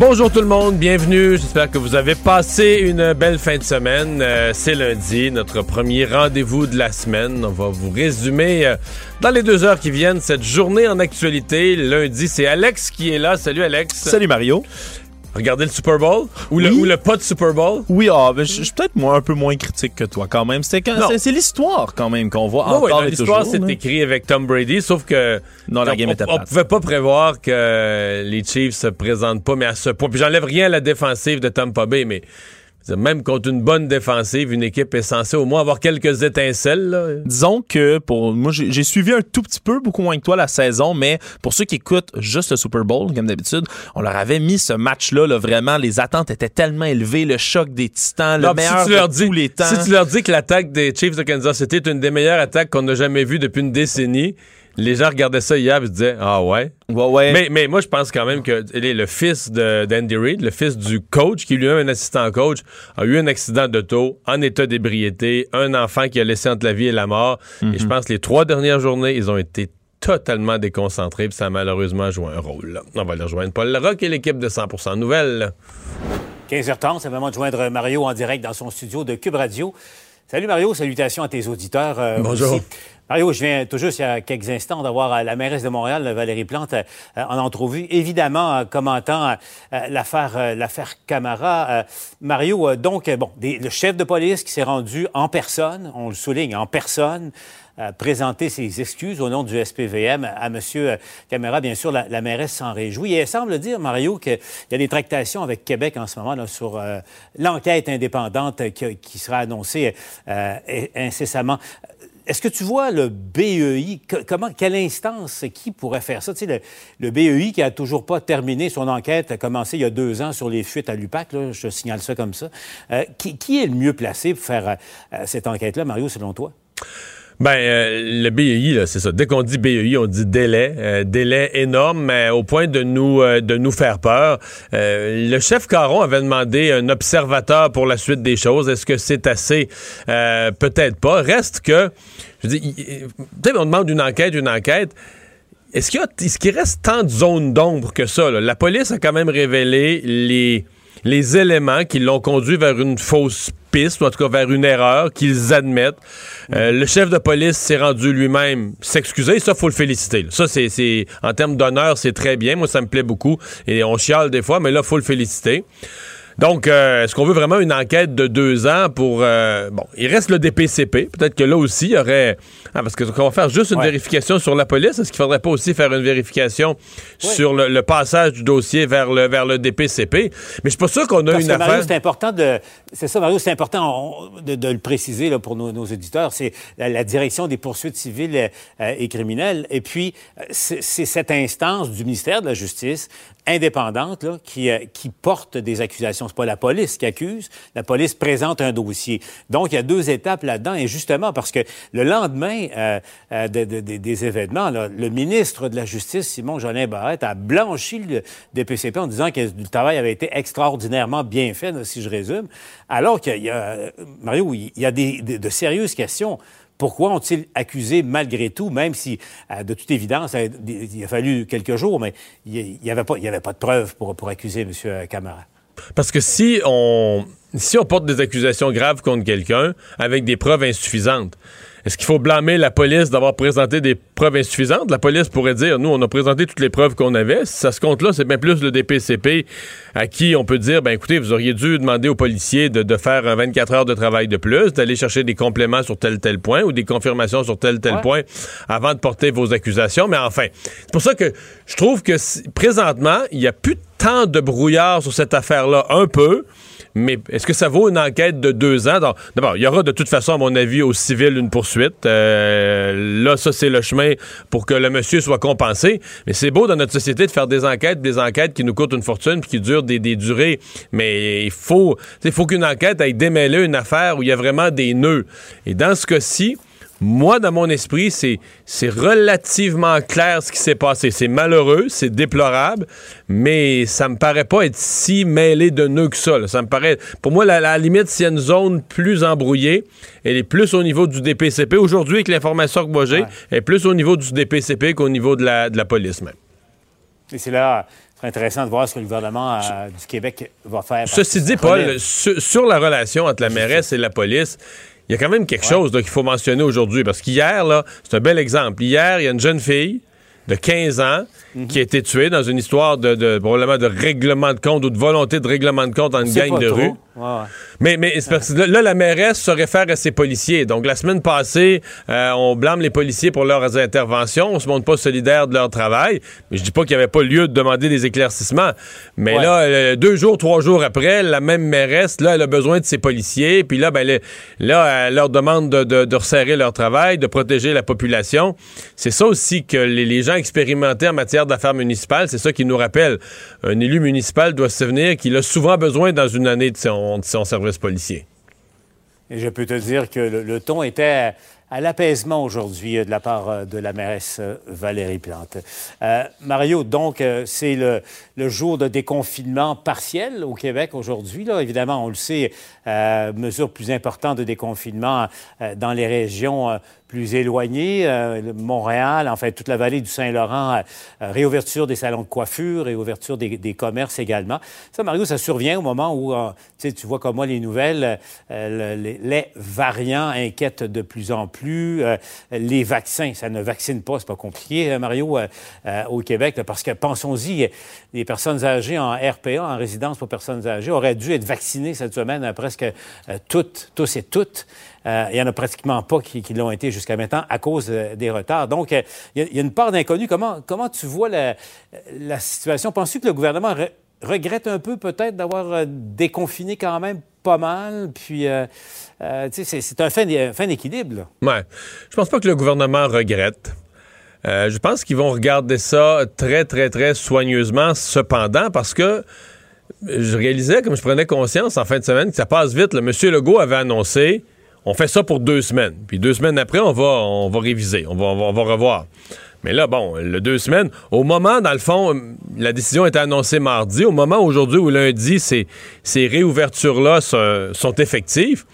Bonjour tout le monde, bienvenue. J'espère que vous avez passé une belle fin de semaine. Euh, c'est lundi, notre premier rendez-vous de la semaine. On va vous résumer euh, dans les deux heures qui viennent cette journée en actualité. Lundi, c'est Alex qui est là. Salut Alex. Salut Mario. Regardez le Super Bowl? Ou, le, ou le pas de Super Bowl? Oui, ah, ben, je suis peut-être moi un peu moins critique que toi quand même. C'est Non. l'histoire quand même qu'on voit Oui, oui, encore l'histoire, toujours. c'est là. écrit avec Tom Brady, sauf que Non, la on, game on- était on plate. pouvait pas prévoir que les Chiefs se présentent pas, mais à ce point. Puis j'enlève rien à la défensive de Tampa Bay, mais même contre une bonne défensive, une équipe est censée au moins avoir quelques étincelles. là. Disons que pour moi, j'ai suivi un tout petit peu, beaucoup moins que toi, la saison, mais pour ceux qui écoutent juste le Super Bowl, comme d'habitude, on leur avait mis ce match-là, là, vraiment, les attentes étaient tellement élevées, le choc des titans, le Non, meilleur si tu leur de dis, tous les temps. Si tu leur dis que l'attaque des Chiefs de Kansas City est une des meilleures attaques qu'on n'a jamais vues depuis une décennie, les gens regardaient ça hier et se disaient Ah ouais. Ouais, ouais. Mais, mais moi, je pense quand même que il est le fils de- d'Andy Reid, le fils du coach, qui lui-même un assistant coach, a eu un accident d'auto en état d'ébriété, un enfant qui a laissé entre la vie et la mort. Mhm. Et je pense que les trois dernières journées, ils ont été totalement déconcentrés, puis ça a malheureusement joué un rôle. là. On va aller rejoindre Paul Larocque et l'équipe de 100% Nouvelles. 15h30, c'est le moment de joindre Mario en direct dans son studio de Cube Radio. Salut Mario, salutations à tes auditeurs. euh, Bonjour. aussi. Mario, je viens tout juste il y a quelques instants d'avoir euh, la mairesse de Montréal, Valérie Plante, euh, en entrevue, évidemment euh, commentant euh, l'affaire euh, Camara. Euh, Mario, euh, donc, euh, bon, le chef de police qui s'est rendu en personne, on le souligne, en personne, euh, présenter ses excuses au nom du SPVM à M. Camara. Bien sûr, la, la mairesse s'en réjouit. Et elle semble dire, Mario, qu'il y a des tractations avec Québec en ce moment là, sur euh, l'enquête indépendante qui, sera annoncée euh, incessamment. Est-ce que tu vois le BEI, comment, quelle instance, qui pourrait faire ça? Tu le, BEI qui a toujours pas terminé son enquête, a commencé il y a deux ans sur les fuites à l'UPAC, je signale ça comme ça. Euh, qui, qui est le mieux placé pour faire euh, cette enquête-là, Mario, selon toi? Ben, euh, le BEI, là, c'est ça. Dès qu'on dit BEI, on dit délai. Euh, délai énorme, mais au point de nous, euh, de nous faire peur. Euh, le chef Caron avait demandé un observateur pour la suite des choses. Est-ce que c'est assez? Euh, Peut-être pas. Reste que, je sais, on demande une enquête, une enquête. Est-ce qu'il y a- est-ce qu'il reste tant de zones d'ombre que ça? là? La police a quand même révélé les, les éléments qui l'ont conduit vers une fausse piste, ou en tout cas vers une erreur, qu'ils admettent. Euh, le chef de police s'est rendu lui-même s'excuser, ça, faut le féliciter. là. Ça, c'est, en termes d'honneur, c'est très bien. Moi, ça me plaît beaucoup. Et on chiale des fois, mais là, faut le féliciter. Donc, euh, est-ce qu'on veut vraiment une enquête de deux ans pour... euh, bon, il reste le DPCP. Peut-être que là aussi, il y aurait... Ah, parce qu'on va faire juste une Ouais. vérification sur la police. Est-ce qu'il faudrait pas aussi faire une vérification sur le, le passage du dossier vers le, vers le DPCP? Mais je suis pas sûr qu'on a Parce une que Mario, affaire... c'est important de. C'est ça, Mario, c'est important on- de, de le préciser là, pour nos, nos éditeurs. C'est la, la direction des poursuites civiles euh, et criminelles. Et puis, c'est cette instance du ministère de la Justice indépendante qui, euh, qui porte des accusations. C'est pas la police qui accuse. La police présente un dossier. Donc, il y a deux étapes là-dedans. Et justement, parce que le lendemain euh, euh, de- de- de- des événements, le ministre de la Justice, Simon Jolin Barrette, a blanchi le DPCP en disant que le travail avait été extraordinairement bien fait, si je résume. Alors qu'il y a, Mario, il y a des, de, de sérieuses questions. Pourquoi ont-ils accusé malgré tout, même si, euh, de toute évidence, euh, il a fallu quelques jours, mais il n'y avait, pas- de preuves pour, pour accuser M. Camara? Parce que si on, si on porte des accusations graves contre quelqu'un avec des preuves insuffisantes, est-ce qu'il faut blâmer la police d'avoir présenté des preuves insuffisantes? La police pourrait dire, nous, on a présenté toutes les preuves qu'on avait. Si ça se compte là, c'est bien plus le DPCP à qui on peut dire, ben écoutez, vous auriez dû demander aux policiers de, de faire un 24 heures de travail de plus, d'aller chercher des compléments sur tel tel point ou des confirmations sur tel tel Ouais. point avant de porter vos accusations. Mais enfin, c'est pour ça que je trouve que présentement, il n'y a plus tant de brouillard sur cette affaire-là, un peu. Mais Est-ce que ça vaut une enquête de deux ans? D'abord, il y aura de toute façon, à mon avis, au civil une poursuite. Euh, là, ça, c'est le chemin pour que le monsieur soit compensé. Mais c'est beau dans notre société de faire des enquêtes, des enquêtes qui nous coûtent une fortune puis qui durent des, durées. Mais il faut, il faut qu'une enquête aille démêler une affaire où il y a vraiment des nœuds. Et dans ce cas-ci, moi, dans mon esprit, c'est, relativement clair ce qui s'est passé. C'est malheureux, c'est déplorable, mais ça me paraît pas être si mêlé de nœuds que ça. Ça me paraît, pour moi, la, la limite, s'il y a une zone plus embrouillée, elle est plus au niveau du DPCP. Aujourd'hui, avec l'information que moi j'ai, elle est plus au niveau du DPCP qu'au niveau de la, de la police même. Et c'est là, c'est intéressant de voir ce que le gouvernement euh, du Québec va faire. Ceci dit, Paul, sur, sur, la relation entre la mairesse et la police, il y a quand même quelque chose qu'il faut mentionner aujourd'hui. Parce qu'hier, là, c'est un bel exemple. Hier, il y a une jeune fille de 15 ans qui a été tuée dans une histoire de, probablement de règlement de compte ou de volonté de règlement de compte en une gang de rue. Mais, mais là, la mairesse se réfère à ses policiers. Donc, la semaine passée, euh, on blâme les policiers pour leurs interventions. On se montre pas solidaire de leur travail. Mais je dis pas qu'il n'y avait pas lieu de demander des éclaircissements. Mais là, euh, deux jours, trois jours après, la même mairesse, là, elle a besoin de ses policiers. Puis là, ben, là, elle leur demande de, resserrer leur travail, de protéger la population. C'est ça aussi que les, gens expérimentés en matière d'affaires municipales, c'est ça qui nous rappelle. Un élu municipal doit se souvenir qu'il a souvent besoin dans une année de son, service policier. Je peux te dire que le, ton était à, l'apaisement aujourd'hui euh, de la part euh, de la mairesse euh, Valérie Plante. Mario, donc, c'est le, jour de déconfinement partiel au Québec aujourd'hui. Évidemment, on le sait, mesure plus importante de déconfinement dans les régions plus éloignés, euh, Montréal, enfin toute la vallée du Saint-Laurent, euh, euh, réouverture des salons de coiffure, réouverture des, des commerces également. Ça, Mario, ça survient au moment où, tu vois comme moi les nouvelles, les, variants inquiètent de plus en plus. les vaccins, ça ne vaccine pas, c'est pas compliqué, Mario, au Québec, parce que pensons-y, les personnes âgées en RPA, en résidence pour personnes âgées, auraient dû être vaccinées cette semaine, presque toutes, tous et toutes. Euh, il n'y en a pratiquement pas qui, l'ont été jusqu'à maintenant à cause euh, des retards. Donc, euh, il y, a une part d'inconnu. Comment, comment tu vois la, situation? Penses-tu que le gouvernement regrette un peu peut-être d'avoir déconfiné quand même pas mal? Puis, c'est un fin, d'équilibre. Oui. Je pense pas que le gouvernement regrette. je pense qu'ils vont regarder ça très, très, très soigneusement, cependant, parce que je réalisais, comme je prenais conscience en fin de semaine, que ça passe vite. Le monsieur Legault avait annoncé on fait ça pour deux semaines. Puis deux semaines après, on va, on va réviser, on va, on va, revoir. Mais là, bon, le deux semaines, au moment, dans le fond, la décision était annoncée mardi. Au moment aujourd'hui ou lundi, ces, ces réouvertures-là sont effectives.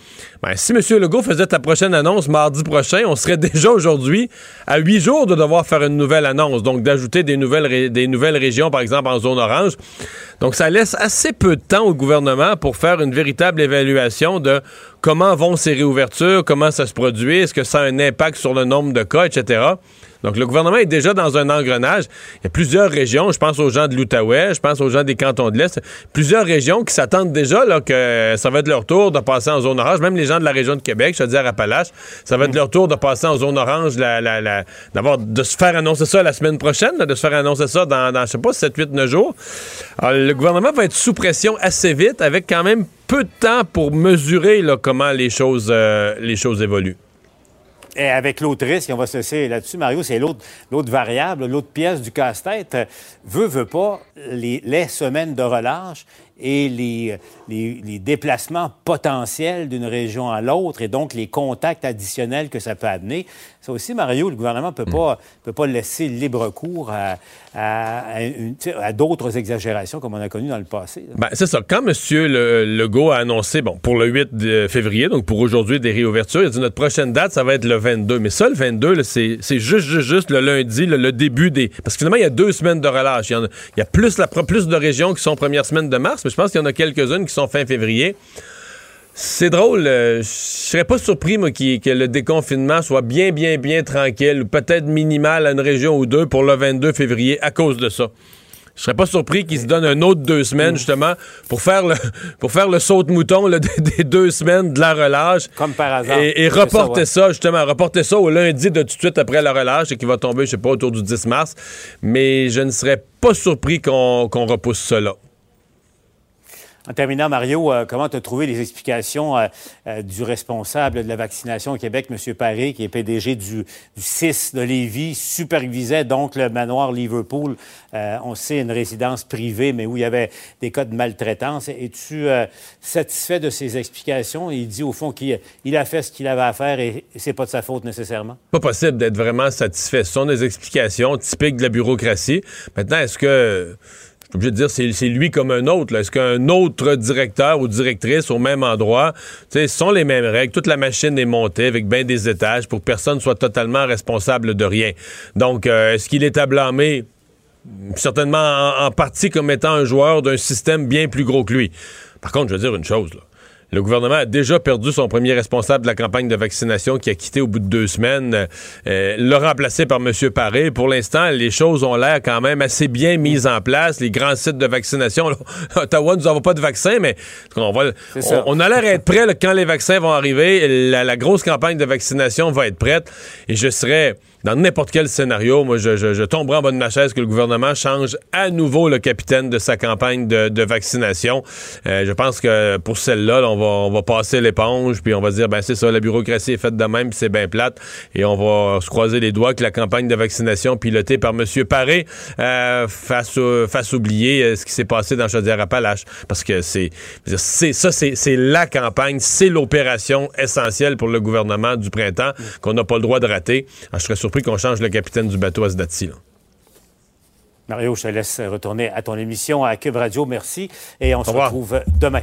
Ben, si M. Legault faisait ta prochaine annonce mardi prochain, on serait déjà aujourd'hui à huit jours de devoir faire une nouvelle annonce, donc d'ajouter des nouvelles, des nouvelles régions, par exemple en zone orange. Donc ça laisse assez peu de temps au gouvernement pour faire une véritable évaluation de comment vont ces réouvertures, comment ça se produit, est-ce que ça a un impact sur le nombre de cas, etc. Donc, le gouvernement est déjà dans un engrenage. Il y a plusieurs régions, je pense aux gens de l'Outaouais, je pense aux gens des cantons de l'Est, plusieurs régions qui s'attendent déjà là, que ça va être leur tour de passer en zone orange. Même les gens de la région de Québec, je veux dire à Appalaches, ça va être leur tour de passer en zone orange, la, la, la, d'avoir, de se faire annoncer ça la semaine prochaine, de se faire annoncer ça dans, dans je sais pas, 7, 8, 9 jours. Alors, le gouvernement va être sous pression assez vite, avec quand même peu de temps pour mesurer là, comment les choses, euh, les choses évoluent. Et avec l'autre risque, on va se laisser là-dessus, Mario, c'est l'autre, variable, l'autre pièce du casse-tête. Veut, veut pas, les, les semaines de relâche et les, les, déplacements potentiels d'une région à l'autre et donc les contacts additionnels que ça peut amener. Ça aussi, Mario, le gouvernement ne peut, pas, peut pas laisser libre cours à, à, d'autres exagérations comme on a connu dans le passé. Ben, c'est ça. Quand M. Le, Legault a annoncé, bon, pour le 8 de février, donc pour aujourd'hui, des réouvertures, il a dit notre prochaine date, ça va être le 22. Mais ça, le 22, c'est, juste, juste, juste le lundi, le, début des... Parce que finalement, il y a deux semaines de relâche. Il y, il y a plus, la, plus de régions qui sont première semaine de mars, mais je pense qu'il y en a quelques-unes qui sont fin février. C'est drôle. Euh, je serais pas surpris, moi, que le déconfinement soit bien, bien, bien tranquille, peut-être minimal à une région ou deux pour le 22 février à cause de ça. Je serais pas surpris qu'ils se donnent un autre deux semaines, justement, pour faire le, pour faire le saut de mouton des, deux semaines de la relâche. Comme par hasard. Et, reporter ça, justement, reporter ça au lundi de tout de suite après la relâche et qui va tomber, je sais pas, autour du 10 mars. Mais je ne serais pas surpris qu'on repousse cela. En terminant, Mario, comment tu as trouvé les explications du responsable de la vaccination au Québec, M. Paré, qui est PDG du, du 6 de Lévis, supervisait donc le manoir Liverpool? on sait une résidence privée, mais où il y avait des cas de maltraitance. Es-tu satisfait de ces explications? Il dit au fond qu'il il a fait ce qu'il avait à faire et c'est pas de sa faute nécessairement. Pas possible d'être vraiment satisfait. Ce sont des explications typiques de la bureaucratie. Maintenant, est-ce que je suis obligé de dire c'est lui comme un autre. Est-ce qu'un autre directeur ou directrice au même endroit, ce sont les mêmes règles, toute la machine est montée avec bien des étages pour que personne soit totalement responsable de rien. Donc, euh, est-ce qu'il est à blâmer? Certainement en, partie comme étant un joueur d'un système bien plus gros que lui. Par contre, je veux dire une chose. Le gouvernement a déjà perdu son premier responsable de la campagne de vaccination qui a quitté au bout de deux semaines. Euh, le remplacé par M. Paré. Pour l'instant, les choses ont l'air quand même assez bien mises en place. Les grands sites de vaccination. Ottawa ne nous envoie pas de vaccins, mais on, va, on, a l'air d'être prêt quand les vaccins vont arriver. La, la grosse campagne de vaccination va être prête. Et je serais dans n'importe quel scénario, moi, je, je, tomberai en bas de ma chaise que le gouvernement change à nouveau le capitaine de sa campagne de, vaccination. Euh, je pense que pour celle-là, on, va, on va passer l'éponge, puis on va dire, ben c'est ça, la bureaucratie est faite de même, puis c'est bien plate, et on va se croiser les doigts que la campagne de vaccination pilotée par M. Paré euh, fasse, fasse oublier euh, ce qui s'est passé dans Chaudière-Appalaches. Parce que c'est, ça, c'est la campagne, c'est l'opération essentielle pour le gouvernement du printemps qu'on n'a pas le droit de rater. Ah, je serais surpris qu'on change le capitaine du bateau à ce date-ci. Mario, je te laisse retourner à ton émission à Cube Radio. Merci. Et on se retrouve demain.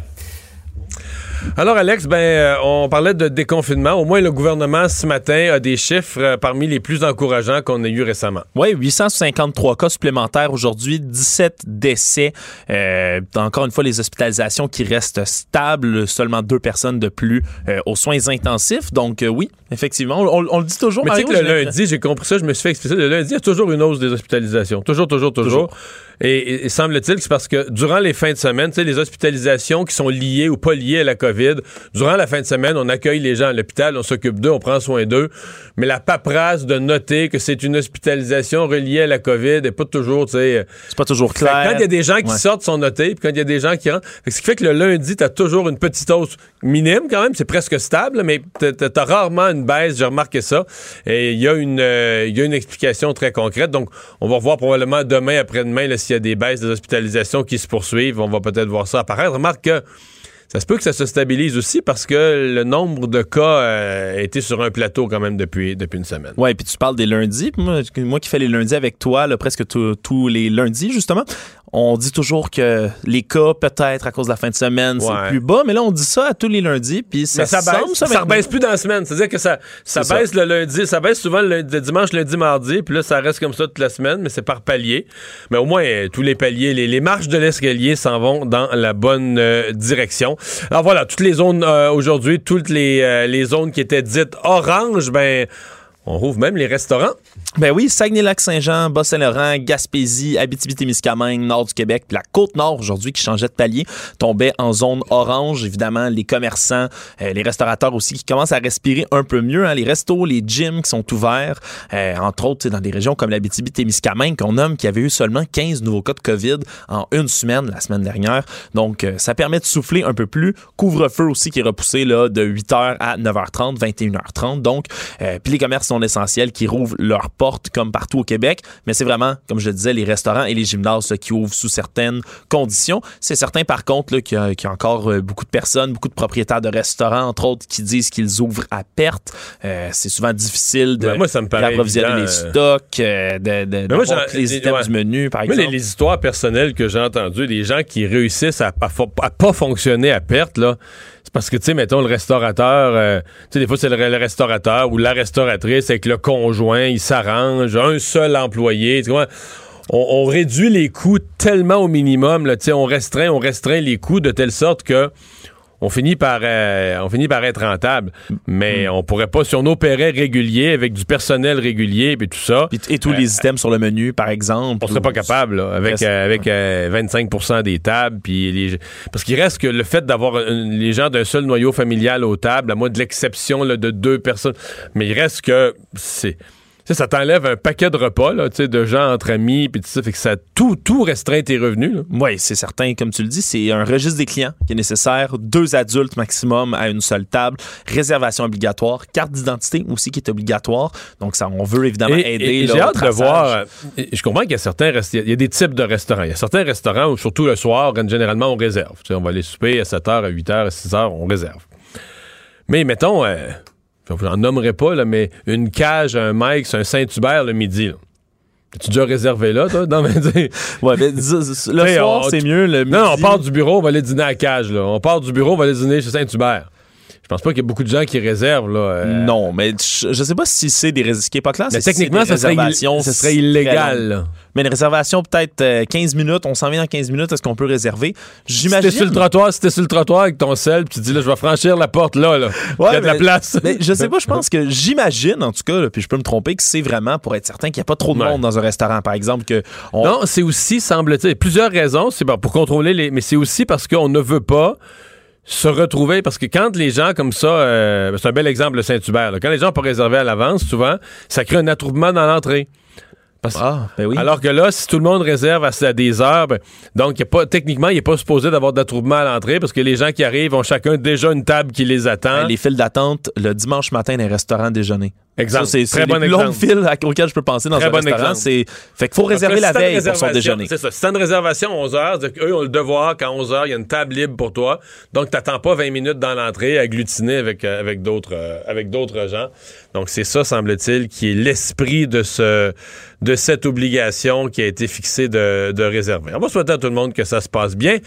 Alors, Alex, ben, euh, on parlait de déconfinement. Au moins, le gouvernement, ce matin, a des chiffres euh, parmi les plus encourageants qu'on ait eu récemment. Oui, 853 cas supplémentaires aujourd'hui, 17 décès. Euh, encore une fois, les hospitalisations qui restent stables, seulement deux personnes de plus aux soins intensifs. Donc, oui, effectivement, on, le dit toujours. Mais tu sais que le lundi, j'ai compris ça, je me suis fait expliquer. Le lundi, il y a toujours une hausse des hospitalisations. Toujours, toujours, toujours. Et, semble-t-il que c'est parce que durant les fins de semaine, tu sais, les hospitalisations qui sont liées ou pas liées à la COVID, durant la fin de semaine, on accueille les gens à l'hôpital, on s'occupe d'eux, on prend soin d'eux. Mais la paperasse de noter que c'est une hospitalisation reliée à la COVID n'est pas toujours, tu sais. C'est pas toujours clair. Quand il y a des gens qui sortent, sont notés, puis quand il y a des gens qui rentrent. Ce qui fait que le lundi, tu as toujours une petite hausse minime quand même, c'est presque stable, mais tu as rarement une baisse, j'ai remarqué ça. Et il y, a une, euh, y a une explication très concrète. Donc, on va revoir probablement demain, après-demain, s'il y a des baisses des hospitalisations qui se poursuivent. On va peut-être voir ça apparaître. Remarque que ça se peut que ça se stabilise aussi parce que le nombre de cas euh, a été sur un plateau quand même depuis, depuis une semaine. Oui, puis tu parles des lundis. Moi, qui fais les lundis avec toi, presque tous les lundis, justement, on dit toujours que les cas, peut-être à cause de la fin de semaine, c'est plus bas, mais là, on dit ça à tous les lundis, puis ça, ça baisse. ça, ça baisse plus dans la semaine. C'est-à-dire que ça, ça baisse le lundi, ça baisse souvent le, dimanche, lundi, mardi, puis là, ça reste comme ça toute la semaine, mais c'est par palier. Mais au moins, tous les paliers, les, marches de l'escalier s'en vont dans la bonne euh, direction. Alors voilà, toutes les zones euh, aujourd'hui, toutes les, euh, les zones qui étaient dites orange, ben on rouvre même les restaurants. Ben oui, Saguenay-Lac-Saint-Jean, Bas-Saint-Laurent, Gaspésie, Abitibi-Témiscamingue, nord du Québec, la Côte-Nord aujourd'hui qui changeait de palier, tombait en zone orange. Évidemment, les commerçants, euh, les restaurateurs aussi qui commencent à respirer un peu mieux. Hein. Les restos, les gyms qui sont ouverts, euh, entre autres dans des régions comme l'Abitibi-Témiscamingue qu'on nomme qui avait eu seulement 15 nouveaux cas de COVID en une semaine la semaine dernière. Donc, euh, ça permet de souffler un peu plus. Couvre-feu aussi qui est repoussé là, de 8h à 9h30, 21h30. Donc, puis les commerces essentiels qui rouvrent leurs portes comme partout au Québec, mais c'est vraiment, comme je le disais, les restaurants et les gymnases qui ouvrent sous certaines conditions. C'est certain, par contre, qu'il y, a encore euh, beaucoup de personnes, beaucoup de propriétaires de restaurants, entre autres, qui disent qu'ils ouvrent à perte. Euh, c'est souvent difficile de d'approvisionner les stocks, euh, de, de, les items du menu, par exemple. Les, les, histoires personnelles que j'ai entendues, des gens qui réussissent à, à, à pas fonctionner à perte, là, parce que, tu sais, mettons, le restaurateur, euh, tu sais, des fois, c'est le, restaurateur ou la restauratrice avec le conjoint, il s'arrange, un seul employé, tu vois. On, réduit les coûts tellement au minimum, là, tu sais, on restreint, on restreint les coûts de telle sorte que on finit par euh, on finit par être rentable. Mais mm. on pourrait pas, si on opérait régulier avec du personnel régulier et tout ça. et tous les euh, items sur le menu, par exemple. On serait pas capable, avec, euh, avec 25% des tables. Puis Parce qu'il reste que le fait d'avoir les gens d'un seul noyau familial aux tables, à moins de l'exception de deux personnes. Mais il reste que c'est ça t'enlève un paquet de repas, là, tu sais, de gens entre amis, puis tout ça, fait que ça tout, tout restreint tes revenus. Oui, c'est certain. Comme tu le dis, c'est un registre des clients qui est nécessaire. Deux adultes maximum à une seule table. Réservation obligatoire. Carte d'identité aussi qui est obligatoire. Donc, ça, on veut évidemment Et- aider. J'ai hâte de voir. euh, Je comprends qu'il y a certains il y a des types de restaurants. Il y a certains restaurants où, surtout le soir, généralement, on réserve. Tu sais, on va aller souper à 7h, à 8h, à 6h, on réserve. Mais mettons, euh, j'en nommerai pas, là, mais une cage, un Mike's, un Saint-Hubert le midi. là. As-tu déjà réservé là, toi? Non, mais dis- Ouais, mais dis- le soir, c'est mieux. Le Non, on midi- part du bureau, on va aller dîner à la cage. Là. On part du bureau, on va aller dîner chez Saint-Hubert. Je pense pas qu'il y a beaucoup de gens qui réservent. Là, euh, Non, mais je, je sais pas si c'est des ce qui est pas clair. Mais c'est si techniquement, des ça serait, ça serait illégal. Mais une réservation peut-être euh, 15 minutes, on s'en vient dans 15 minutes, est-ce qu'on peut réserver? Si J'imagine. t'es sur le trottoir, si t'es sur le trottoir avec ton sel, puis tu dis là, je vais franchir la porte là, là. Ouais, Il y a de la mais- place. Mais je sais pas, je pense que j'imagine, en tout cas, là, puis je peux me tromper, que c'est vraiment pour être certain qu'il n'y a pas trop de Ouais. monde dans un restaurant. Par exemple, que on- Non, c'est aussi, semble-t-il, plusieurs raisons. C'est pour contrôler les. Mais c'est aussi parce qu'on ne veut pas se retrouver. Parce que quand les gens comme ça. euh, c'est un bel exemple, le Saint-Hubert. Quand les gens pas réservé à l'avance, souvent, ça crée un attroupement dans l'entrée. Parce- Ah, ben oui. Alors que là, si tout le monde réserve à, à des heures, ben, donc y a pas, techniquement, il n'est pas supposé d'avoir d'attroupement à l'entrée parce que les gens qui arrivent ont chacun déjà une table qui les attend. Ben, les files d'attente le dimanche matin dans les restaurants déjeuner. Exemple. Ça, c'est bon plus longues files à- auxquelles je peux penser dans Très un bon restaurant. C'est fait qu'il faut réserver la veille pour son déjeuner. C'est ça. Si t'as une réservation à 11 h, qu'eux ont le devoir qu'à 11 h, il y a une table libre pour toi. Donc, t'attends pas 20 minutes dans l'entrée à glutiner avec, euh, avec d'autres euh, avec d'autres gens. Donc, c'est ça, semble-t-il, qui est l'esprit de ce de cette obligation qui a été fixée de, de réserver. On va souhaiter à tout le monde que ça se passe bien.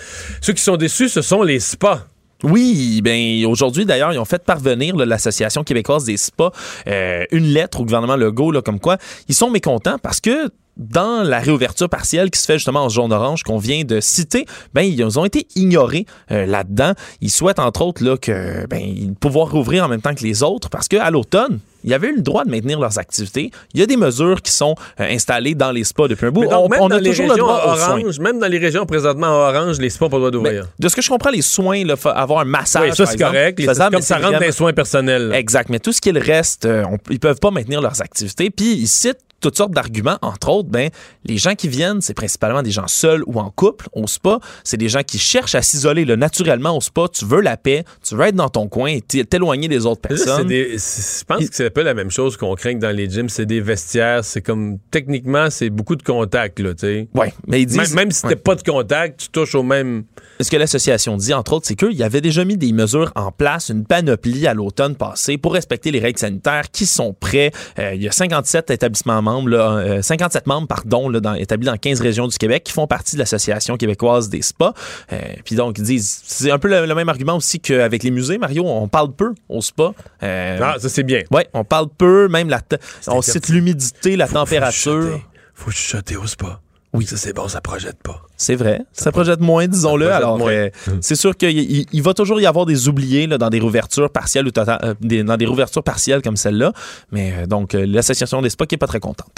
Ceux qui sont déçus, ce sont les spas. Oui, ben aujourd'hui d'ailleurs, ils ont fait parvenir l'Association québécoise des spas euh, une lettre au gouvernement Legault là, comme quoi ils sont mécontents parce que dans la réouverture partielle qui se fait justement en jaune orange qu'on vient de citer, ben ils ont été ignorés euh, là-dedans. Ils souhaitent entre autres là que ben pouvoir rouvrir en même temps que les autres parce que à l'automne, il y avait eu le droit de maintenir leurs activités. Il y a des mesures qui sont euh, installées dans les spas depuis un bout. Donc, on, même on dans a les toujours le régions droit aux soins. orange, même dans les régions présentement orange, les spas n'ont pas le droit d'ouvrir. de ce que je comprends, les soins, là, avoir un massage, Oui, ça, c'est correct. Les- faisable, comme mais ça rentre dans les soins personnels. là. Exact, mais tout ce qu'il reste, euh, on- ils peuvent pas maintenir leurs activités. Puis ils citent toutes sortes d'arguments, entre autres, ben les gens qui viennent, c'est principalement des gens seuls ou en couple au spa. C'est des gens qui cherchent à s'isoler naturellement au spa. Tu veux la paix, tu veux être dans ton coin et t'é- t'éloigner des autres personnes. des- je pense que c'est un peu la même chose qu'on craint que dans les gyms, c'est des vestiaires. C'est comme techniquement, c'est beaucoup de contacts, là, tu sais. Ouais, mais ils Même, disent, même si t'as Ouais. pas de contact, tu touches au même. Ce que l'association dit, entre autres, c'est qu'il y avait déjà mis des mesures en place, une panoplie à l'automne passé pour respecter les règles sanitaires qui sont prêts. Euh, il y a 57 établissements membres, là, euh, 57 membres, pardon, là, dans, établis dans 15 régions du Québec qui font partie de l'Association québécoise des spas. Euh, Puis donc, ils disent, c'est un peu le, le même argument aussi qu'avec les musées, Mario, on parle peu au spa. Euh, Ah, ça, c'est bien. Ouais, on parle peu, même la, on cite l'humidité, la température. chuchoter. Faut chuchoter au spa. Oui, ça, c'est bon, ça projette pas. C'est vrai. Ça projette moins, disons-le. Alors, euh, c'est sûr qu'il il- il va toujours y avoir des oubliés là, dans des rouvertures partielles ou tota- euh, des- dans des rouvertures partielles comme celle-là. Mais euh, donc, l'association des spas qui est pas très contente.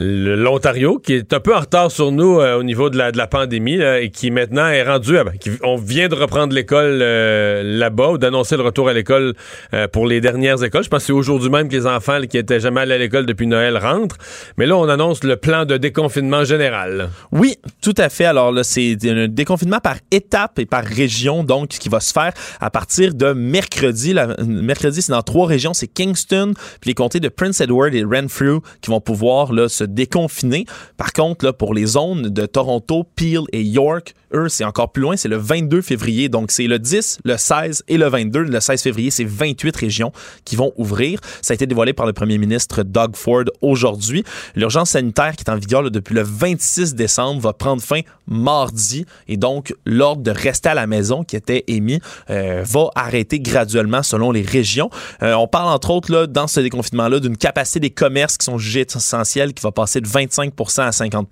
L'Ontario, qui est un peu en retard sur nous euh, au niveau de la, de la pandémie, là, et qui maintenant est rendu, on vient de reprendre l'école euh, là-bas, ou d'annoncer le retour à l'école euh, pour les dernières écoles. Je pense que c'est aujourd'hui même que les enfants là, qui étaient jamais allés à l'école depuis Noël rentrent. Mais là, on annonce le plan de déconfinement général. Oui, tout à fait. Alors là, c'est un déconfinement par étape et par région, donc, qui va se faire à partir de mercredi. Mercredi, c'est dans trois régions. C'est Kingston, puis les comtés de Prince Edward et Renfrew qui vont pouvoir là, se déconfiner. Par contre, là, pour les zones de Toronto, Peel et York, eux, c'est encore plus loin. C'est le 22 février. Donc, c'est le 10, le 16 et le 22. Le 16 février, c'est 28 régions qui vont ouvrir. Ça a été dévoilé par le premier ministre Doug Ford aujourd'hui. L'urgence sanitaire qui est en vigueur depuis le 26 décembre va prendre fin mardi. Et donc, l'ordre de rester à la maison qui était émis euh, va arrêter graduellement selon les régions. Euh, on parle entre autres là, dans ce déconfinement-là d'une capacité des commerces qui sont jugés essentiels qui va passer de 25 à 50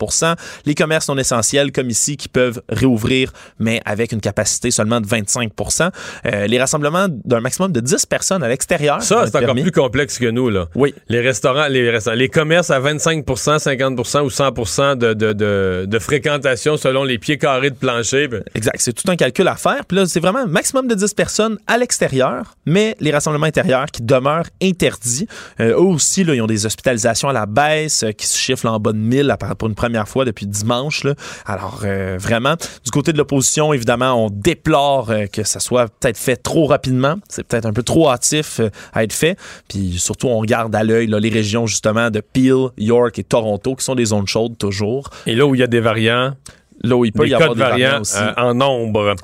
Les commerces non essentiels, comme ici, qui peuvent réouvrir, mais avec une capacité seulement de 25% euh, Les rassemblements d'un maximum de 10 personnes à l'extérieur. Ça, c'est encore plus complexe que nous. Là. Oui. Les restaurants, les, restaurants, les commerces à 25% 50% ou 100 de, de, de, de, fréquentation selon les pieds carrés de plancher. Ben. Exact. C'est tout un calcul à faire. Puis là, c'est vraiment un maximum de 10 personnes à l'extérieur, mais les rassemblements intérieurs qui demeurent interdits. Euh, eux aussi, là, ils ont des hospitalisations à la baisse euh, qui se chiffrent en bas de 1000 pour une première fois depuis dimanche. Là. Alors, euh, vraiment, du côté de l'opposition, évidemment, on déplore que ça soit peut-être fait trop rapidement. C'est peut-être un peu trop hâtif à être fait. Puis surtout, on regarde à l'œil les régions justement de Peel, York et Toronto, qui sont des zones chaudes toujours. Et là où il y a des variants, Là où il peut y avoir des variants, aussi. en nombre.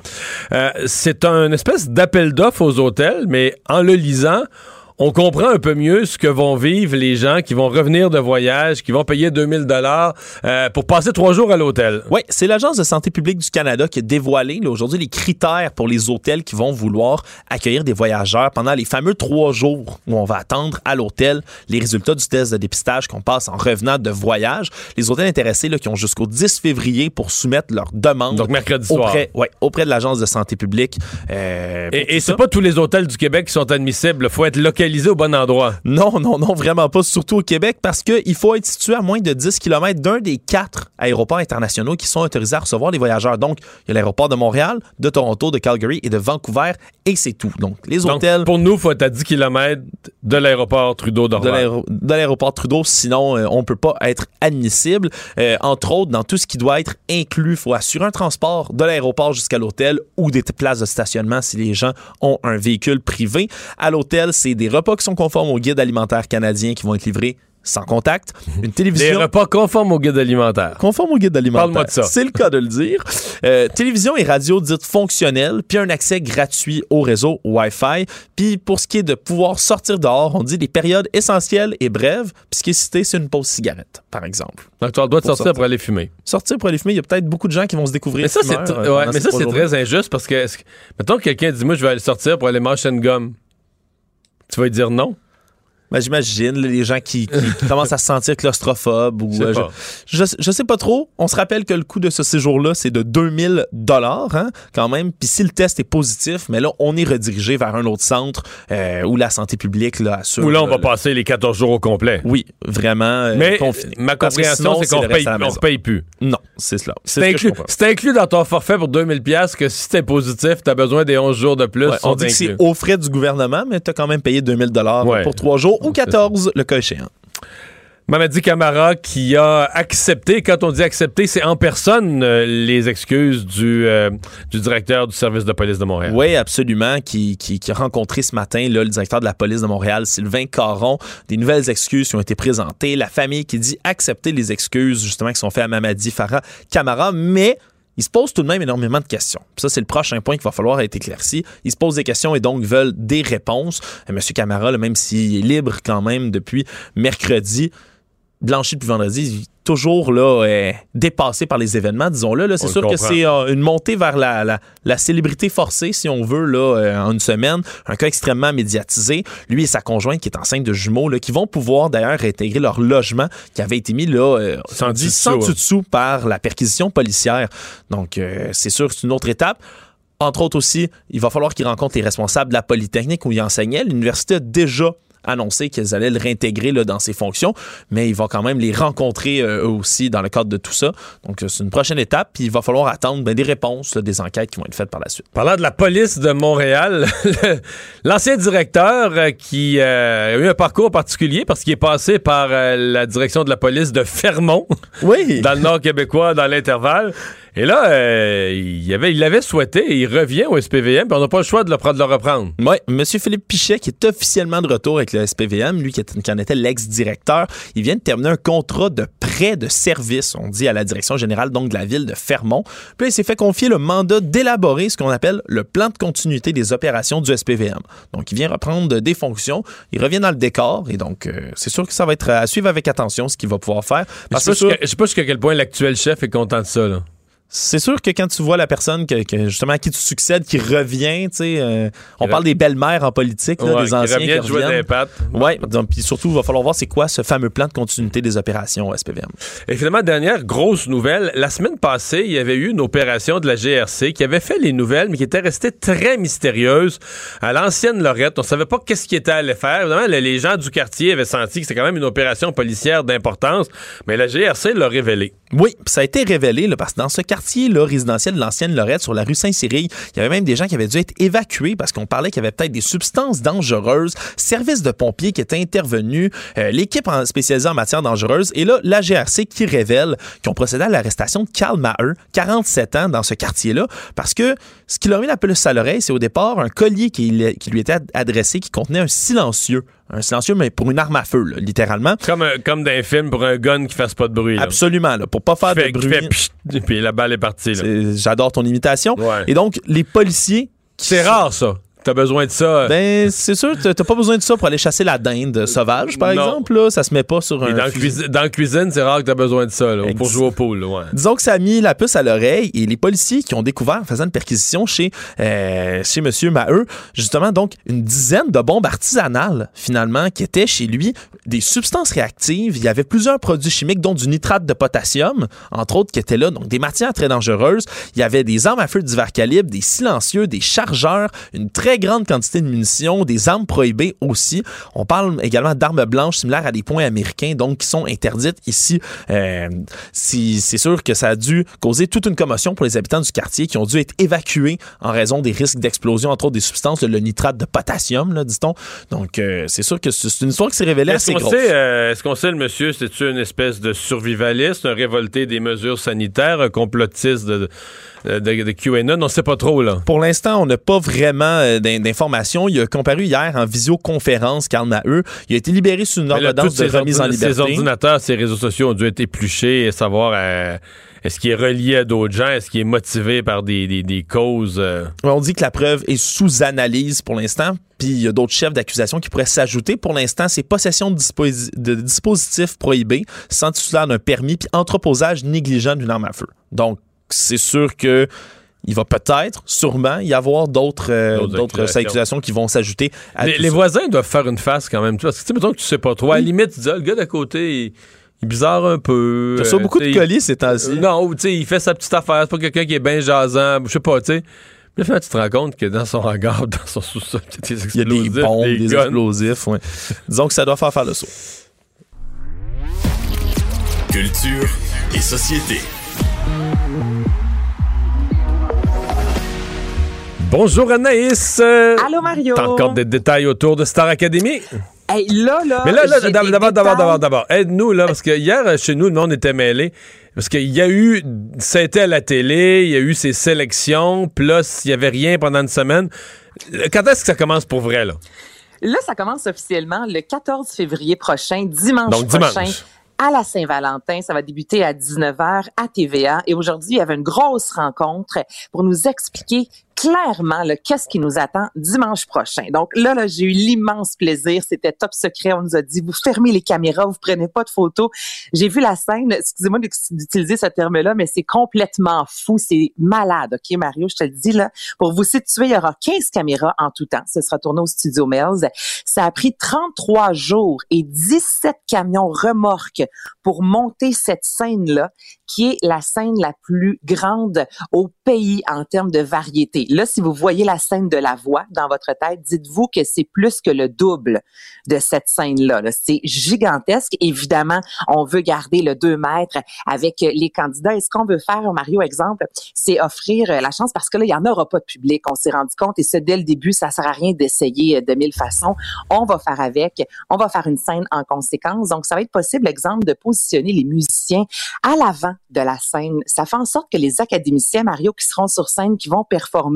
c'est un espèce d'appel d'offres aux hôtels, mais en le lisant, on comprend un peu mieux ce que vont vivre les gens qui vont revenir de voyage, qui vont payer 2000 dollars euh, pour passer trois jours à l'hôtel. Oui, c'est l'Agence de santé publique du Canada qui a dévoilé aujourd'hui les critères pour les hôtels qui vont vouloir accueillir des voyageurs pendant les fameux trois jours où on va attendre à l'hôtel les résultats du test de dépistage qu'on passe en revenant de voyage. Les hôtels intéressés là, qui ont jusqu'au 10 février pour soumettre leur demande. Donc mercredi soir. Auprès, ouais, auprès de l'Agence de santé publique. Euh, et, et c'est pas tous les hôtels du Québec qui sont admissibles. Il faut être localisé au bon endroit? Non, non, non, vraiment pas, surtout au Québec, parce qu'il faut être situé à moins de 10 km d'un des quatre aéroports internationaux qui sont autorisés à recevoir les voyageurs. Donc, il y a l'aéroport de Montréal, de Toronto, de Calgary et de Vancouver, et c'est tout. Donc, les hôtels... pour nous, il faut être à 10 km de l'aéroport Trudeau De l'aéroport Trudeau, sinon, euh, on ne peut pas être admissible. Euh, entre autres, dans tout ce qui doit être inclus, il faut assurer un transport de l'aéroport jusqu'à l'hôtel ou des places de stationnement si les gens ont un véhicule privé. À l'hôtel, c'est des repas qui sont conformes au guide alimentaire canadien qui vont être livrés sans contact. Une télévision. Les repas conformes au guide alimentaire. Conforme au guide alimentaire. Parle-moi de ça. C'est le cas de le dire. Euh, télévision et radio dites fonctionnelles, puis un accès gratuit au réseau Wi-Fi. Puis pour ce qui est de pouvoir sortir dehors, on dit des périodes essentielles et brèves. Puis ce qui est cité, c'est une pause cigarette, par exemple. Donc tu as le droit de sortir, pour aller fumer. Sortir pour aller fumer, il y a peut-être beaucoup de gens qui vont se découvrir. Mais ça, c'est mais ça, c'est très injuste parce que, mettons que quelqu'un dit, moi, je vais aller sortir pour aller manger une gomme. Tu vas dire non? Ben, j'imagine les gens qui, commencent à se sentir claustrophobes ou euh, je, je, sais pas trop. On se rappelle que le coût de ce séjour-là, c'est de 2000 dollars hein, quand même. Puis si le test est positif, mais là, on est redirigé vers un autre centre euh, où la santé publique là, assure. Où là, on va passer les 14 jours au complet. Oui, vraiment. Euh, mais ma compréhension, c'est qu'on paye, on paye plus. Non, c'est cela. C'est inclus, inclus, dans ton forfait pour 2000 pièces que si t'es positif, t'as besoin des 11 jours de plus. on dit que c'est aux frais du gouvernement, mais t'as quand même payé 2000 dollars pour trois jours ou 14, le cas échéant. Mamadi Camara qui a accepté, quand on dit accepté, c'est en personne euh, les excuses du, euh, du directeur du service de police de Montréal. Oui, absolument, qui, qui, a rencontré ce matin là, le directeur de la police de Montréal, Sylvain Caron. Des nouvelles excuses qui ont été présentées. La famille qui dit accepter les excuses justement qui sont faites à Mamadi Farah Camara, mais ils se posent tout de même énormément de questions. ça, c'est le prochain point qu'il va falloir être éclairci. Ils se posent des questions et donc veulent des réponses. Euh, Monsieur Camara, même s'il est libre quand même depuis mercredi, blanchi depuis vendredi, toujours là euh, dépassé par les événements, disons-le. Là, c'est sûr que c'est euh, une montée vers la, la, célébrité forcée, si on veut, là, euh, en une semaine. Un cas extrêmement médiatisé. Lui et sa conjointe, qui est enceinte de jumeaux, là, qui vont pouvoir d'ailleurs réintégrer leur logement qui avait été mis là, sans, dit, sans dessous par la perquisition policière. Donc, c'est sûr que c'est une autre étape. Entre autres aussi, il va falloir qu'il rencontre les responsables de la Polytechnique où il enseignait. L'université a déjà annoncé qu'ils allaient le réintégrer là, dans ses fonctions, mais il va quand même les rencontrer euh, eux aussi dans le cadre de tout ça. Donc, euh, c'est une prochaine étape, puis il va falloir attendre ben, des réponses, des enquêtes qui vont être faites par la suite. Parlant de la police de Montréal, l'ancien directeur euh, qui a eu un parcours particulier parce qu'il est passé par la direction de la police de Fermont, oui. dans le nord québécois, dans l'intervalle. Et là, euh, il, avait, il l'avait souhaité il revient au SPVM, puis on n'a pas le choix de le, de le reprendre. Oui, M. Philippe Pichet, qui est officiellement de retour avec le SPVM, lui qui, en était l'ex-directeur, il vient de terminer un contrat de prêt de service, on dit à la direction générale donc de la ville de Fermont. Puis il s'est fait confier le mandat d'élaborer ce qu'on appelle le plan de continuité des opérations du SPVM. Donc il vient reprendre des fonctions, il revient dans le décor et donc euh, c'est sûr que ça va être à suivre avec attention ce qu'il va pouvoir faire. je ne sais pas jusqu'à quel point l'actuel chef est content de ça. Là. C'est sûr que quand tu vois la personne que, justement à qui tu succèdes qui revient, tu sais, euh, on parle des belles-mères en politique, des anciens qui, reviennent. Jouer des pattes. Ouais, donc puis surtout il va falloir voir c'est quoi ce fameux plan de continuité des opérations au SPVM. Et finalement dernière grosse nouvelle, la semaine passée, il y avait eu une opération de la GRC qui avait fait les nouvelles mais qui était restée très mystérieuse à l'ancienne Lorette. On savait pas qu'est-ce qui était allé faire. Évidemment, les gens du quartier avaient senti que c'était quand même une opération policière d'importance, mais la GRC l'a révélé. Oui, ça a été révélé là, parce que dans ce quartier là, résidentiel de l'ancienne Lorette, sur la rue Saint-Cyril, il y avait même des gens qui avaient dû être évacués parce qu'on parlait qu'il y avait peut-être des substances dangereuses, service de pompiers qui étaient intervenus, euh, l'équipe spécialisée en matière dangereuse, et là, la GRC qui révèle qu'ils ont procédé à l'arrestation de Karl Maher, 47 ans, dans ce quartier-là, parce que ce qui leur mis la peluche à l'oreille, c'est au départ un collier qui lui était adressé qui contenait un silencieux un silencieux, mais pour une arme à feu, littéralement. Comme, comme dans un film pour un gun qui fasse pas de bruit. Absolument, là, pour pas faire de bruit. et puis la balle est partie. J'adore ton imitation. Et donc, les policiers... C'est rare, ça. T'as besoin de ça. Euh. Ben, c'est sûr, t'as pas besoin de ça pour aller chasser la dinde sauvage, par exemple. Là, ça se met pas sur un. Dans, la cuisine, c'est rare que t'as besoin de ça là, pour jouer au pool. Ouais. Disons que ça a mis la puce à l'oreille et les policiers qui ont découvert en faisant une perquisition chez, euh, chez M. Maheu, justement, donc, une dizaine de bombes artisanales, finalement, qui étaient chez lui, des substances réactives. Il y avait plusieurs produits chimiques, dont du nitrate de potassium, entre autres, qui étaient là, donc des matières très dangereuses. Il y avait des armes à feu de divers calibres, des silencieux, des chargeurs, une très grande quantité de munitions, des armes prohibées aussi. On parle également d'armes blanches similaires à des points américains, donc qui sont interdites ici. Euh, c'est sûr que ça a dû causer toute une commotion pour les habitants du quartier qui ont dû être évacués en raison des risques d'explosion, entre autres des substances, le nitrate de potassium, dit-on. Donc, euh, c'est sûr que c'est une histoire qui s'est révélée assez grosse. Euh, est-ce qu'on sait, le monsieur, c'est une espèce de survivaliste, un révolté des mesures sanitaires, un complotiste de de, de, QAnon. On ne sait pas trop, là. Pour l'instant, on n'a pas vraiment euh, d'informations. Il a comparu hier en visioconférence, Karl Maheu. Il a été libéré sous une ordonnance de remise en liberté. Ses ordinateurs, ses réseaux sociaux ont dû être épluchés et savoir... Euh, est-ce qu'il est relié à d'autres gens? Est-ce qu'il est motivé par des, des, des causes? On dit que la preuve est sous analyse pour l'instant. Puis il y a d'autres chefs d'accusation qui pourraient s'ajouter. Pour l'instant, c'est possession de, de, dispositifs prohibés, sans titulaire d'un permis, puis entreposage négligent d'une arme à feu. Donc, c'est sûr que il va peut-être, sûrement, y avoir d'autres euh, accusations. qui vont s'ajouter à Les, les voisins doivent faire une face quand même. Parce que, tu sais, mettons que tu sais pas trop. À la limite, tu dis, ah, le gars d'à côté, il, est bizarre un peu. Tu as beaucoup de colis ces temps-ci. non, tu sais, il fait sa petite affaire. C'est pas quelqu'un qui est bien jasant. Je sais pas, tu sais. Puis là, tu te rends compte que dans son hangar, dans son sous-sol, il y a des bombes, des, explosifs. Ouais. Disons que ça doit faire faire le saut. Culture et société. Bonjour Anaïs. Allô Mario. T'as encore des détails autour de Star Academy? Hey, là, là. Mais là, là d'abord, d'abord, d'abord, d'abord. Aide-nous, là, parce que hier, chez nous, le monde était mêlé. Parce qu'il y a eu, ça a été à la télé, il y a eu ces sélections, plus il n'y avait rien pendant une semaine. Quand est-ce que ça commence pour vrai, là? Là, ça commence officiellement le 14 février prochain, dimanche Donc, prochain. À la Saint-Valentin. Ça va débuter à 19h à TVA. Et aujourd'hui, il y avait une grosse rencontre pour nous expliquer clairement qu'est-ce qui nous attend dimanche prochain? Donc là, là j'ai eu l'immense plaisir. C'était top secret. On nous a dit, vous fermez les caméras, vous prenez pas de photos. J'ai vu la scène. Excusez-moi d'utiliser ce terme-là, mais c'est complètement fou. C'est malade. OK, Mario, je te le dis là. Pour vous situer, il y aura 15 caméras en tout temps. Ce sera tourné au Studio Mills. Ça a pris 33 jours et 17 camions remorques pour monter cette scène-là qui est la scène la plus grande au pays en termes de variété. Là, si vous voyez la scène de la voix dans votre tête, dites-vous que c'est plus que le double de cette scène-là. c'est gigantesque. Évidemment, on veut garder le 2 mètres avec les candidats. Et ce qu'on veut faire, Mario, exemple, c'est offrir la chance parce que là, il n'y en aura pas de public. On s'est rendu compte et ce, dès le début, ça sert à rien d'essayer de mille façons. On va faire avec. On va faire une scène en conséquence. Donc, ça va être possible, exemple, de positionner les musiciens à l'avant de la scène. Ça fait en sorte que les académiciens, Mario, qui seront sur scène, qui vont performer,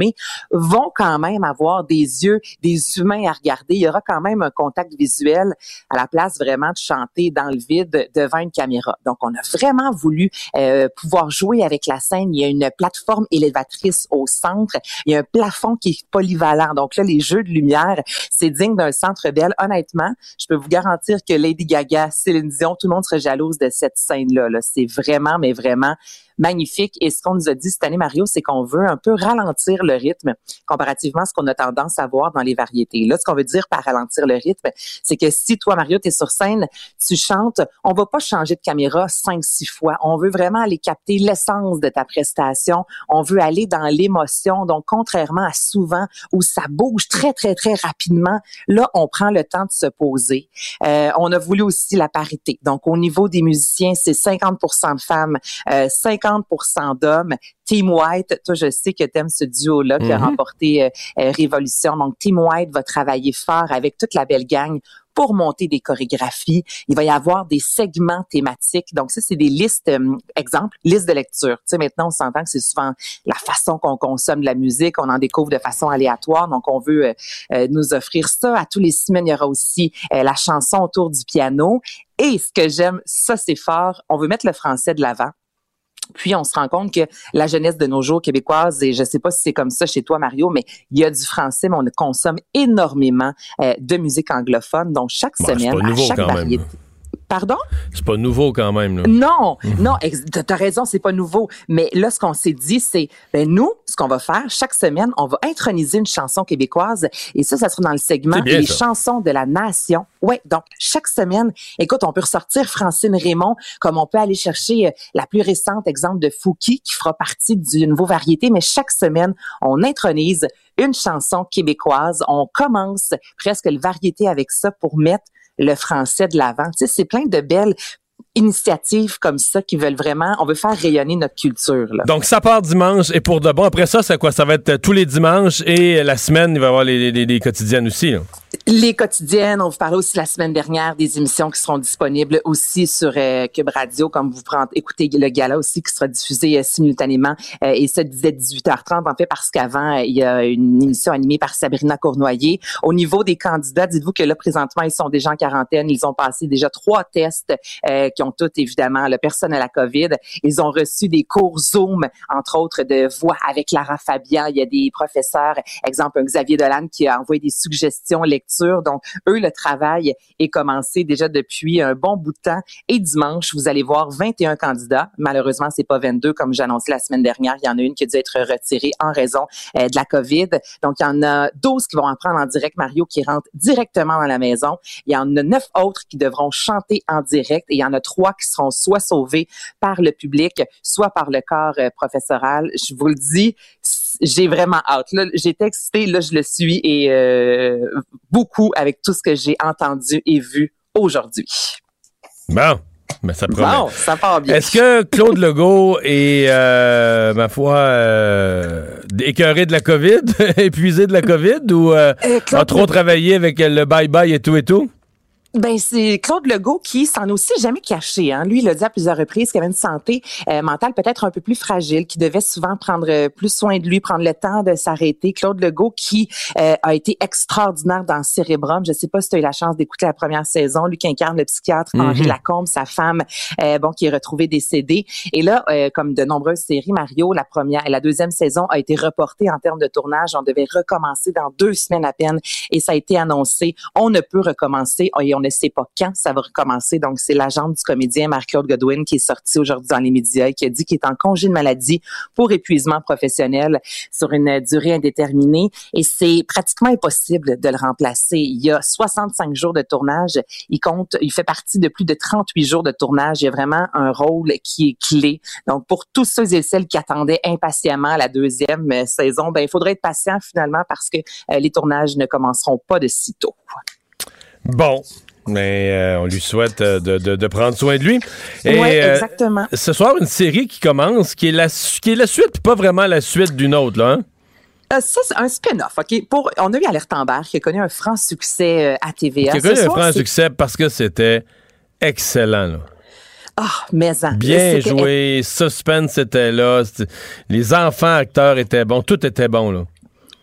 vont quand même avoir des yeux, des humains à regarder. Il y aura quand même un contact visuel à la place vraiment de chanter dans le vide devant une caméra. Donc, on a vraiment voulu euh, pouvoir jouer avec la scène. Il y a une plateforme élévatrice au centre. Il y a un plafond qui est polyvalent. Donc là, les jeux de lumière, c'est digne d'un centre belle. Honnêtement, je peux vous garantir que Lady Gaga, Céline Dion, tout le monde serait jalouse de cette scène-là. -là, c'est vraiment, mais vraiment magnifique. Et ce qu'on nous a dit cette année, Mario, c'est qu'on veut un peu ralentir le rythme comparativement à ce qu'on a tendance à voir dans les variétés. Là, ce qu'on veut dire par ralentir le rythme, c'est que si toi, Mario, tu es sur scène, tu chantes, on va pas changer de caméra cinq, six fois. On veut vraiment aller capter l'essence de ta prestation. On veut aller dans l'émotion. Donc, contrairement à souvent où ça bouge très, très, très rapidement, là, on prend le temps de se poser. Euh, on a voulu aussi la parité. Donc, au niveau des musiciens, c'est 50% de femmes, euh, 50 d'hommes. Team White, toi, je sais que tu aimes ce duo-là qui a mm-hmm. remporté euh, euh, Révolution. Donc, Team White va travailler fort avec toute la belle gang pour monter des chorégraphies. Il va y avoir des segments thématiques. Donc ça, c'est des listes, euh, exemple, listes de lecture. Tu sais, maintenant, on s'entend que c'est souvent la façon qu'on consomme de la musique. On en découvre de façon aléatoire. Donc, on veut euh, euh, nous offrir ça. À tous les semaines, il y aura aussi la chanson autour du piano. Et ce que j'aime, ça, c'est fort. On veut mettre le français de l'avant. Puis on se rend compte que la jeunesse de nos jours québécoise, et je sais pas si c'est comme ça chez toi Mario, mais il y a du français, mais on consomme énormément euh, de musique anglophone. Donc chaque semaine, à chaque variété. Pardon? C'est pas nouveau quand même. Là. Non, mhm. non, t'as raison, c'est pas nouveau. Mais là, ce qu'on s'est dit, c'est, ben nous, ce qu'on va faire, chaque semaine, on va introniser une chanson québécoise. Et ça, ça sera dans le segment Les chansons de la nation. Ouais, donc chaque semaine, écoute, on peut ressortir Francine Raymond, comme on peut aller chercher euh, la plus récente exemple de Fouki, qui fera partie d'une nouveau variété. Mais chaque semaine, on intronise une chanson québécoise. On commence presque le variété avec ça pour mettre le français de l'avant. Tu sais, c'est plein de belles initiatives comme ça qui veulent vraiment, on veut faire rayonner notre culture. Donc ça part dimanche et pour de bon. Après ça, c'est quoi? Ça va être tous les dimanches et la semaine, il va y avoir les, quotidiennes aussi. Les quotidiennes, on vous parlait aussi la semaine dernière des émissions qui seront disponibles aussi sur euh, Cube Radio, comme vous prenez, écoutez le gala aussi qui sera diffusé euh, simultanément euh, et ça disait 18h30 en fait parce qu'avant il y a une émission animée par Sabrina Cournoyer. Au niveau des candidats, dites-vous que là présentement ils sont déjà en quarantaine, ils ont passé déjà trois tests qui ont tous évidemment le personne à la COVID. Ils ont reçu des cours Zoom entre autres de voix avec Lara Fabian. Il y a des professeurs, exemple Xavier Dolan qui a envoyé des suggestions donc, eux, le travail est commencé déjà depuis un bon bout de temps. Et dimanche, vous allez voir 21 candidats. Malheureusement, c'est pas 22 comme j'annonçais la semaine dernière. Il y en a une qui a dû être retirée en raison euh, de la COVID. Donc, il y en a 12 qui vont en prendre en direct, Mario, qui rentrent directement dans la maison. Il y en a neuf autres qui devront chanter en direct et il y en a trois qui seront soit sauvés par le public, soit par le corps euh, professoral. Je vous le dis, j'ai vraiment hâte. Là, j'étais excitée, là, je le suis et euh, beaucoup avec tout ce que j'ai entendu et vu aujourd'hui. Bon. Mais ça promet. Bon, ça part bien. Est-ce que Claude Legault est, euh, ma foi, euh, écœuré de la COVID, épuisé de la COVID ou euh, a trop travaillé avec le bye-bye et tout et tout? Ben c'est Claude Legault qui s'en aussi jamais caché. Hein. Lui, il a dit à plusieurs reprises qu'il avait une santé euh, mentale peut-être un peu plus fragile, qui devait souvent prendre euh, plus soin de lui, prendre le temps de s'arrêter. Claude Legault qui euh, a été extraordinaire dans Cérébrum. Je sais pas si tu as eu la chance d'écouter la première saison. Lui qui incarne le psychiatre Henri mhm. Lacombe, sa femme, bon qui est retrouvée décédée. Et là, comme de nombreuses séries, Mario, la première et la deuxième saison a été reportée en termes de tournage. On devait recommencer dans deux semaines à peine, et ça a été annoncé. On ne peut recommencer et on ne sait pas quand ça va recommencer. Donc, c'est l'agent du comédien Marc-Claude Godwin qui est sorti aujourd'hui dans les médias et qui a dit qu'il est en congé de maladie pour épuisement professionnel sur une durée indéterminée. Et c'est pratiquement impossible de le remplacer. Il y a 65 jours de tournage. Il compte, il fait partie de plus de 38 jours de tournage. Il y a vraiment un rôle qui est clé. Donc, pour tous ceux et celles qui attendaient impatiemment la deuxième saison, ben, il faudrait être patient finalement parce que euh, les tournages ne commenceront pas de sitôt. Bon, mais euh, on lui souhaite euh, de, prendre soin de lui. Oui, euh, exactement. ce soir, une série qui commence, qui est la, qui est la suite, puis pas vraiment la suite d'une autre, là. Hein? ça, c'est un spin-off, OK? Pour, on a eu Alerte Amber qui a connu un franc succès à TVA. Qui a connu un franc succès parce que c'était excellent, là. Ah, mais Bien joué, suspense était là, les enfants acteurs étaient bons, tout était bon, là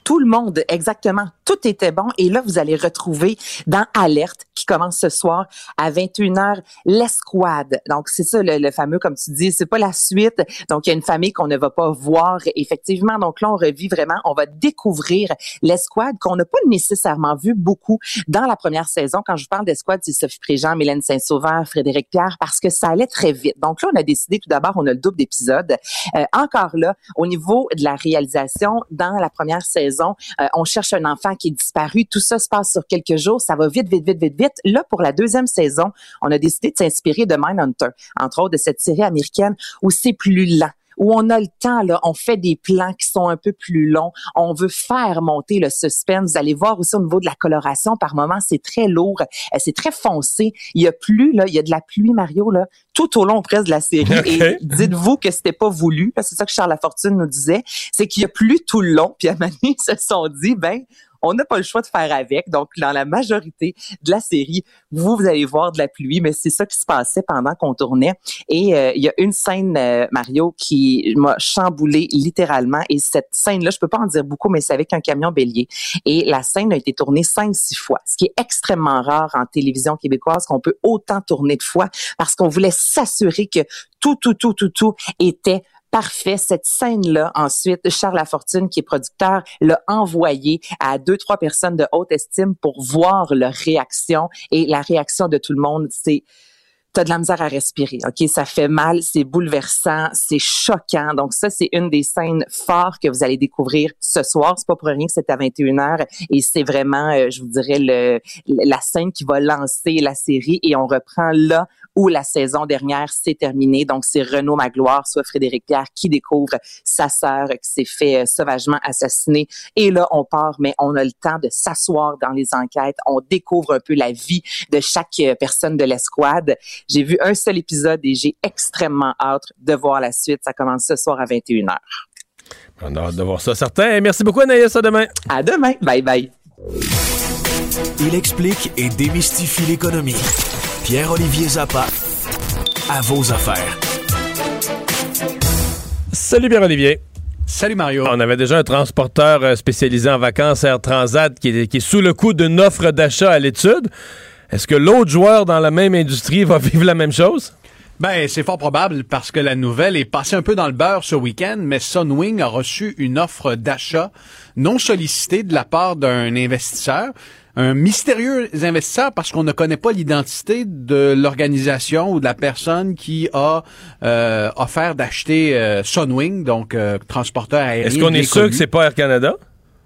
tout le monde, exactement, tout était bon. Et là, vous allez retrouver dans Alerte, qui commence ce soir à 21h, l'escouade. Donc, c'est ça le, fameux, comme tu dis, c'est pas la suite. Donc, il y a une famille qu'on ne va pas voir, effectivement. Donc là, on revit vraiment, on va découvrir l'escouade qu'on n'a pas nécessairement vu beaucoup dans la première saison. Quand je parle d'escouade, c'est Sophie Préjean, Mylène Saint-Sauveur, Frédéric Pierre, parce que ça allait très vite. Donc là, on a décidé tout d'abord, on a le double d'épisodes. Euh, encore là, au niveau de la réalisation, dans la première saison, euh, on cherche un enfant qui est disparu. Tout ça se passe sur quelques jours. Ça va vite, vite, vite, vite, vite. Là, pour la deuxième saison, on a décidé de s'inspirer de Mindhunter, entre autres de cette série américaine où c'est plus lent où on a le temps, là, on fait des plans qui sont un peu plus longs. On veut faire monter le suspense. Vous allez voir aussi au niveau de la coloration, par moments, c'est très lourd, euh, c'est très foncé. Il y a plus, là, il y a de la pluie, Mario, là, tout au long presque de la série. Et dites-vous que c'était pas voulu. C'est ça que Charles Lafortune nous disait. C'est qu'il y a plus tout le long. Puis à Mani, ils se sont dit, ben, on n'a pas le choix de faire avec. Donc, dans la majorité de la série, vous, vous allez voir de la pluie, mais c'est ça qui se passait pendant qu'on tournait. Et euh, il y a une scène, euh, Mario, qui m'a chamboulé littéralement. Et cette scène-là, je peux pas en dire beaucoup, mais c'est avec un camion bélier. Et la scène a été tournée cinq, six fois, ce qui est extrêmement rare en télévision québécoise qu'on peut autant tourner de fois parce qu'on voulait s'assurer que tout, tout, tout, tout, tout était parfait. Cette scène-là, ensuite, Charles Lafortune, qui est producteur, l'a envoyé à deux, trois personnes de haute estime pour voir leur réaction. Et la réaction de tout le monde, c'est t'as de la misère à respirer. OK, ça fait mal, c'est bouleversant, c'est choquant. Donc ça c'est une des scènes fortes que vous allez découvrir ce soir, c'est pas pour rien que c'est à 21h et c'est vraiment euh, je vous dirais le la scène qui va lancer la série et on reprend là où la saison dernière s'est terminée. Donc, c'est Renaud Magloire, soit Frédéric Pierre, qui découvre sa sœur qui s'est fait euh, sauvagement assassiner. Et là, on part, mais on a le temps de s'asseoir dans les enquêtes. On découvre un peu la vie de chaque euh, personne de l'escouade. J'ai vu un seul épisode et j'ai extrêmement hâte de voir la suite. Ça commence ce soir à 21h. On a hâte de voir ça, certain. Merci beaucoup, Anaïs. À demain. À demain. Bye bye. Il explique et démystifie l'économie. Pierre-Olivier Zappa, à vos affaires. Salut Pierre-Olivier. Salut Mario. On avait déjà un transporteur euh, spécialisé en vacances Air Transat qui est, qui est sous le coup d'une offre d'achat à l'étude. Est-ce que l'autre joueur dans la même industrie va vivre la même chose? Ben, c'est fort probable parce que la nouvelle est passée un peu dans le beurre ce week-end, mais Sunwing a reçu une offre d'achat non sollicitée de la part d'un investisseur un mystérieux investisseur parce qu'on ne connaît pas l'identité de l'organisation ou de la personne qui a euh, offert d'acheter euh, Sunwing, donc euh, transporteur aérien. Est-ce qu'on est sûr que c'est pas Air Canada?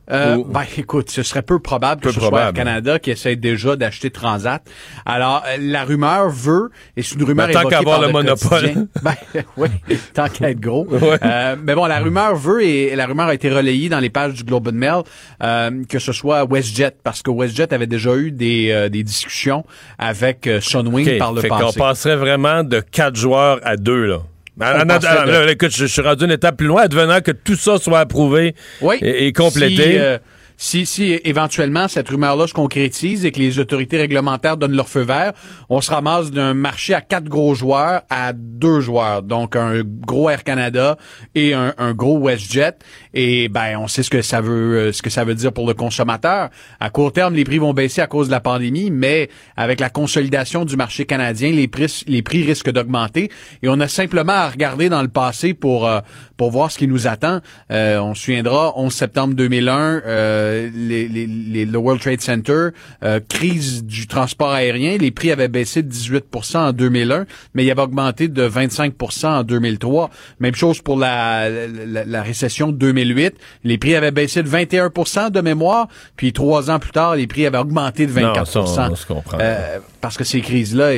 Euh, ben, écoute, ce serait peu probable que ce soit Air Canada qui essaie déjà d'acheter Transat. Alors, euh, la rumeur veut, et c'est une rumeur ben, tant qu'à avoir le, monopole. ben, oui, tant qu'à être gros. Euh, mais bon, la rumeur veut, et la rumeur a été relayée dans les pages du Globe and Mail, euh, que ce soit WestJet, parce que WestJet avait déjà eu des, des discussions avec Sunwing par le fait passé. qu'on passerait vraiment de quatre joueurs à deux, là. Ben, écoute, je, suis rendu une étape plus loin, advenant que tout ça soit approuvé et, complété. Euh, si, si éventuellement cette rumeur-là se concrétise et que les autorités réglementaires donnent leur feu vert, on se ramasse d'un marché à quatre gros joueurs à deux joueurs. Donc un gros Air Canada et un, gros WestJet. Et ben on sait ce que ça veut euh, ce que ça veut dire pour le consommateur. À court terme, les prix vont baisser à cause de la pandémie, mais avec la consolidation du marché canadien, les prix les prix risquent d'augmenter. Et on a simplement à regarder dans le passé pour euh, pour voir ce qui nous attend. Euh, on se souviendra 11 septembre 2001. Euh, les, les, le World Trade Center, euh, crise du transport aérien, les prix avaient baissé de 18% en 2001, mais il avait augmenté de 25% en 2003. Même chose pour la, la, la, récession de 2008. Les prix avaient baissé de 21% de mémoire, puis trois ans plus tard, les prix avaient augmenté de 24% euh, Parce que ces crises-là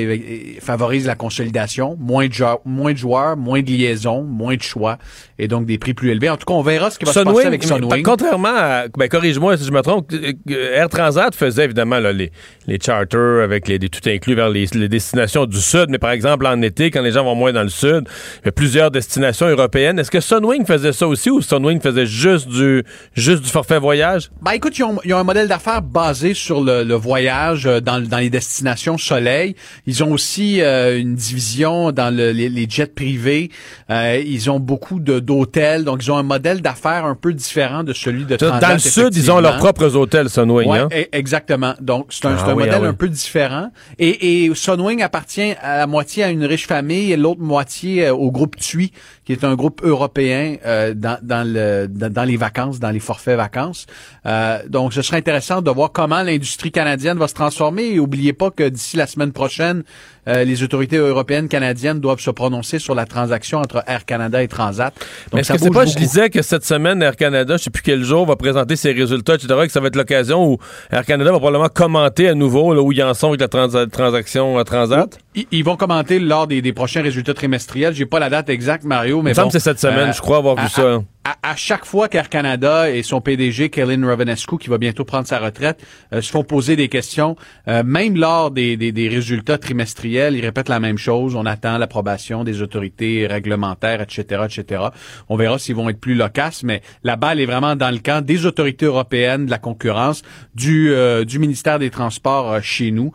favorisent la consolidation, moins de, moins de joueurs, moins de liaisons, moins de choix, et donc des prix plus élevés. En tout cas, on verra ce qui va se passer avec Sunwing. Contrairement à, ben, corrige-moi si je me trompe, Air Transat faisait évidemment les, les charters avec les, tout inclus vers les, destinations du sud, mais par exemple en été, quand les gens vont moins dans le sud, il y a plusieurs destinations européennes. Est-ce que Sunwing faisait ça aussi ou Sunwing faisait juste du juste du forfait voyage? Ben écoute, ils ont, un modèle d'affaires basé sur le, voyage euh, dans, dans les destinations soleil. Ils ont aussi euh, une division dans les, jets privés. Euh, ils ont beaucoup d'hôtels, donc ils ont un modèle d'affaires un peu différent de celui de Transat. Dans le sud, ils Ils ont leurs propres hôtels, Sunwing. hein? E, exactement. Donc, c'est un, ah modèle ah un peu différent. Et, et Sunwing appartient à la moitié à une riche famille et l'autre moitié euh, au groupe TUI, qui est un groupe européen euh, dans, dans, le, dans, les vacances, dans les forfaits vacances. Euh, donc, ce serait intéressant de voir comment l'industrie canadienne va se transformer. Et oubliez pas que d'ici la semaine prochaine, euh, les autorités européennes canadiennes doivent se prononcer sur la transaction entre Air Canada et Transat. Donc, que c'est pas, je disais que cette semaine, Air Canada, je sais plus quel jour, va présenter ses résultats, etc., que ça va être l'occasion où Air Canada va probablement commenter à nouveau là, où ils en sont avec la transaction euh, Transat? Ils, vont commenter lors des, prochains résultats trimestriels. J'ai pas la date exacte, Mario, mais Il me semble que c'est cette semaine, euh, je crois avoir vu ça à, chaque fois qu'Air Canada et son PDG, Kellen Ravenescu, qui va bientôt prendre sa retraite, euh, se font poser des questions, même lors des, des, résultats trimestriels, ils répètent la même chose. On attend l'approbation des autorités réglementaires, etc., etc. On verra s'ils vont être plus loquaces, mais la balle est vraiment dans le camp des autorités européennes, de la concurrence, du, euh, du ministère des Transports chez nous,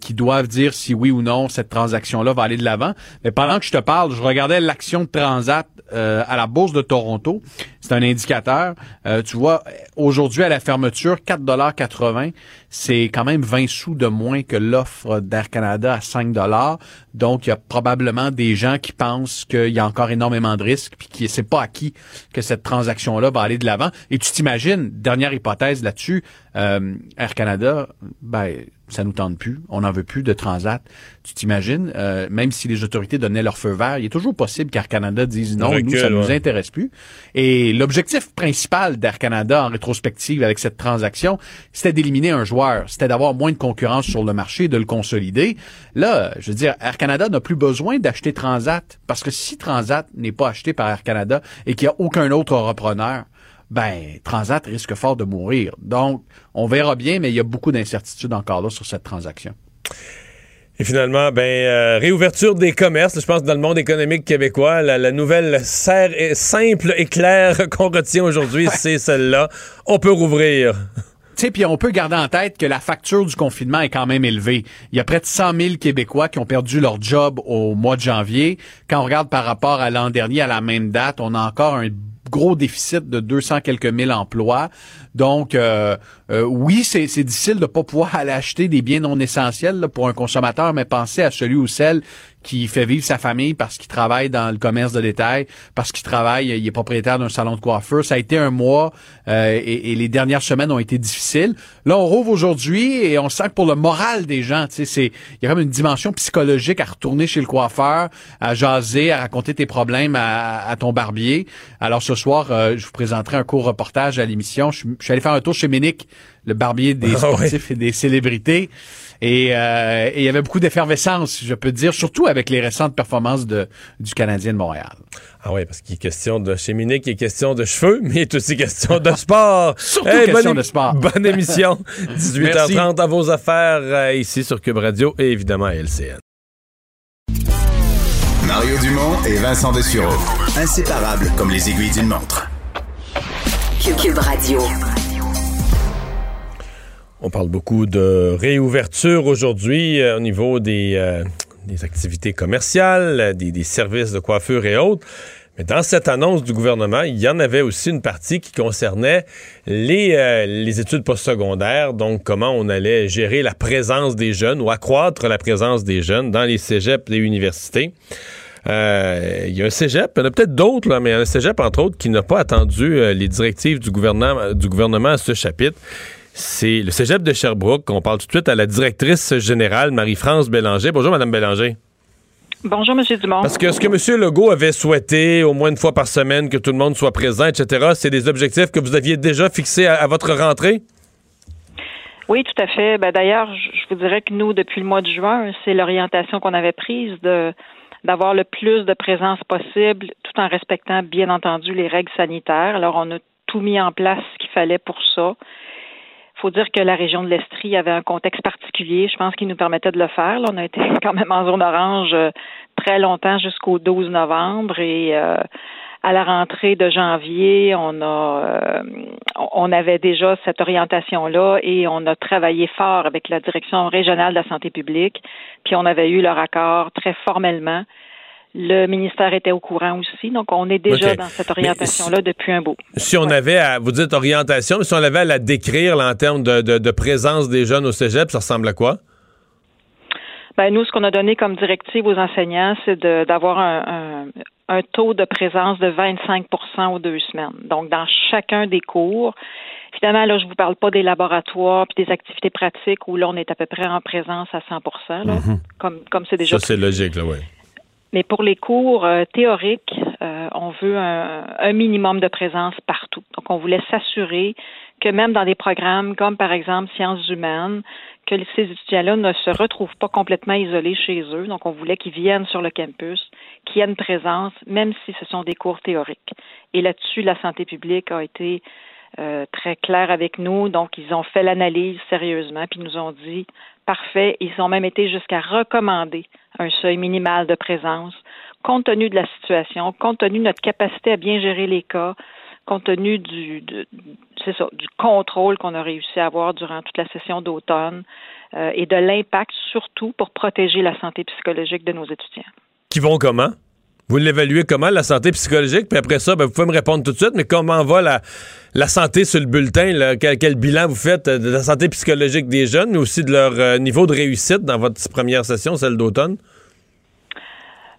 qui doivent dire si oui ou non cette transaction-là va aller de l'avant. Mais pendant que je te parle, je regardais l'action de Transat à la Bourse de Toronto c'est un indicateur. Euh, tu vois, aujourd'hui à la fermeture, 4,80 c'est quand même 20 sous de moins que l'offre d'Air Canada à 5 Donc, il y a probablement des gens qui pensent qu'il y a encore énormément de risques puis qui c'est pas acquis que cette transaction-là va aller de l'avant. Et tu t'imagines, dernière hypothèse là-dessus, euh, Air Canada, ben ça nous tente plus, on n'en veut plus de Transat. Tu t'imagines, euh, même si les autorités donnaient leur feu vert, il est toujours possible qu'Air Canada dise non, nous, ça ne nous intéresse plus. Et l'objectif principal d'Air Canada en rétrospective avec cette transaction, c'était d'éliminer un joueur, c'était d'avoir moins de concurrence sur le marché, de le consolider. Là, je veux dire, Air Canada n'a plus besoin d'acheter Transat, parce que si Transat n'est pas acheté par Air Canada et qu'il n'y a aucun autre repreneur, ben Transat risque fort de mourir. Donc, on verra bien, mais il y a beaucoup d'incertitudes encore là sur cette transaction. Et finalement, ben euh, réouverture des commerces. Je pense dans le monde économique québécois, la, nouvelle serre simple et claire qu'on retient aujourd'hui, c'est celle-là. On peut rouvrir. Tu sais, puis on peut garder en tête que la facture du confinement est quand même élevée. Il y a près de 100 000 Québécois qui ont perdu leur job au mois de janvier. Quand on regarde par rapport à l'an dernier, à la même date, on a encore un gros déficit de 200 quelques mille emplois. Donc, euh, euh, oui, c'est difficile de pas pouvoir aller acheter des biens non essentiels pour un consommateur, mais pensez à celui ou celle qui fait vivre sa famille parce qu'il travaille dans le commerce de détail, parce qu'il travaille, il est propriétaire d'un salon de coiffeur. Ça a été un mois euh, et, les dernières semaines ont été difficiles. Là, on rouvre aujourd'hui et on sent que pour le moral des gens, tu sais, il y a comme une dimension psychologique à retourner chez le coiffeur, à jaser, à raconter tes problèmes à, ton barbier. Alors ce soir, euh, je vous présenterai un court reportage à l'émission. Je, suis allé faire un tour chez Ménic, le barbier des ah sportifs et des célébrités. Euh, et il y avait beaucoup d'effervescence, je peux dire, surtout avec les récentes performances de, du Canadien de Montréal. Ah oui, parce qu'il est question de cheminée, il est question de cheveux, mais il est aussi question de sport. surtout question de sport. Bonne émission. 18h30 à vos affaires euh, ici sur Cube Radio et évidemment à LCN. Mario Dumont et Vincent Dessureau. Inséparables comme les aiguilles d'une montre. On parle beaucoup de réouverture aujourd'hui euh, au niveau des, euh, activités commerciales, des, des, services de coiffure et autres. Mais dans cette annonce du gouvernement, il y en avait aussi une partie qui concernait les, euh, les études postsecondaires, donc comment on allait gérer la présence des jeunes ou accroître la présence des jeunes dans les cégeps et universités. Euh, il y a un cégep, il y en a peut-être d'autres, mais il y a un cégep, entre autres, qui n'a pas attendu les directives du gouvernement, du gouvernement à ce chapitre. C'est le cégep de Sherbrooke. On parle tout de suite à la directrice générale, Marie-France Bélanger. Bonjour, Madame Bélanger. Bonjour, M. Dumont. Parce que ce que M. Legault avait souhaité, au moins une fois par semaine, que tout le monde soit présent, etc., c'est des objectifs que vous aviez déjà fixés à, votre rentrée? Oui, tout à fait. Ben, D'ailleurs, je vous dirais que nous, depuis le mois de juin, c'est l'orientation qu'on avait prise de d'avoir le plus de présence possible, tout en respectant, bien entendu, les règles sanitaires. Alors, on a tout mis en place ce qu'il fallait pour ça faut dire que la région de l'Estrie avait un contexte particulier, je pense, qui nous permettait de le faire. on a été quand même en zone orange euh, très longtemps jusqu'au 12 novembre et euh, à la rentrée de janvier, on a euh, on avait déjà cette orientation là et on a travaillé fort avec la direction régionale de la santé publique, puis on avait eu leur accord très formellement. Le ministère était au courant aussi, donc on est déjà dans cette orientation-là depuis un bout. Si on avait à, vous dites orientation, mais si on avait à la décrire en termes de, présence des jeunes au cégep, ça ressemble à quoi? Ben, nous, ce qu'on a donné comme directive aux enseignants, c'est d'avoir un, un, taux de présence de 25% aux deux semaines. Donc, dans chacun des cours, Évidemment, là, je vous parle pas des laboratoires puis des activités pratiques où là, on est à peu près en présence à 100 là, mhm. comme comme c'est déjà. Ça, c'est logique, là, oui. Mais pour les cours euh, théoriques, euh, on veut un, minimum de présence partout. Donc, on voulait s'assurer que même dans des programmes comme, par exemple, sciences humaines, que ces étudiants-là ne se retrouvent pas complètement isolés chez eux. Donc, on voulait qu'ils viennent sur le campus, qu'il y une présence, même si ce sont des cours théoriques. Et là-dessus, la santé publique a été euh, très clair avec nous. Donc, ils ont fait l'analyse sérieusement, puis nous ont dit parfait. Ils ont même été jusqu'à recommander un seuil minimal de présence, compte tenu de la situation, compte tenu de notre capacité à bien gérer les cas, compte tenu du, du contrôle qu'on a réussi à avoir durant toute la session d'automne euh, et de l'impact surtout pour protéger la santé psychologique de nos étudiants. Qui vont comment? Vous l'évaluez comment, la santé psychologique? Puis après ça, ben, vous pouvez me répondre tout de suite, mais comment va la, la santé sur le bulletin? Quel, bilan vous faites de la santé psychologique des jeunes, mais aussi de leur euh, niveau de réussite dans votre première session, celle d'automne?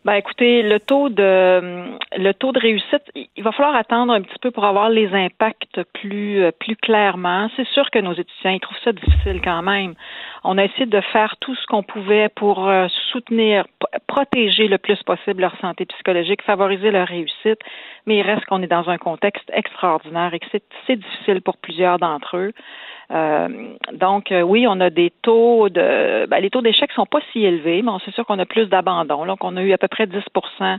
Ben écoutez, le taux de le taux de réussite, il va falloir attendre un petit peu pour avoir les impacts plus euh, plus clairement. C'est sûr que nos étudiants ils trouvent ça difficile quand même. On a essayé de faire tout ce qu'on pouvait pour euh, soutenir, protéger le plus possible leur santé psychologique, favoriser leur réussite, mais il reste qu'on est dans un contexte extraordinaire et que c'est difficile pour plusieurs d'entre eux. Euh, donc, euh, oui, on a des taux de. Ben, les taux d'échec sont pas si élevés, mais c'est sûr qu'on a plus d'abandon. Donc, on a eu à peu près 10%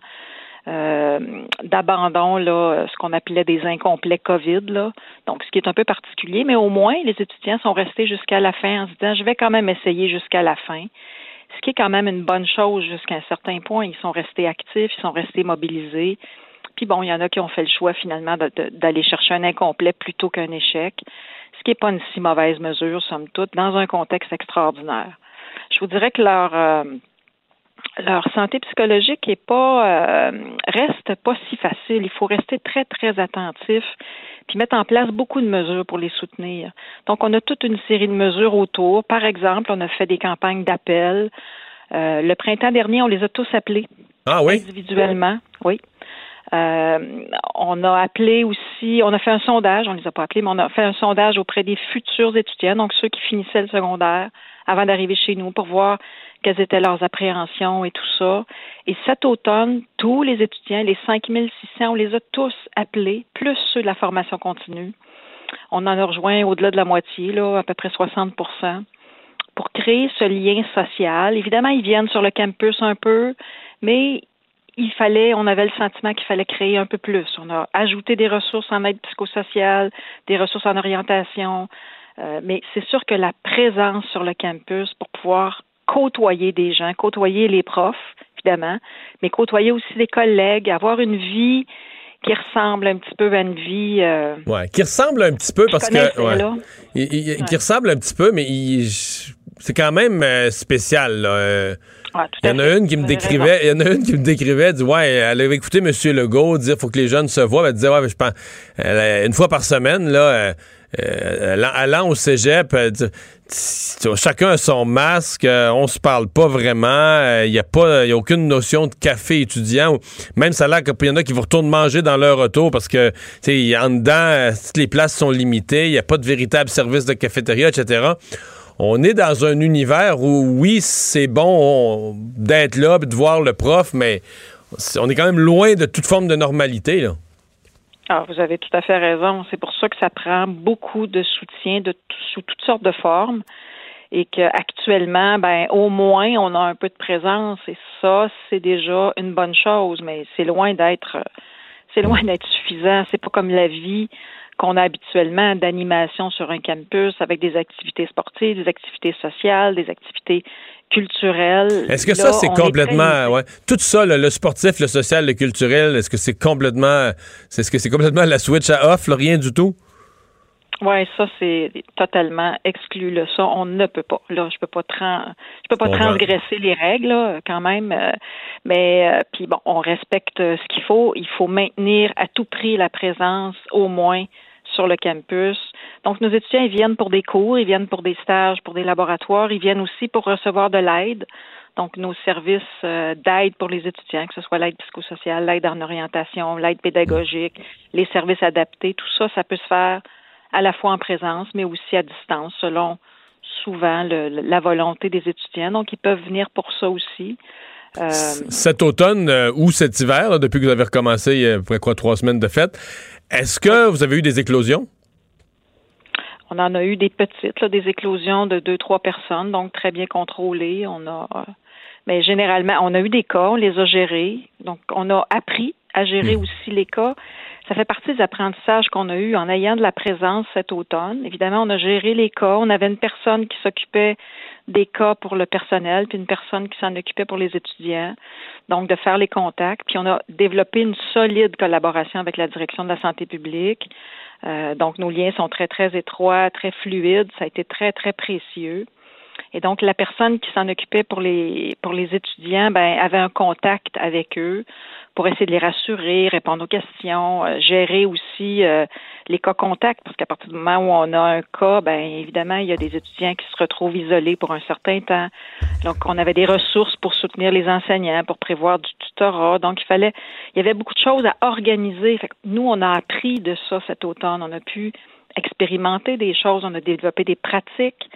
euh, d'abandon, là, ce qu'on appelait des incomplets COVID, là. Donc, ce qui est un peu particulier, mais au moins, les étudiants sont restés jusqu'à la fin en se disant, je vais quand même essayer jusqu'à la fin. Ce qui est quand même une bonne chose jusqu'à un certain point. Ils sont restés actifs, ils sont restés mobilisés. Puis bon, il y en a qui ont fait le choix finalement d'aller chercher un incomplet plutôt qu'un échec qui n'est pas une si mauvaise mesure, somme toute, dans un contexte extraordinaire. Je vous dirais que leur euh, leur santé psychologique est pas euh, reste pas si facile. Il faut rester très très attentif puis mettre en place beaucoup de mesures pour les soutenir. Donc on a toute une série de mesures autour. Par exemple, on a fait des campagnes d'appel. Euh, le printemps dernier, on les a tous appelés. Ah oui? Individuellement, oui. Euh, on a appelé aussi, on a fait un sondage, on les a pas appelés, mais on a fait un sondage auprès des futurs étudiants, donc ceux qui finissaient le secondaire avant d'arriver chez nous pour voir quelles étaient leurs appréhensions et tout ça. Et cet automne, tous les étudiants, les 5600, on les a tous appelés, plus ceux de la formation continue. On en a rejoint au-delà de la moitié, là, à peu près 60% pour créer ce lien social. Évidemment, ils viennent sur le campus un peu, mais il fallait, on avait le sentiment qu'il fallait créer un peu plus. On a ajouté des ressources en aide psychosociale, des ressources en orientation, euh, mais c'est sûr que la présence sur le campus pour pouvoir côtoyer des gens, côtoyer les profs, évidemment, mais côtoyer aussi des collègues, avoir une vie qui ressemble un petit peu à une vie. Euh, ouais, qui ressemble un petit peu parce que. Ouais, Qui ressemble un petit peu, mais c'est quand même euh, spécial. Là. Il y en a une qui me décrivait, il y en a une qui me décrivait, dit ouais, elle avait écouté M. Legault dire faut que les jeunes se voient, elle disait ouais, je pense une fois par semaine là, euh, euh, allant au cégep, chacun a son masque, euh, on se parle pas vraiment, il y a pas, y a aucune notion de café étudiant. Même ça là qu'il y en a qui vont retourner manger dans leur auto parce que tu sais, en dedans, toutes les places sont limitées, il y a pas de véritable service de cafétéria, etc on est dans un univers où, oui, c'est bon d'être là, de voir le prof, mais on est quand même loin de toute forme de normalité. Là. Ah, vous avez tout à fait raison. C'est pour ça que ça prend beaucoup de soutien sous toutes sortes de formes et qu'actuellement, ben, au moins, on a un peu de présence et ça, c'est déjà une bonne chose, mais c'est loin d'être, c'est loin d'être suffisant. C'est pas comme la vie qu'on a habituellement d'animation sur un campus avec des activités sportives, des activités sociales, des activités culturelles. Est-ce que ça, c'est complètement, ouais, tout ça, le, sportif, le social, le culturel, est-ce que c'est complètement, est-ce que c'est complètement la switch à off, rien du tout? Oui, ça c'est totalement exclu. Là. Ça, on ne peut pas. Là, je peux pas je peux pas transgresser les règles quand même. Euh, mais euh, puis bon, on respecte euh, ce qu'il faut. Il faut maintenir à tout prix la présence au moins sur le campus. Donc, nos étudiants ils viennent pour des cours, ils viennent pour des stages, pour des laboratoires, ils viennent aussi pour recevoir de l'aide. Donc, nos services d'aide pour les étudiants, que ce soit l'aide psychosociale, l'aide en orientation, l'aide pédagogique, les services adaptés, tout ça, ça peut se faire à la fois en présence, mais aussi à distance, selon souvent la volonté des étudiants. Donc, ils peuvent venir pour ça aussi. Euh, cet automne euh, ou cet hiver, depuis que vous avez recommencé il y a quoi, trois semaines de fête, est-ce que vous avez eu des éclosions? On en a eu des petites, des éclosions de deux, trois personnes, donc très bien contrôlées. On a, mais généralement, on a eu des cas, on les a gérés. Donc, on a appris à gérer hmm. aussi les cas. Ça fait partie des apprentissages qu'on a eus en ayant de la présence cet automne. Évidemment, on a géré les cas. On avait une personne qui s'occupait des cas pour le personnel, puis une personne qui s'en occupait pour les étudiants. Donc, de faire les contacts. Puis, on a développé une solide collaboration avec la direction de la santé publique. Euh, donc, nos liens sont très, très étroits, très fluides. Ça a été très, très précieux. Et donc, la personne qui s'en occupait pour les, pour les étudiants, ben, avait un contact avec eux pour essayer de les rassurer, répondre aux questions, euh, gérer aussi euh, les cas contacts, parce qu'à partir du moment où on a un cas, ben évidemment, il y a des étudiants qui se retrouvent isolés pour un certain temps. Donc, on avait des ressources pour soutenir les enseignants, pour prévoir du tutorat. Donc, il fallait, il y avait beaucoup de choses à organiser. Fait nous, on a appris de ça cet automne. On a pu expérimenter des choses, on a développé des pratiques.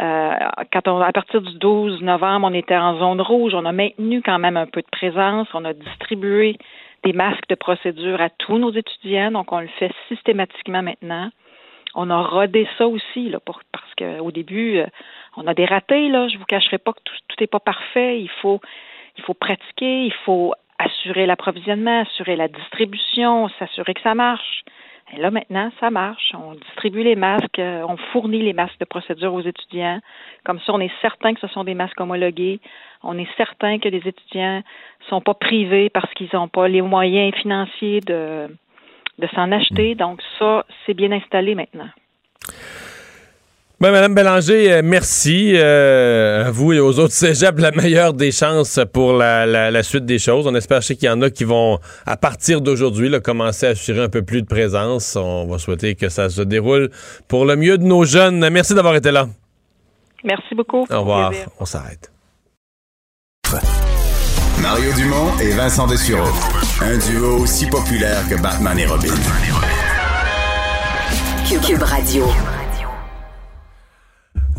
Euh, quand on, à partir du 12 novembre, on était en zone rouge, on a maintenu quand même un peu de présence, on a distribué des masques de procédure à tous nos étudiants, donc on le fait systématiquement maintenant. On a rodé ça aussi, là, pour, parce qu'au début, euh, on a des ratés, là. Je vous cacherai pas que tout n'est pas parfait. Il faut, il faut pratiquer, il faut assurer l'approvisionnement, assurer la distribution, s'assurer que ça marche. Et là, maintenant, ça marche. On distribue les masques, euh, on fournit les masques de procédure aux étudiants. Comme ça, on est certain que ce sont des masques homologués. On est certain que les étudiants ne sont pas privés parce qu'ils n'ont pas les moyens financiers de, de s'en acheter. Donc, ça, c'est bien installé maintenant. Ben, Madame Bélanger, euh, merci euh, à vous et aux autres cégeps. La meilleure des chances pour la, suite des choses. On espère qu'il y en a qui vont, à partir d'aujourd'hui, commencer à assurer un peu plus de présence. On va souhaiter que ça se déroule pour le mieux de nos jeunes. Merci d'avoir été là. Merci beaucoup. Au revoir. On s'arrête. Mario Dumont et Vincent Dessureau. Un duo aussi populaire que Batman et Robin. Cube Radio.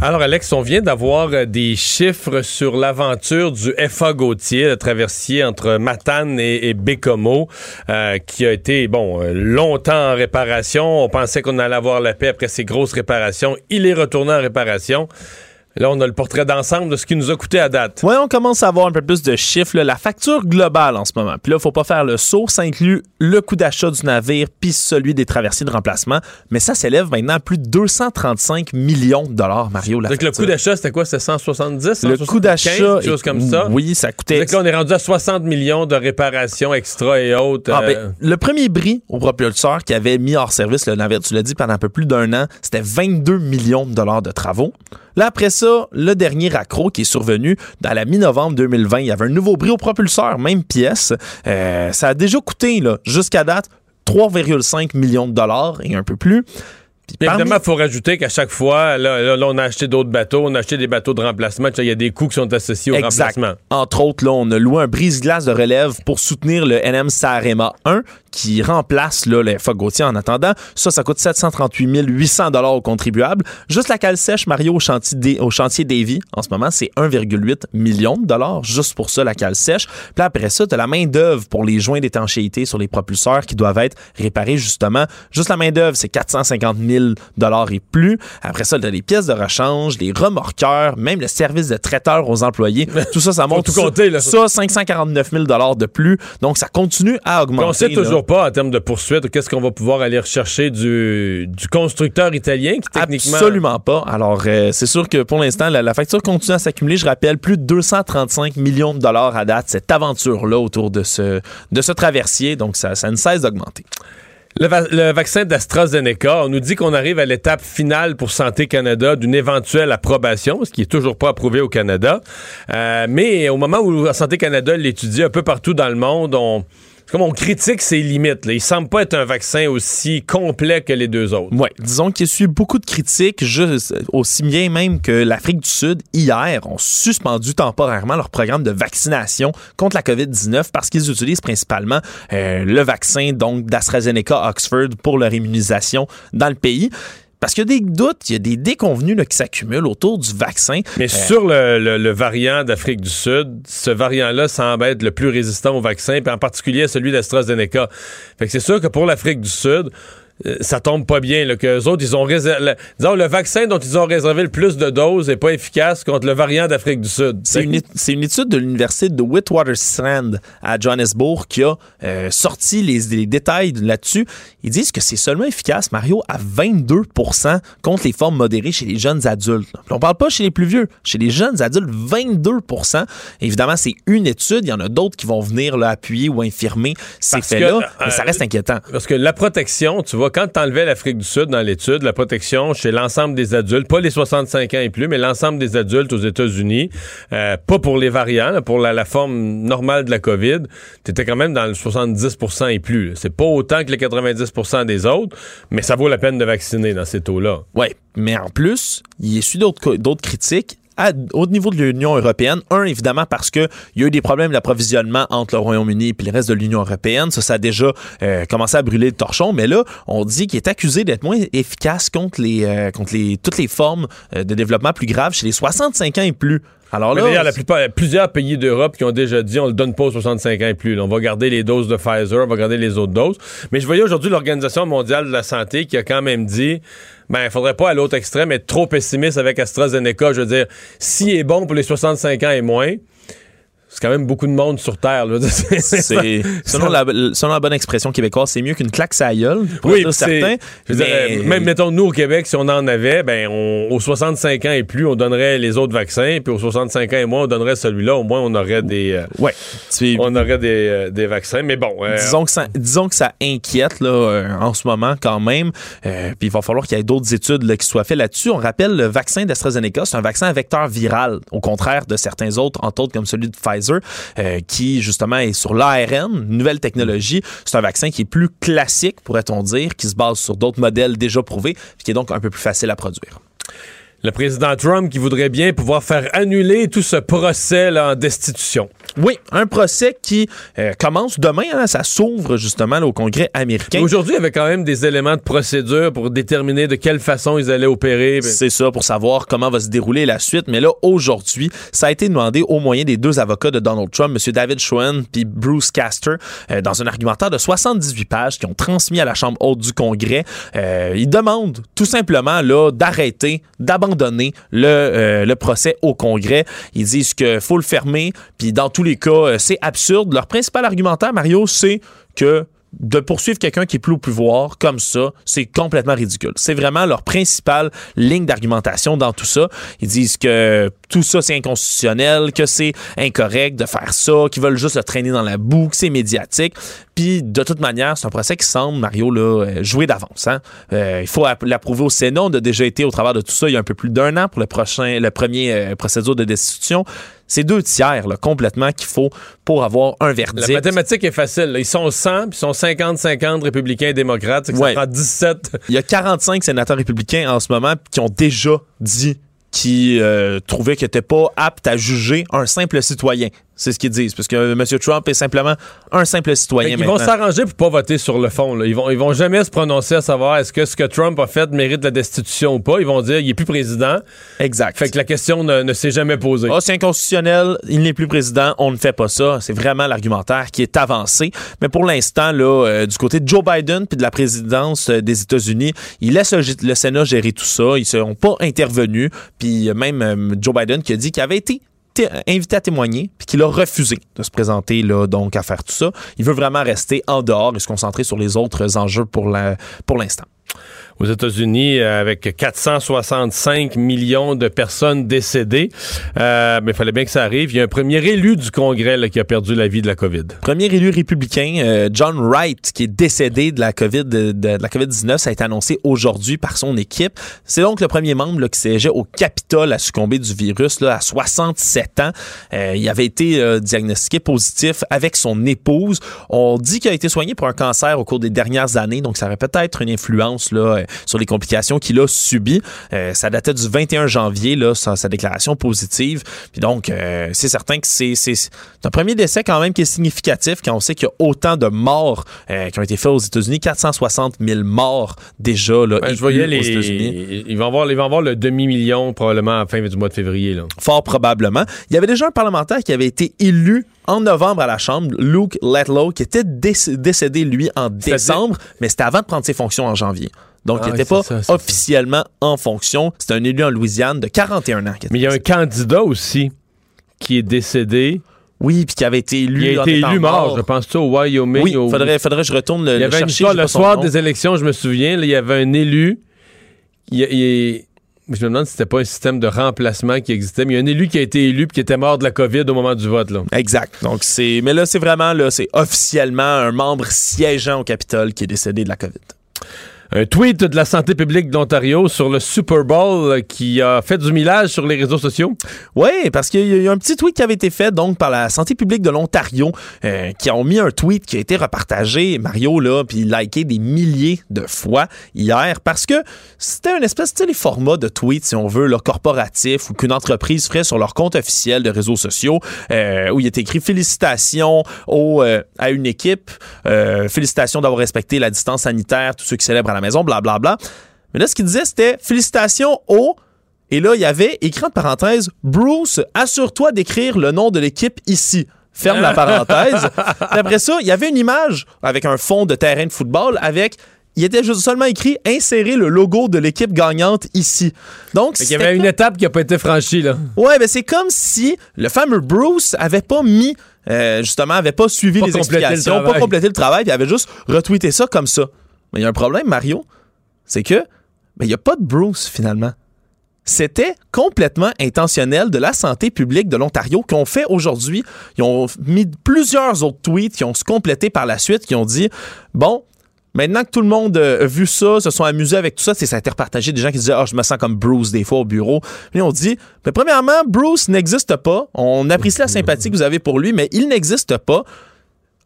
Alors, Alex, on vient d'avoir euh, des chiffres sur l'aventure du FA Gautier, le traversier entre Matane et, Bécomo, euh, qui a été, bon, euh, longtemps en réparation. On pensait qu'on allait avoir la paix après ces grosses réparations. Il est retourné en réparation. Là, on a le portrait d'ensemble de ce qui nous a coûté à date. Oui, on commence à avoir un peu plus de chiffres. La facture globale en ce moment. Puis là, il faut pas faire le saut. Ça inclut le coût d'achat du navire puis celui des traversiers de remplacement. Mais ça s'élève maintenant à plus de 235 millions de dollars, Mario. Donc, le coût d'achat, c'était quoi? C'était 170? Le coût d'achat. chose comme ça? Oui, ça coûtait. Donc là, on est rendu à 60 millions de réparations extra et autres. Ah, ben, euh. le premier bris au propulseur qui avait mis hors service le navire, tu l'as dit, pendant un peu plus d'un an, c'était 22 millions de dollars de travaux. Là, après ça, le dernier raccro qui est survenu dans la mi-novembre 2020, il y avait un nouveau bris au propulseur, même pièce. Euh, ça a déjà coûté, jusqu'à date, 3,5 millions de dollars et un peu plus. Évidemment, il faut rajouter qu'à chaque fois, là, on a acheté d'autres bateaux, on a acheté des bateaux de remplacement. Il y a des coûts qui sont associés au remplacement. Entre autres, là, on a loué un brise-glace de relève pour soutenir le NM Sarema 1 qui remplace là, les Gautier en attendant. Ça, ça coûte 738 800 dollars aux contribuables. Juste la cale sèche, Mario, au chantier, au chantier Davy, en ce moment, c'est 1,8 million de dollars, juste pour ça, la cale sèche. Puis après ça, tu as la main-d'œuvre pour les joints d'étanchéité sur les propulseurs qui doivent être réparés, justement. Juste la main-d'œuvre, c'est 450 000 dollars et plus. Après ça, tu as les pièces de rechange, les remorqueurs, même le service de traiteur aux employés. tout ça, ça monte. tout compter, là. Ça, 549 000 dollars de plus. Donc, ça continue à augmenter. On sait toujours pas en termes de poursuite qu'est-ce qu'on va pouvoir aller rechercher du, du constructeur italien qui techniquement. Absolument pas. Alors, euh, c'est sûr que pour l'instant, la, facture continue à s'accumuler. Je rappelle, plus de 235 millions de dollars à date, cette aventure-là autour de ce, de ce traversier. Donc, ça, ça ne cesse d'augmenter. Le, vaccin d'AstraZeneca, on nous dit qu'on arrive à l'étape finale pour Santé Canada d'une éventuelle approbation, ce qui est toujours pas approuvé au Canada. Euh, mais au moment où Santé Canada l'étudie un peu partout dans le monde, on comme on critique ses limites. Là. Il semble pas être un vaccin aussi complet que les deux autres. Oui, disons qu'il eu beaucoup de critiques, juste, aussi bien même que l'Afrique du Sud, hier, ont suspendu temporairement leur programme de vaccination contre la COVID-19 parce qu'ils utilisent principalement euh, le vaccin donc d'AstraZeneca Oxford pour leur immunisation dans le pays. Parce qu'il y a des doutes, il y a des déconvenus qui s'accumulent autour du vaccin. Mais euh, sur le, variant d'Afrique du Sud, ce variant-là semble être le plus résistant au vaccin, puis en particulier celui d'AstraZeneca. Fait que c'est sûr que pour l'Afrique du Sud, euh, ça tombe pas bien. Là, que autres, ils ont réservé. Disons, le vaccin dont ils ont réservé le plus de doses n'est pas efficace contre le variant d'Afrique du Sud. C'est une, une, étude de l'université de Witwatersrand à Johannesburg qui a euh, sorti les, les détails là-dessus. Ils disent que c'est seulement efficace, Mario, à 22% contre les formes modérées chez les jeunes adultes. on parle pas chez les plus vieux. Chez les jeunes adultes, 22% Évidemment, c'est une étude. Il y en a d'autres qui vont venir là, appuyer ou infirmer ces faits-là. mais ça euh, reste inquiétant. Parce que la protection, tu vois, quand tu l'Afrique du Sud dans l'étude, la protection chez l'ensemble des adultes, pas les 65 ans et plus, mais l'ensemble des adultes aux États-Unis, euh, pas pour les variants, pour la, forme normale de la COVID, tu quand même dans le 70% et plus. C'est pas autant que les 90% des autres, mais ça vaut la peine de vacciner dans ces taux-là. Oui, mais en plus, il y a su d'autres critiques au niveau de l'Union européenne. Un, évidemment, parce qu'il y a eu des problèmes d'approvisionnement entre le Royaume-Uni et le reste de l'Union européenne. Ça, ça a déjà euh, commencé à brûler le torchon. Mais là, on dit qu'il est accusé d'être moins efficace contre, les, euh, contre les, toutes les formes euh, de développement plus graves chez les 65 ans et plus. Alors là, il y a plusieurs pays d'Europe qui ont déjà dit on le donne pas aux 65 ans et plus. on va garder les doses de Pfizer, on va garder les autres doses. Mais je voyais aujourd'hui l'Organisation mondiale de la santé qui a quand même dit ben, il faudrait pas à l'autre extrême être trop pessimiste avec AstraZeneca. Je veux dire, s'il est bon pour les 65 ans et moins, c'est quand même beaucoup de monde sur Terre. Là. c'est, selon, la, selon la bonne expression québécoise, c'est mieux qu'une claque à gueule, pour oui, certain. Euh, même, mettons, nous, au Québec, si on en avait, ben, aux 65 ans et plus, on donnerait les autres vaccins, puis aux 65 ans et moins, on donnerait celui-là. Au moins, on aurait des, euh, ouais. on aurait des, euh, des, vaccins. Mais bon. disons, que ça, disons que ça inquiète là, en ce moment quand même. puis il va falloir qu'il y ait d'autres études là, qui soient faites là-dessus. On rappelle le vaccin d'AstraZeneca, c'est un vaccin à vecteur viral, au contraire de certains autres, entre autres comme celui de Pfizer euh, qui justement est sur l'ARN, nouvelle technologie. C'est un vaccin qui est plus classique, pourrait-on dire, qui se base sur d'autres modèles déjà prouvés, qui est donc un peu plus facile à produire le président Trump qui voudrait bien pouvoir faire annuler tout ce procès là, en destitution. Oui, un procès qui euh, commence demain. Hein, ça s'ouvre justement au Congrès américain. Aujourd'hui, il y avait quand même des éléments de procédure pour déterminer de quelle façon ils allaient opérer. C'est ça, pour savoir comment va se dérouler la suite. Mais là, aujourd'hui, ça a été demandé au moyen des deux avocats de Donald Trump, M. David Schoen puis Bruce Castor, euh, dans un argumentaire de 78 pages qui ont transmis à la Chambre haute du Congrès. Euh, ils demandent tout simplement là d'arrêter, d'abandonner le, le procès au Congrès. Ils disent qu'il faut le fermer, puis dans tous les cas, euh, c'est absurde. Leur principal argumentaire, Mario, c'est que de poursuivre quelqu'un qui est plus au pouvoir comme ça, c'est complètement ridicule. C'est vraiment leur principale ligne d'argumentation dans tout ça. Ils disent que tout ça c'est inconstitutionnel, que c'est incorrect de faire ça, qu'ils veulent juste le traîner dans la boue, que c'est médiatique. Puis de toute manière, c'est un procès qui semble, Mario, là, euh, jouer d'avance. Hein? Euh, il faut l'approuver au Sénat. On a déjà été au travers de tout ça il y a un peu plus d'un an pour le prochain, le premier euh, procédure de destitution. C'est deux tiers là, complètement qu'il faut pour avoir un verdict. La mathématique est facile. Ils sont 100, puis ils sont 50-50 républicains et démocrates. Ça prend 17. Il y a 45 sénateurs républicains en ce moment qui ont déjà dit qu'ils trouvaient qu'ils n'étaient pas aptes à juger un simple citoyen. C'est ce qu'ils disent. Parce que M. Trump est simplement un simple citoyen. Ils vont s'arranger pour pas voter sur le fond. Ils, vont, ils vont jamais se prononcer à savoir est-ce que ce que Trump a fait mérite la destitution ou pas. Ils vont dire il est plus président. Exact. Fait que la question ne, s'est jamais posée. Ah, c'est inconstitutionnel. Il n'est plus président. On ne fait pas ça. C'est vraiment l'argumentaire qui est avancé. Mais pour l'instant, là, euh, du côté de Joe Biden puis de la présidence euh, des États-Unis, il laisse le, Sénat gérer tout ça. Ils ne seront pas intervenus. Puis même euh, Joe Biden qui a dit qu'il avait été invité à témoigner, puis qu'il a refusé de se présenter là, donc à faire tout ça. Il veut vraiment rester en dehors et se concentrer sur les autres enjeux pour l'instant. Aux États-Unis avec 465 millions de personnes décédées. mais il fallait bien que ça arrive. Il y a un premier élu du Congrès qui a perdu la vie de la COVID. Premier élu républicain, John Wright, qui est décédé de la COVID, de, la COVID-19, ça a été annoncé aujourd'hui par son équipe. C'est donc le premier membre qui siégeait au Capitole à succomber du virus là, à 67 ans. il avait été diagnostiqué positif avec son épouse. On dit qu'il a été soigné pour un cancer au cours des dernières années, donc ça aurait peut-être une influence là, euh, sur les complications qu'il a subies. Euh, ça datait du 21 janvier, là, sa, sa déclaration positive. Puis donc, euh, c'est certain que c'est, un premier décès quand même qui est significatif quand on sait qu'il y a autant de morts qui ont été faits aux États-Unis, 460 000 morts déjà là, je voyais les, aux États-Unis. Ils vont avoir, ils vont le demi-million probablement à la fin du mois de février. Là. Fort probablement. Il y avait déjà un parlementaire qui avait été élu en novembre à la Chambre, Luke Letlow, qui était décédé, lui, en décembre, mais c'était avant de prendre ses fonctions en janvier. Donc, il n'était ah pas officiellement en fonction. C'était un élu en Louisiane de 41 ans. Mais il y a un candidat aussi qui est décédé. Oui, puis qui avait été élu. Il a été élu mort, je pense, au Wyoming. Oui, faudrait, faudrait que je retourne le, il y avait le soir des élections, je me souviens, il y avait un élu. Il, il, je me demande si c'était pas un système de remplacement qui existait, mais il y a un élu qui a été élu puis qui était mort de la COVID au moment du vote. Là. Exact. Donc c'est, mais là c'est vraiment là, c'est officiellement un membre siégeant au Capitole qui est décédé de la COVID un tweet de la santé publique de l'Ontario sur le Super Bowl qui a fait du millage sur les réseaux sociaux. Oui, parce qu'il y a un petit tweet qui avait été fait donc par la santé publique de l'Ontario euh, qui ont mis un tweet qui a été repartagé, Mario, là, puis liké des milliers de fois hier parce que c'était une espèce de format de tweet, si on veut, le corporatif ou qu'une entreprise ferait sur leur compte officiel de réseaux sociaux euh, où il est écrit félicitations au, euh, à une équipe, félicitations d'avoir respecté la distance sanitaire, tous ceux qui célèbrent à la maison, blablabla. Bla, bla. Mais là, ce qu'il disait, c'était félicitations au. Et là, il y avait écrit entre parenthèses Bruce, assure-toi d'écrire le nom de l'équipe ici. Ferme la parenthèse. après ça, il y avait une image avec un fond de terrain de football avec il était juste seulement écrit insérer le logo de l'équipe gagnante ici. Donc il y avait une étape qui a pas été franchie là. Ouais, ben c'est comme si le fameux Bruce avait pas mis euh, justement avait pas suivi les explications, pas complété le travail, il avait juste retweeté ça comme ça. Mais il y a un problème, Mario, c'est que il n'y a pas de Bruce finalement. C'était complètement intentionnel de la santé publique de l'Ontario qui ont fait aujourd'hui. Ils ont mis plusieurs autres tweets qui ont se complété par la suite, qui ont dit bon, Maintenant que tout le monde a vu ça, se sont amusés avec tout ça, c'est ça a été repartagé des gens qui disaient "Ah, je me sens comme Bruce des fois au bureau." Mais on dit "Mais premièrement, Bruce n'existe pas. On apprécie la sympathie que vous avez pour lui, mais il n'existe pas."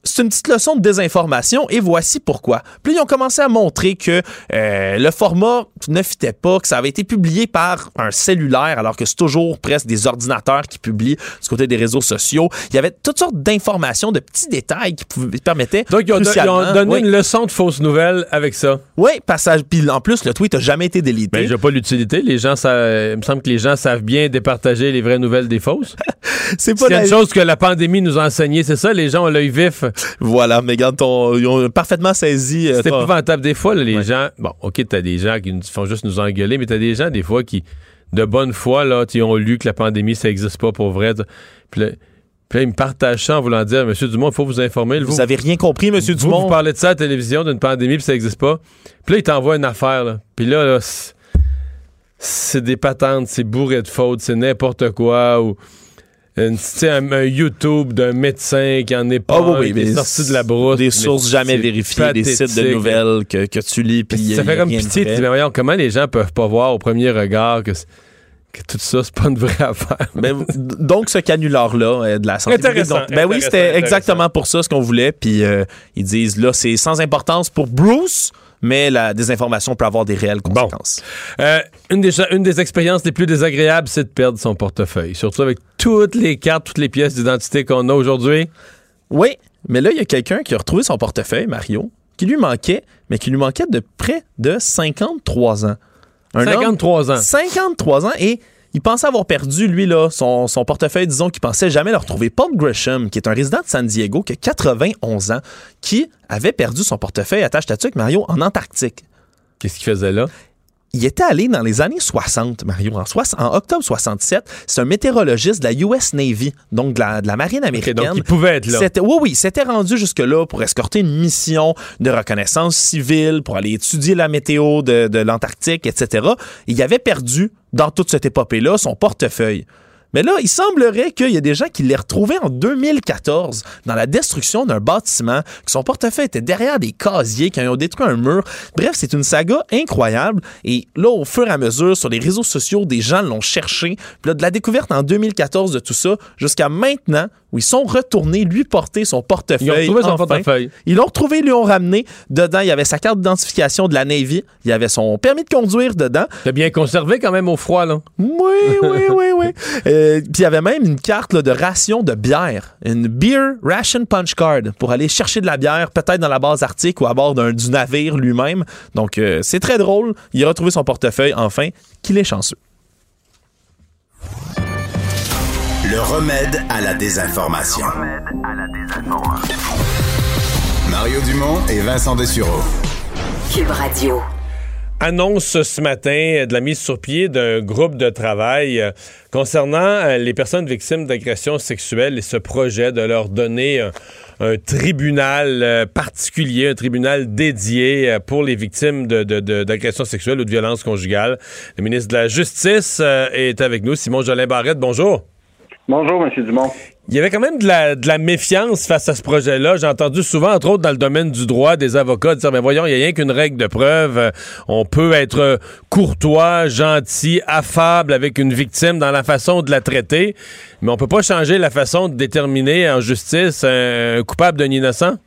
C'est une petite leçon de désinformation et voici pourquoi. Puis ils ont commencé à montrer que euh, le format ne fitait pas, que ça avait été publié par un cellulaire alors que c'est toujours presque des ordinateurs qui publient du côté des réseaux sociaux. Il y avait toutes sortes d'informations, de petits détails qui pouvaient, permettaient. Donc ils ont, donné une leçon de fausses nouvelles avec ça. Oui, passage. Puis en plus, le tweet n'a jamais été délité. Mais j'ai pas l'utilité. Les gens, ça, il me semble que les gens savent bien départager les vraies nouvelles des fausses. c'est pas une chose que la pandémie nous a enseigné, c'est ça? Les gens ont l'œil vif voilà, mais regarde, ils ont parfaitement saisi. Euh, c'est épouvantable. Des fois, les gens. Bon, OK, t'as des gens qui font juste nous engueuler, mais t'as des gens, des fois, qui, de bonne foi, là, ils ont lu que la pandémie, ça n'existe pas pour vrai. Puis là, ils me partagent ça en voulant dire, Monsieur Dumont, il faut vous informer. Vous, avez rien compris, Monsieur Dumont. Vous parlez de ça à la télévision, d'une pandémie, puis ça n'existe pas. Puis là, ils t'envoient une affaire. Là. Puis là, là c'est des patentes, c'est bourré de fautes, c'est n'importe quoi. Ou un, un, YouTube d'un médecin qui en est pas oh, oui, qui est sorti de la brousse. Des sources jamais vérifiées, des sites de nouvelles que, que tu lis. Puis ça fait comme pitié. Tu dis, voyons, comment les gens peuvent pas voir au premier regard que, que tout ça, c'est pas une vraie affaire? Ben, donc, ce canular-là euh, de la santé publique. ben oui, c'était exactement pour ça ce qu'on voulait. Puis euh, ils disent, là, c'est sans importance pour Bruce mais la désinformation peut avoir des réelles conséquences. Euh, une, des, une des expériences les plus désagréables, c'est de perdre son portefeuille, surtout avec toutes les cartes, toutes les pièces d'identité qu'on a aujourd'hui. Oui, mais là, il y a quelqu'un qui a retrouvé son portefeuille, Mario, qui lui manquait, mais qui lui manquait de près de 53 ans. 53 ans. 53 ans et il pensait avoir perdu, lui, là, son, portefeuille, disons qu'il pensait jamais le retrouver. Paul Gresham, qui est un résident de San Diego, qui a 91 ans, qui avait perdu son portefeuille, attache avec Mario, en Antarctique. Qu'est-ce qu'il faisait là? il était allé dans les années 60, Mario, en, en octobre 67. C'est un météorologiste de la US Navy, donc de la, marine américaine. donc il pouvait être là. Oui, oui, s'était rendu jusque-là pour escorter une mission de reconnaissance civile, pour aller étudier la météo de, de l'Antarctique, etc. Il avait perdu, dans toute cette épopée-là, son portefeuille. Mais là, il semblerait qu'il y a des gens qui l'aient retrouvé en 2014 dans la destruction d'un bâtiment, que son portefeuille était derrière des casiers, qui ont détruit un mur. Bref, c'est une saga incroyable. Et là, au fur et à mesure, sur les réseaux sociaux, des gens l'ont cherché. Puis là, de la découverte en 2014 de tout ça jusqu'à maintenant, où ils sont retournés lui porter son portefeuille. Ils ont retrouvé son portefeuille. Ils l'ont retrouvé, lui ont ramené. Dedans, il y avait sa carte d'identification de la Navy. Il y avait son permis de conduire dedans. C'est bien conservé quand même au froid, là. Oui, oui, oui, oui. Euh, puis il y avait même une carte de ration de bière. Une Beer Ration Punch Card pour aller chercher de la bière, peut-être dans la base arctique ou à bord du navire lui-même. Donc, euh, c'est très drôle. Il a retrouvé son portefeuille, enfin, qu'il est chanceux. Le remède à la désinformation. Mario Dumont et Vincent Dessureau. Cube Radio. Annonce ce matin de la mise sur pied d'un groupe de travail euh, concernant euh, les personnes victimes d'agressions sexuelles et ce projet de leur donner un, tribunal euh, particulier, un tribunal dédié pour les victimes d'agressions sexuelles ou de violences conjugales. Le ministre de la Justice est avec nous, Simon Jolin Barrette. Bonjour. Bonjour, M. Dumont. Il y avait quand même de la, méfiance face à ce projet-là. J'ai entendu souvent, entre autres dans le domaine du droit, des avocats dire, mais voyons, il n'y a rien qu'une règle de preuve. On peut être courtois, gentil, affable avec une victime dans la façon de la traiter, mais on peut pas changer la façon de déterminer en justice un coupable d'un innocent?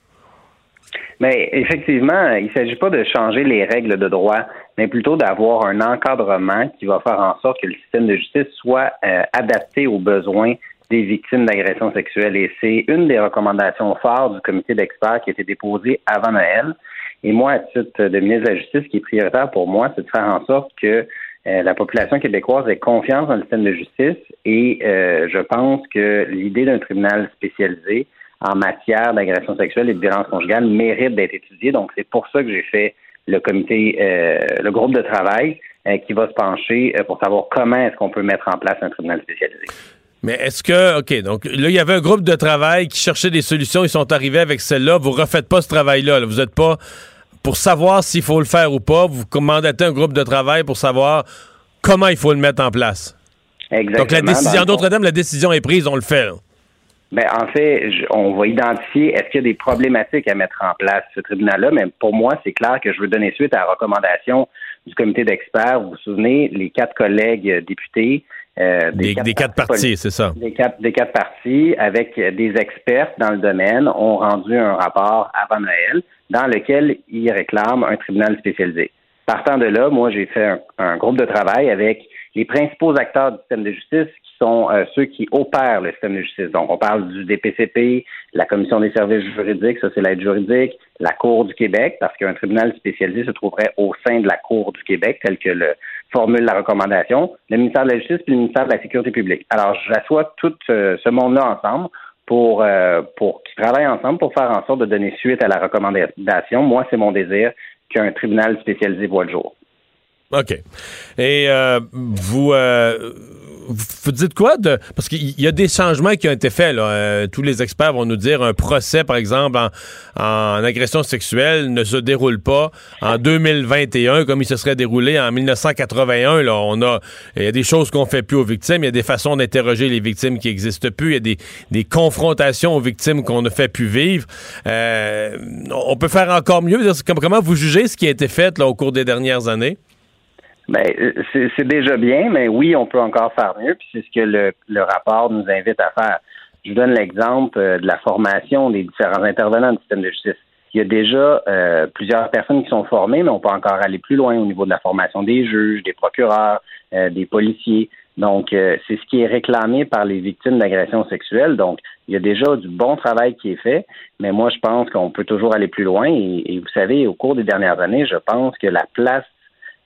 Mais effectivement, il ne s'agit pas de changer les règles de droit, mais plutôt d'avoir un encadrement qui va faire en sorte que le système de justice soit euh, adapté aux besoins des victimes d'agressions sexuelles. Et c'est une des recommandations phares du comité d'experts qui a été déposée avant Noël. Et moi, à titre de ministre de la Justice, ce qui est prioritaire pour moi, c'est de faire en sorte que euh, la population québécoise ait confiance dans le système de justice. Et euh, je pense que l'idée d'un tribunal spécialisé en matière d'agression sexuelle et de violence conjugale mérite d'être étudiée. Donc, c'est pour ça que j'ai fait le comité, euh, le groupe de travail euh, qui va se pencher euh, pour savoir comment est-ce qu'on peut mettre en place un tribunal spécialisé. Mais est-ce que, OK, donc là, il y avait un groupe de travail qui cherchait des solutions, ils sont arrivés avec celle-là, vous refaites pas ce travail-là, vous n'êtes pas, pour savoir s'il faut le faire ou pas, vous commandatez un groupe de travail pour savoir comment il faut le mettre en place. Exactement. Donc la décision, d'autres termes, la décision est prise, on le fait. Là. Ben, en fait, on va identifier est-ce qu'il y a des problématiques à mettre en place ce tribunal-là, mais pour moi, c'est clair que je veux donner suite à la recommandation du comité d'experts. Vous vous souvenez, les quatre collègues députés euh, des, quatre, parties, c'est ça. Des quatre, des quatre parties, avec des experts dans le domaine, ont rendu un rapport avant Noël dans lequel ils réclament un tribunal spécialisé. Partant de là, moi, j'ai fait un, un, groupe de travail avec les principaux acteurs du système de justice sont euh, ceux qui opèrent le système de justice. Donc, on parle du DPCP, la Commission des services juridiques, ça c'est l'aide juridique, la Cour du Québec, parce qu'un tribunal spécialisé se trouverait au sein de la Cour du Québec, tel que le formule la recommandation, le ministère de la Justice puis le ministère de la Sécurité publique. Alors, j'assois tout euh, ce monde-là ensemble pour, euh, pour qu'ils travaillent ensemble pour faire en sorte de donner suite à la recommandation. Moi, c'est mon désir qu'un tribunal spécialisé voit le jour. OK. Et vous, vous dites quoi de. Parce qu'il y a des changements qui ont été faits. Là. Euh, tous les experts vont nous dire un procès, par exemple, en, agression sexuelle ne se déroule pas en 2021 comme il se serait déroulé en 1981. Là. On a, il y a des choses qu'on fait plus aux victimes, il y a des façons d'interroger les victimes qui n'existent plus, il y a des, des, confrontations aux victimes qu'on ne fait plus vivre. Euh, on peut faire encore mieux. Comment vous jugez ce qui a été fait là, au cours des dernières années? Ben, c'est déjà bien, mais oui, on peut encore faire mieux, puis c'est ce que le, le, rapport nous invite à faire. Je donne l'exemple euh, de la formation des différents intervenants du système de justice. Il y a déjà euh, plusieurs personnes qui sont formées, mais on peut encore aller plus loin au niveau de la formation des juges, des procureurs, euh, des policiers. Donc, c'est ce qui est réclamé par les victimes d'agressions sexuelles. Donc, il y a déjà du bon travail qui est fait, mais moi, je pense qu'on peut toujours aller plus loin. et, vous savez, au cours des dernières années, je pense que la place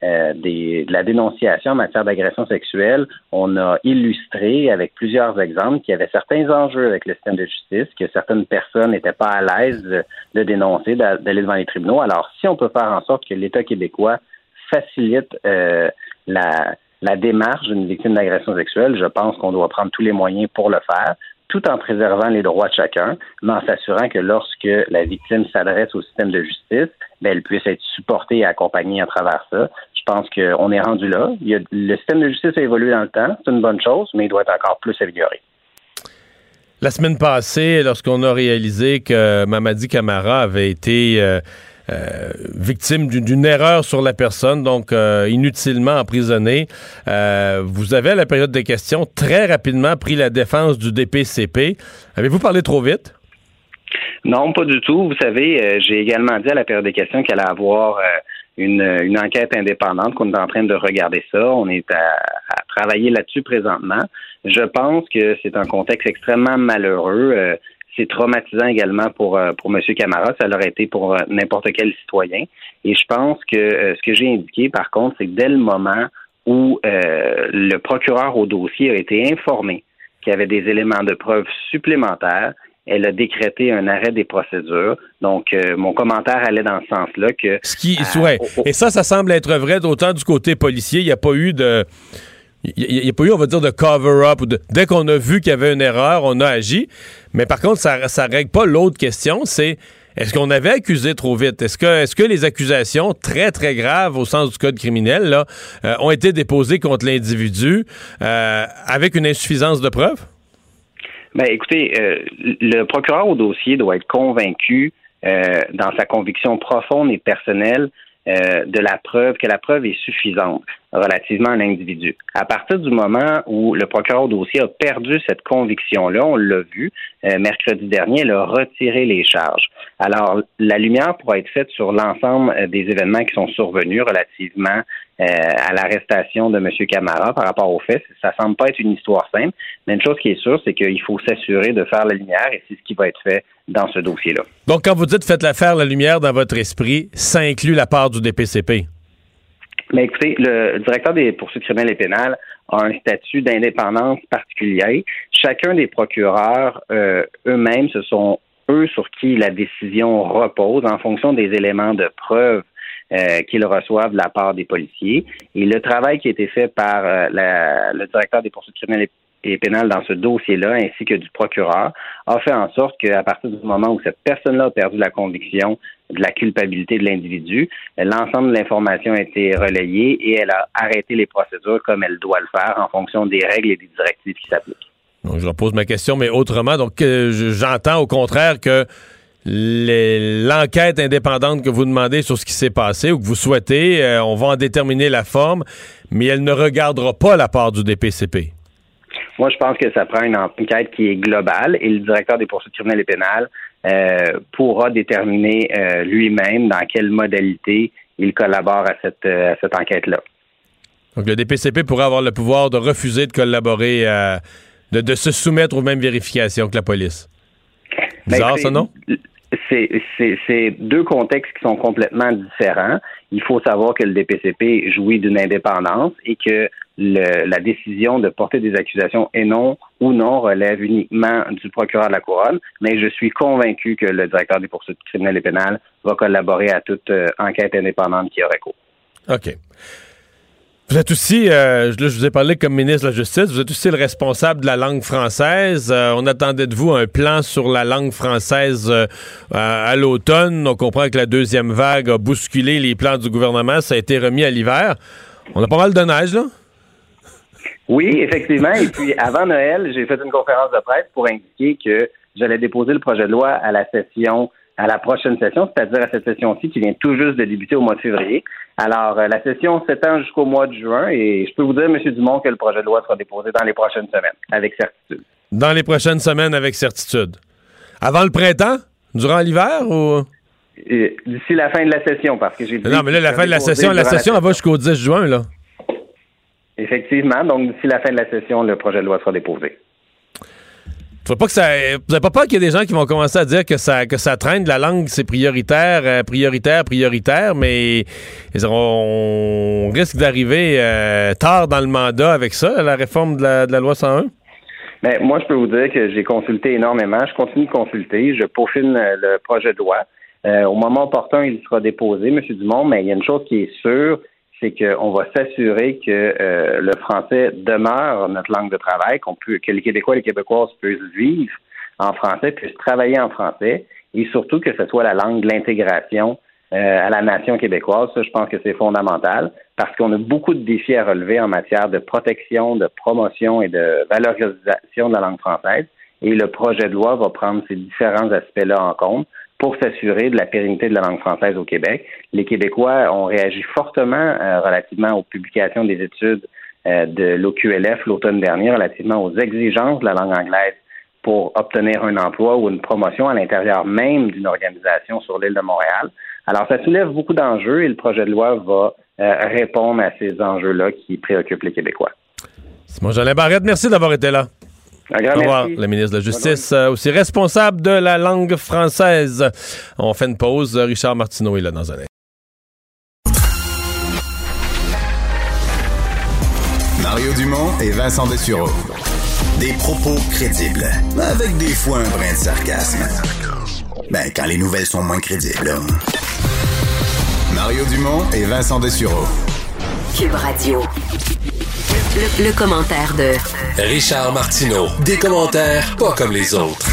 euh, des, de la dénonciation en matière d'agression sexuelle, on a illustré avec plusieurs exemples qu'il y avait certains enjeux avec le système de justice, que certaines personnes n'étaient pas à l'aise de, dénoncer, d'aller devant les tribunaux. Alors, si on peut faire en sorte que l'État québécois facilite la, la démarche d'une victime d'agression sexuelle, je pense qu'on doit prendre tous les moyens pour le faire tout en préservant les droits de chacun, mais en s'assurant que lorsque la victime s'adresse au système de justice, ben, elle puisse être supportée et accompagnée à travers ça. Je pense qu'on est rendu là. le système de justice a évolué dans le temps, c'est une bonne chose, mais il doit être encore plus amélioré. La semaine passée, lorsqu'on a réalisé que Mamadi Camara avait été euh, euh, victime d'une erreur sur la personne, donc euh, inutilement emprisonné. Euh, vous avez, à la période des questions, très rapidement pris la défense du DPCP. Avez-vous parlé trop vite? Non, pas du tout. Vous savez, j'ai également dit à la période des questions qu'elle allait avoir une, enquête indépendante, qu'on est en train de regarder ça. On est à travailler là-dessus présentement. Je pense que c'est un contexte extrêmement malheureux c'est traumatisant également pour euh, pour M. Camara. Ça l'aurait été pour euh, n'importe quel citoyen. Et je pense que euh, ce que j'ai indiqué, par contre, c'est que dès le moment où le procureur au dossier a été informé qu'il y avait des éléments de preuve supplémentaires, elle a décrété un arrêt des procédures. Donc, mon commentaire allait dans ce sens-là que. Ce qui, ouais. Et ça, ça semble être vrai d'autant du côté policier. Il n'y a pas eu de il n'y a, pas eu, on va dire, de cover-up. Dès qu'on a vu qu'il y avait une erreur, on a agi. Mais par contre, ça ne règle pas l'autre question, c'est est-ce qu'on avait accusé trop vite? Est-ce que, est que les accusations très, très graves au sens du code criminel là, euh, ont été déposées contre l'individu euh, avec une insuffisance de preuves? Ben, écoutez, euh, le procureur au dossier doit être convaincu dans sa conviction profonde et personnelle euh, de la preuve, que la preuve est suffisante relativement à l'individu. À partir du moment où le procureur au dossier a perdu cette conviction-là, on l'a vu, euh, mercredi dernier, il a retiré les charges. Alors, la lumière pourra être faite sur l'ensemble euh, des événements qui sont survenus relativement à l'arrestation de M. Camara par rapport aux faits. Ça semble pas être une histoire simple, mais une chose qui est sûre, c'est qu'il faut s'assurer de faire la lumière et c'est ce qui va être fait dans ce dossier-là. Donc, quand vous dites faites la faire la lumière dans votre esprit, ça inclut la part du DPCP? Mais écoutez, le directeur des poursuites criminelles et pénales a un statut d'indépendance particulier. Chacun des procureurs euh, eux-mêmes, ce sont eux sur qui la décision repose en fonction des éléments de preuve euh, qu'ils reçoivent de la part des policiers. Et le travail qui a été fait par euh, le directeur des poursuites criminelles et pénales dans ce dossier-là, ainsi que du procureur, a fait en sorte qu'à partir du moment où cette personne-là a perdu la conviction de la culpabilité de l'individu, l'ensemble de l'information a été relayée et elle a arrêté les procédures comme elle doit le faire en fonction des règles et des directives qui s'appliquent. Donc, je repose ma question, mais autrement, donc euh, j'entends au contraire que l'enquête indépendante que vous demandez sur ce qui s'est passé ou que vous souhaitez, euh, on va en déterminer la forme, mais elle ne regardera pas la part du DPCP. Moi, je pense que ça prend une enquête qui est globale et le directeur des poursuites criminelles et pénales euh, pourra déterminer euh, lui-même dans quelle modalité il collabore à cette, cette enquête-là. Donc, le DPCP pourrait avoir le pouvoir de refuser de collaborer, de, se soumettre aux mêmes vérifications que la police. Ben, Bizarre, ça, non? C'est deux contextes qui sont complètement différents. Il faut savoir que le DPCP jouit d'une indépendance et que la décision de porter des accusations et non ou non relève uniquement du procureur de la couronne. Mais je suis convaincu que le directeur des poursuites criminelles et pénales va collaborer à toute euh, enquête indépendante qui aurait cours. OK. Vous êtes aussi, euh, je vous ai parlé comme ministre de la Justice, vous êtes aussi le responsable de la langue française. Euh, on attendait de vous un plan sur la langue française euh, à l'automne. On comprend que la deuxième vague a bousculé les plans du gouvernement. Ça a été remis à l'hiver. On a pas mal de neige, là? Oui, effectivement. Et puis, avant Noël, j'ai fait une conférence de presse pour indiquer que j'allais déposer le projet de loi à la session à la prochaine session, c'est-à-dire à cette session-ci qui vient tout juste de débuter au mois de février. Alors, euh, la session s'étend jusqu'au mois de juin et je peux vous dire, M. Dumont, que le projet de loi sera déposé dans les prochaines semaines, avec certitude. Dans les prochaines semaines, avec certitude. Avant le printemps? Durant l'hiver ou? D'ici la fin de la session, parce que j'ai Non, mais là, la fin de la session, la session, elle va jusqu'au 10 juin, là. Effectivement. Donc, d'ici la fin de la session, le projet de loi sera déposé. Faut pas que ça, vous n'avez pas peur qu'il y ait des gens qui vont commencer à dire que ça, que ça traîne de la langue, c'est prioritaire, euh, prioritaire, prioritaire, mais on risque d'arriver euh, tard dans le mandat avec ça, la réforme de la, loi 101? Mais moi, je peux vous dire que j'ai consulté énormément. Je continue de consulter. Je peaufine euh, le projet de loi. au moment opportun, il sera déposé, M. Dumont, mais il y a une chose qui est sûre, c'est qu'on va s'assurer que euh, le français demeure notre langue de travail, qu'on peut, que les Québécois et les Québécoises puissent vivre en français, puissent travailler en français, et surtout que ce soit la langue de l'intégration euh, à la nation québécoise. Ça, je pense que c'est fondamental parce qu'on a beaucoup de défis à relever en matière de protection, de promotion et de valorisation de la langue française. Et le projet de loi va prendre ces différents aspects-là en compte pour s'assurer de la pérennité de la langue française au Québec. Les Québécois ont réagi fortement euh, relativement aux publications des études euh, de l'OQLF l'automne dernier relativement aux exigences de la langue anglaise pour obtenir un emploi ou une promotion à l'intérieur même d'une organisation sur l'île de Montréal. Alors, ça soulève beaucoup d'enjeux et le projet de loi va euh, répondre à ces enjeux-là qui préoccupent les Québécois. Simon Jolin Barrette, merci d'avoir été là. Au revoir, le ministre de la Justice, euh, aussi responsable de la langue française. On fait une pause. Richard Martineau est là dans un instant. Mario Dumont et Vincent Dessureau. Des propos crédibles, avec des fois un brin de sarcasme. Ben, quand les nouvelles sont moins crédibles. Mario Dumont et Vincent Dessureau. Cube Radio. Le, commentaire de Richard Martineau. Des commentaires pas comme les autres.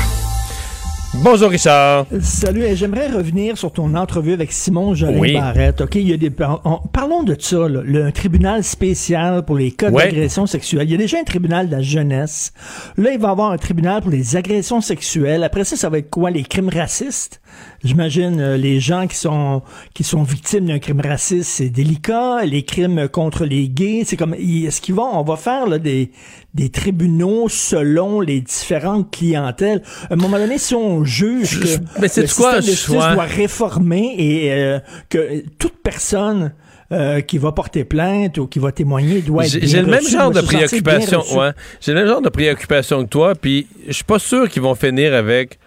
Bonjour Richard. Salut, j'aimerais revenir sur ton entrevue avec Simon Jolin Barrette. OK, il y a des parlons de ça là, le tribunal spécial pour les cas d'agression sexuelle. Il y a déjà un tribunal de la jeunesse. Là, il va y avoir un tribunal pour les agressions sexuelles. Après ça, ça va être quoi les crimes racistes? J'imagine euh, les gens qui sont qui sont victimes d'un crime raciste, c'est délicat. Les crimes contre les gays, c'est comme est-ce qu'ils vont On va faire là, des des tribunaux selon les différentes clientèles? À un moment donné, si on juge que mais le système de justice doit réformer et euh, que toute personne euh, qui va porter plainte ou qui va témoigner doit être J'ai le même genre de préoccupation, ouais. J'ai le même genre de préoccupation que toi, puis je suis pas sûr qu'ils vont finir avec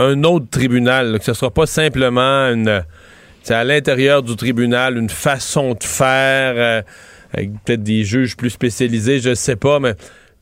un autre tribunal, que ce sera pas simplement une, à l'intérieur du tribunal une façon de faire, euh, avec peut-être des juges plus spécialisés, je sais pas, mais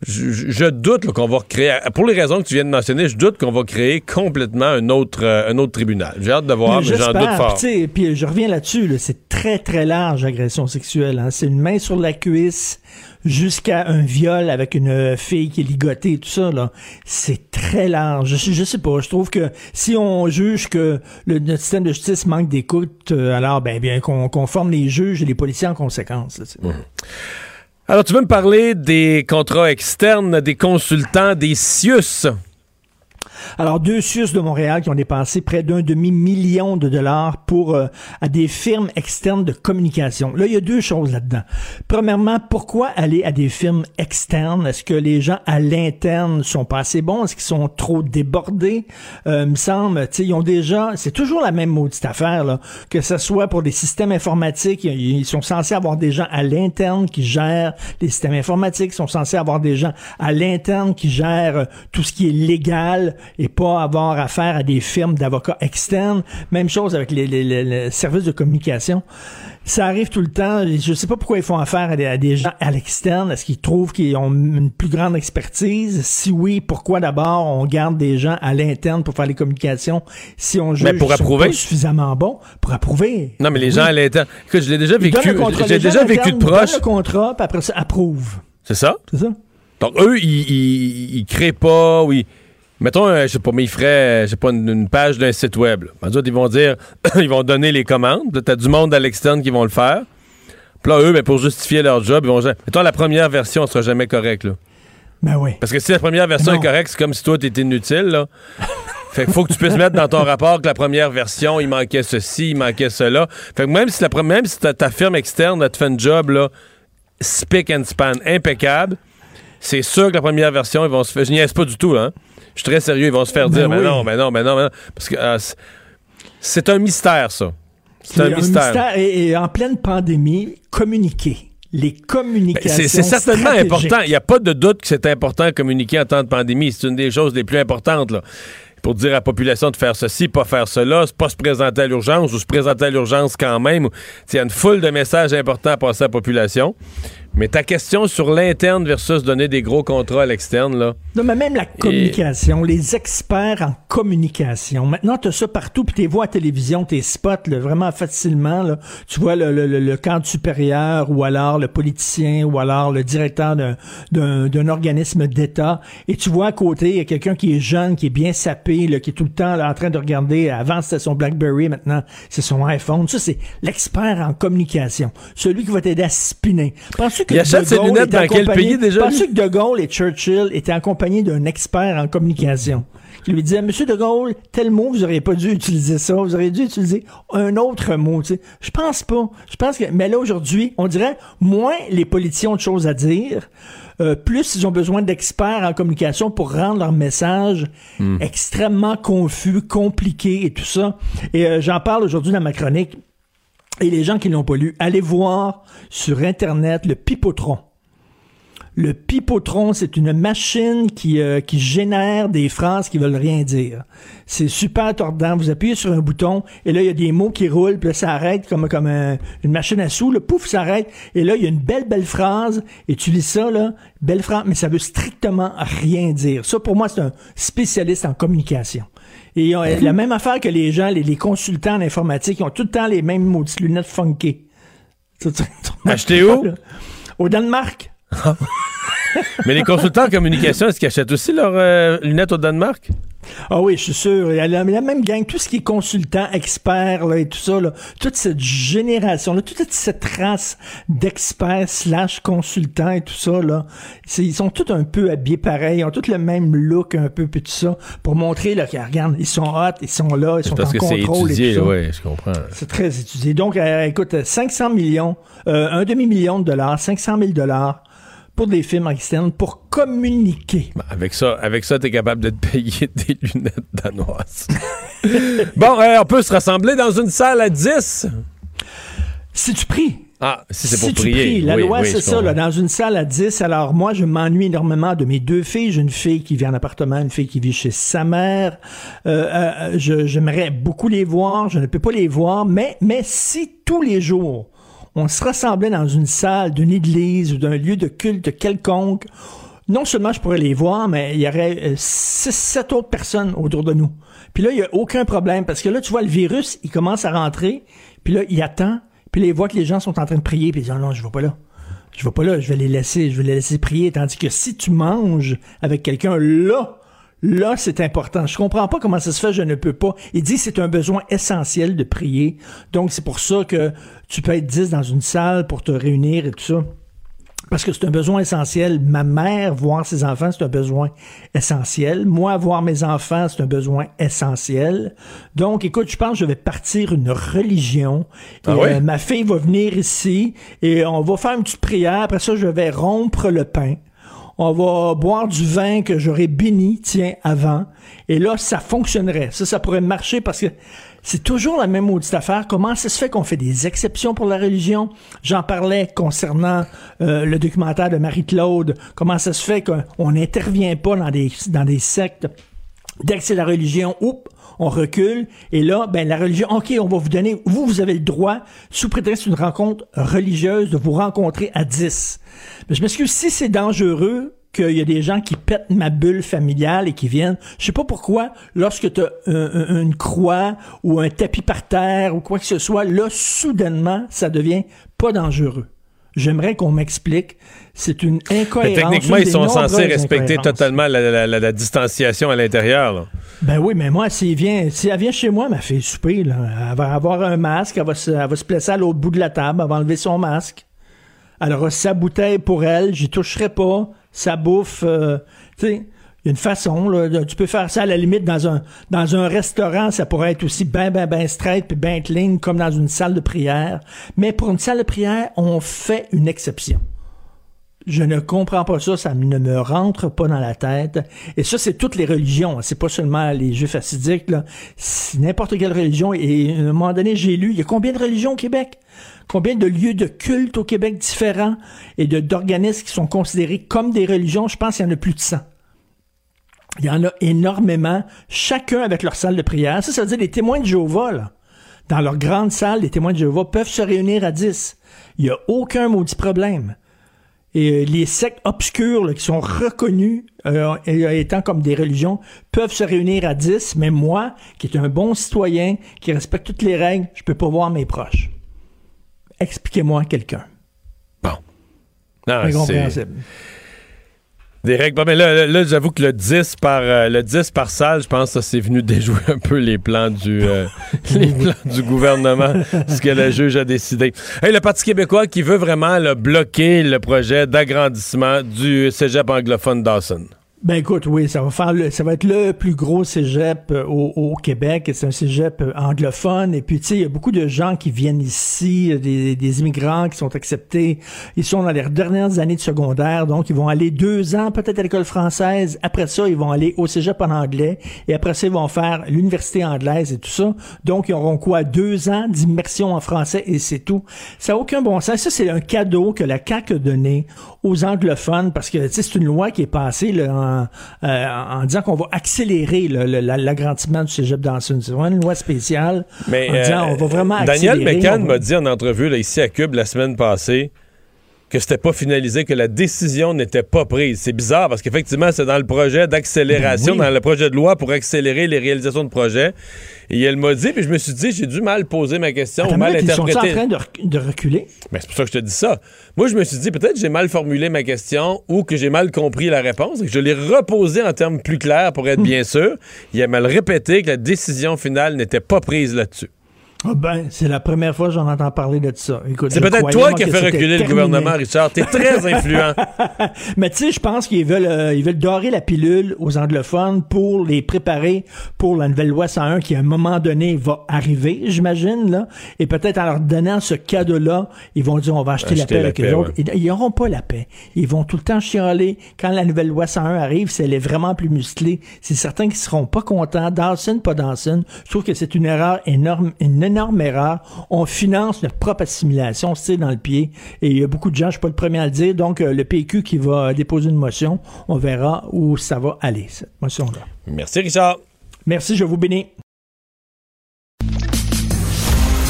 je, doute qu'on va recréer, pour les raisons que tu viens de mentionner, je doute qu'on va créer complètement un autre, euh, un autre tribunal. J'ai hâte de voir, mais, j'en doute fort. Puis je reviens là-dessus, c'est très très large agression sexuelle. Hein. C'est une main sur la cuisse, jusqu'à un viol avec une fille qui est ligotée, tout ça, là, c'est très large. Je, je, sais pas, je trouve que si on juge que le, notre système de justice manque d'écoute, euh, alors ben bien qu'on forme les juges et les policiers en conséquence. Mmh. Alors, tu veux me parler des contrats externes, des consultants, des CIUS? Alors, deux SUS de Montréal qui ont dépensé près d'un demi-million de dollars pour euh, à des firmes externes de communication. Là, il y a deux choses là-dedans. Premièrement, pourquoi aller à des firmes externes? Est-ce que les gens à l'interne sont pas assez bons? Est-ce qu'ils sont trop débordés? Euh, me semble, tu sais, ils ont déjà, c'est toujours la même maudite affaire, là, que ce soit pour des systèmes informatiques, ils sont censés avoir des gens à l'interne qui gèrent les systèmes informatiques, ils sont censés avoir des gens à l'interne qui gèrent euh, tout ce qui est légal, et pas avoir affaire à des firmes d'avocats externes. Même chose avec les, services de communication. Ça arrive tout le temps. Je sais pas pourquoi ils font affaire à des, gens à l'externe. Est-ce qu'ils trouvent qu'ils ont une plus grande expertise? Si oui, pourquoi d'abord on garde des gens à l'interne pour faire les communications si on juge mais pour approuver? Pas suffisamment bon pour approuver? Non, mais les gens à l'interne. Écoute, je l'ai déjà vécu. J'ai déjà vécu de proche. le contrat, puis après ça, approuve. C'est ça? C'est ça. Donc, eux, ils, ils, ils créent pas, oui. Mettons, euh, je sais pas, mais ils feraient, je sais pas, une, page d'un site web. En ils vont dire, ils vont donner les commandes. Tu as du monde à l'externe qui vont le faire. Puis là, eux, ben, pour justifier leur job, ils vont Mettons, la première version sera jamais correcte, là. Ben oui. Parce que si la première version est correcte, c'est comme si toi, t'étais inutile, là. fait qu'il faut que tu puisses mettre dans ton rapport que la première version, il manquait ceci, il manquait cela. Fait que même si, la, même si ta, firme externe te fait un job, là, spick and span, impeccable, c'est sûr que la première version, ils vont se faire. Je niaise pas du tout, hein. Je suis très sérieux, ils vont se faire ben dire, mais non, mais non, mais non, mais non. Parce que euh, c'est un mystère, ça. C'est un, mystère. Et, en pleine pandémie, communiquer les communications. C'est certainement important. Il n'y a pas de doute que c'est important de communiquer en temps de pandémie. C'est une des choses les plus importantes. Là. Pour dire à la population de faire ceci, pas faire cela, pas se présenter à l'urgence ou se présenter à l'urgence quand même. Il y a une foule de messages importants à passer à la population. Mais ta question sur l'interne versus donner des gros contrats à l'externe, là. Non, mais même la communication, les experts en communication. Maintenant, tu as ça partout, puis tu vois à la télévision, tes spots, là, vraiment facilement. Là. Tu vois le, le, le, cadre supérieur, ou alors le politicien, ou alors le directeur d'un organisme d'État. Et tu vois à côté, il y a quelqu'un qui est jeune, qui est bien sapé, là, qui est tout le temps là, en train de regarder. Avant, c'était son BlackBerry, maintenant, c'est son iPhone. Ça, c'est l'expert en communication. Celui qui va t'aider à spinner. Penses-tu il achète ses lunettes dans quel pays déjà? Pensez que De Gaulle et Churchill étaient accompagnés d'un expert en communication qui lui disait, Monsieur De Gaulle, tel mot, vous auriez pas dû utiliser ça, vous auriez dû utiliser un autre mot. Tu sais. Je pense pas. Je pense que, mais là aujourd'hui, on dirait moins les politiciens ont de choses à dire, euh, plus ils ont besoin d'experts en communication pour rendre leur message hmm. extrêmement confus, compliqué et tout ça. Et euh, j'en parle aujourd'hui dans ma chronique. Et les gens qui l'ont pas lu, allez voir sur Internet le Pipotron. Le Pipotron, c'est une machine qui, euh, qui génère des phrases qui veulent rien dire. C'est super tordant. Vous appuyez sur un bouton et là, il y a des mots qui roulent, puis là, ça arrête comme, comme une machine à sous. Le pouf, ça arrête. Et là, il y a une belle, belle phrase. Et tu lis ça, là, belle phrase, mais ça veut strictement rien dire. Ça, pour moi, c'est un spécialiste en communication. Et ont la même affaire que les gens, les, consultants en informatique, ils ont tout le temps les mêmes maudites lunettes funky. Acheté où? Au Danemark. Mais les consultants en communication, est-ce qu'ils achètent aussi leurs euh, lunettes au Danemark? Ah oui, je suis sûr. Il y a la, même gang, tout ce qui est consultant, expert là, et tout ça, là, toute cette génération, là, toute cette race d'experts slash consultants et tout ça, là, ils sont tous un peu habillés pareil, ils ont tous le même look un peu, puis tout ça, pour montrer là, qu'ils regarde, ils sont hot, ils sont là, ils sont parce en que contrôle. Étudié, et tout ça. Ouais, je comprends. C'est très étudié. Donc, euh, écoute, 500 millions, euh, un demi-million de dollars, 500 000 dollars pour des films externes pour communiquer. Ben, avec ça, avec ça, t'es capable de te payer des lunettes danoises. bon, euh, on peut se rassembler dans une salle à 10. Si tu pries. Ah, si c'est pour prier. La loi, c'est ça, là, dans une salle à 10. Alors, moi, je m'ennuie énormément de mes deux filles. J'ai une fille qui vit en appartement, une fille qui vit chez sa mère. Euh, euh, j'aimerais beaucoup les voir. Je ne peux pas les voir. Mais, mais si tous les jours, on se rassemblait dans une salle d'une église ou d'un lieu de culte quelconque, non seulement je pourrais les voir, mais il y aurait euh, six, sept autres personnes autour de nous. Puis là, il n'y a aucun problème parce que là, tu vois, le virus, il commence à rentrer, puis là, il attend, puis là, il voit que les gens sont en train de prier, puis il dit non, non, je ne vais pas là. Je vais pas là, je vais les laisser, je vais les laisser prier. Tandis que si tu manges avec quelqu'un là, Là, c'est important. Je comprends pas comment ça se fait, je ne peux pas. Il dit c'est un besoin essentiel de prier. Donc, c'est pour ça que tu peux être 10 dans une salle pour te réunir et tout ça. Parce que c'est un besoin essentiel. Ma mère, voir ses enfants, c'est un besoin essentiel. Moi, voir mes enfants, c'est un besoin essentiel. Donc, écoute, je pense que je vais partir une religion. Ah euh, ma fille va venir ici et on va faire une petite prière. Après ça, je vais rompre le pain on va boire du vin que j'aurais béni, tiens, avant. Et là, ça fonctionnerait. Ça, ça pourrait marcher parce que c'est toujours la même maudite affaire. Comment ça se fait qu'on fait des exceptions pour la religion? J'en parlais concernant euh, le documentaire de Marie-Claude. Comment ça se fait qu'on n'intervient pas dans des, dans des sectes? Dès que c'est la religion, oups, on recule. Et là, ben, la religion, OK, on va vous donner, vous, vous avez le droit, sous prétexte d'une rencontre religieuse, de vous rencontrer à 10. Mais je m'excuse, si c'est dangereux, qu'il y a des gens qui pètent ma bulle familiale et qui viennent. Je sais pas pourquoi, lorsque tu as une croix ou un tapis par terre ou quoi que ce soit, là, soudainement, ça devient pas dangereux. J'aimerais qu'on m'explique. C'est une incohérence. techniquement, ils sont censés respecter totalement la, distanciation à l'intérieur. Ben oui, mais moi, si, vient, si elle vient chez moi, ma fille souper, là, elle va avoir un masque, elle va se, elle va se placer à l'autre bout de la table, elle va enlever son masque. Elle aura sa bouteille pour elle, j'y toucherai pas ça bouffe. Euh, tu sais, il y a une façon, là, tu peux faire ça à la limite dans un, dans un restaurant, ça pourrait être aussi bien, bien, bien straight puis bien clean comme dans une salle de prière. Mais pour une salle de prière, on fait une exception. Je ne comprends pas ça, ça ne me rentre pas dans la tête. Et ça, c'est toutes les religions. C'est pas seulement les Juifs assidiques. C'est n'importe quelle religion. Et à un moment donné, j'ai lu, il y a combien de religions au Québec? Combien de lieux de culte au Québec différents et d'organismes qui sont considérés comme des religions? Je pense qu'il y en a plus de 100. Il y en a énormément, chacun avec leur salle de prière. Ça, ça veut dire les témoins de Jéhovah, là, dans leur grande salle, les témoins de Jéhovah peuvent se réunir à 10. Il n'y a aucun maudit problème. et les sectes obscures qui sont reconnues étant comme des religions peuvent se réunir à 10, mais moi, qui est un bon citoyen, qui respecte toutes les règles, je peux pas voir mes proches. Expliquez-moi quelqu'un. Bon. Non, Incompréhensible. Des règles. Mais là, là j'avoue que le 10 par euh, le 10 par salle, je pense que c'est venu déjouer un peu les plans du euh, les plans du gouvernement, ce que le juge a décidé. Hey, le Parti québécois qui veut vraiment bloquer le projet d'agrandissement du Cégep anglophone Dawson. Ben écoute, oui, ça va faire ça va être le plus gros cégep euh, au, au Québec. C'est un cégep euh, anglophone. Et puis, tu sais, il y a beaucoup de gens qui viennent ici, euh, des, des, immigrants qui sont acceptés. Ils sont dans leurs dernières années de secondaire, donc ils vont aller deux ans peut-être à l'école française. Après ça, ils vont aller au cégep en anglais. Et après ça, ils vont faire l'université anglaise et tout ça. Donc, ils auront quoi? Deux ans d'immersion en français et c'est tout. Ça n'a aucun bon sens. Ça, c'est un cadeau que la CAQ a donné aux anglophones parce que, tu sais, c'est une loi qui est passée là, en euh, en, disant qu'on va accélérer l'agrandissement du cégep d'Anson. C'est vraiment une loi spéciale Mais, en disant on va vraiment accélérer. Daniel McCann m'a dit en entrevue là, ici à Cube la semaine passée que c'était pas finalisé, que la décision n'était pas prise. C'est bizarre parce qu'effectivement, c'est dans le projet d'accélération, ben dans le projet de loi pour accélérer les réalisations de projets. Et elle m'a dit, puis je me suis dit, j'ai dû mal poser ma question, Attends, mal interpréter. Ils sont en train de, reculer? Ben, c'est pour ça que je te dis ça. Moi, je me suis dit, peut-être j'ai mal formulé ma question ou que j'ai mal compris la réponse et que je l'ai reposée en termes plus clairs pour être hmm. bien sûr. Il a mal répété que la décision finale n'était pas prise là-dessus. Ah ben, c'est la première fois que j'en entends parler de ça. C'est peut-être toi qui as fait reculer le gouvernement, Richard. T'es très influent. Mais tu sais, je pense qu'ils veulent, euh, ils veulent dorer la pilule aux anglophones pour les préparer pour la nouvelle loi 101 qui, à un moment donné, va arriver, j'imagine, là. Et peut-être en leur donnant ce cadeau-là, ils vont dire, on va acheter, la paix avec eux autres. Ils n'auront pas la paix. Ils vont tout le temps chialer. Quand la nouvelle loi 101 arrive, si elle est vraiment plus musclée, c'est certains qui seront pas contents. Dawson, pas Dawson. Je trouve que c'est une erreur énorme, énorme énorme erreur. On finance notre propre assimilation, c'est dans le pied. Et il y a beaucoup de gens, je suis pas le premier à le dire, donc euh, le PQ qui va déposer une motion, on verra où ça va aller, cette motion-là. Merci, Richard. Merci, je vous bénis.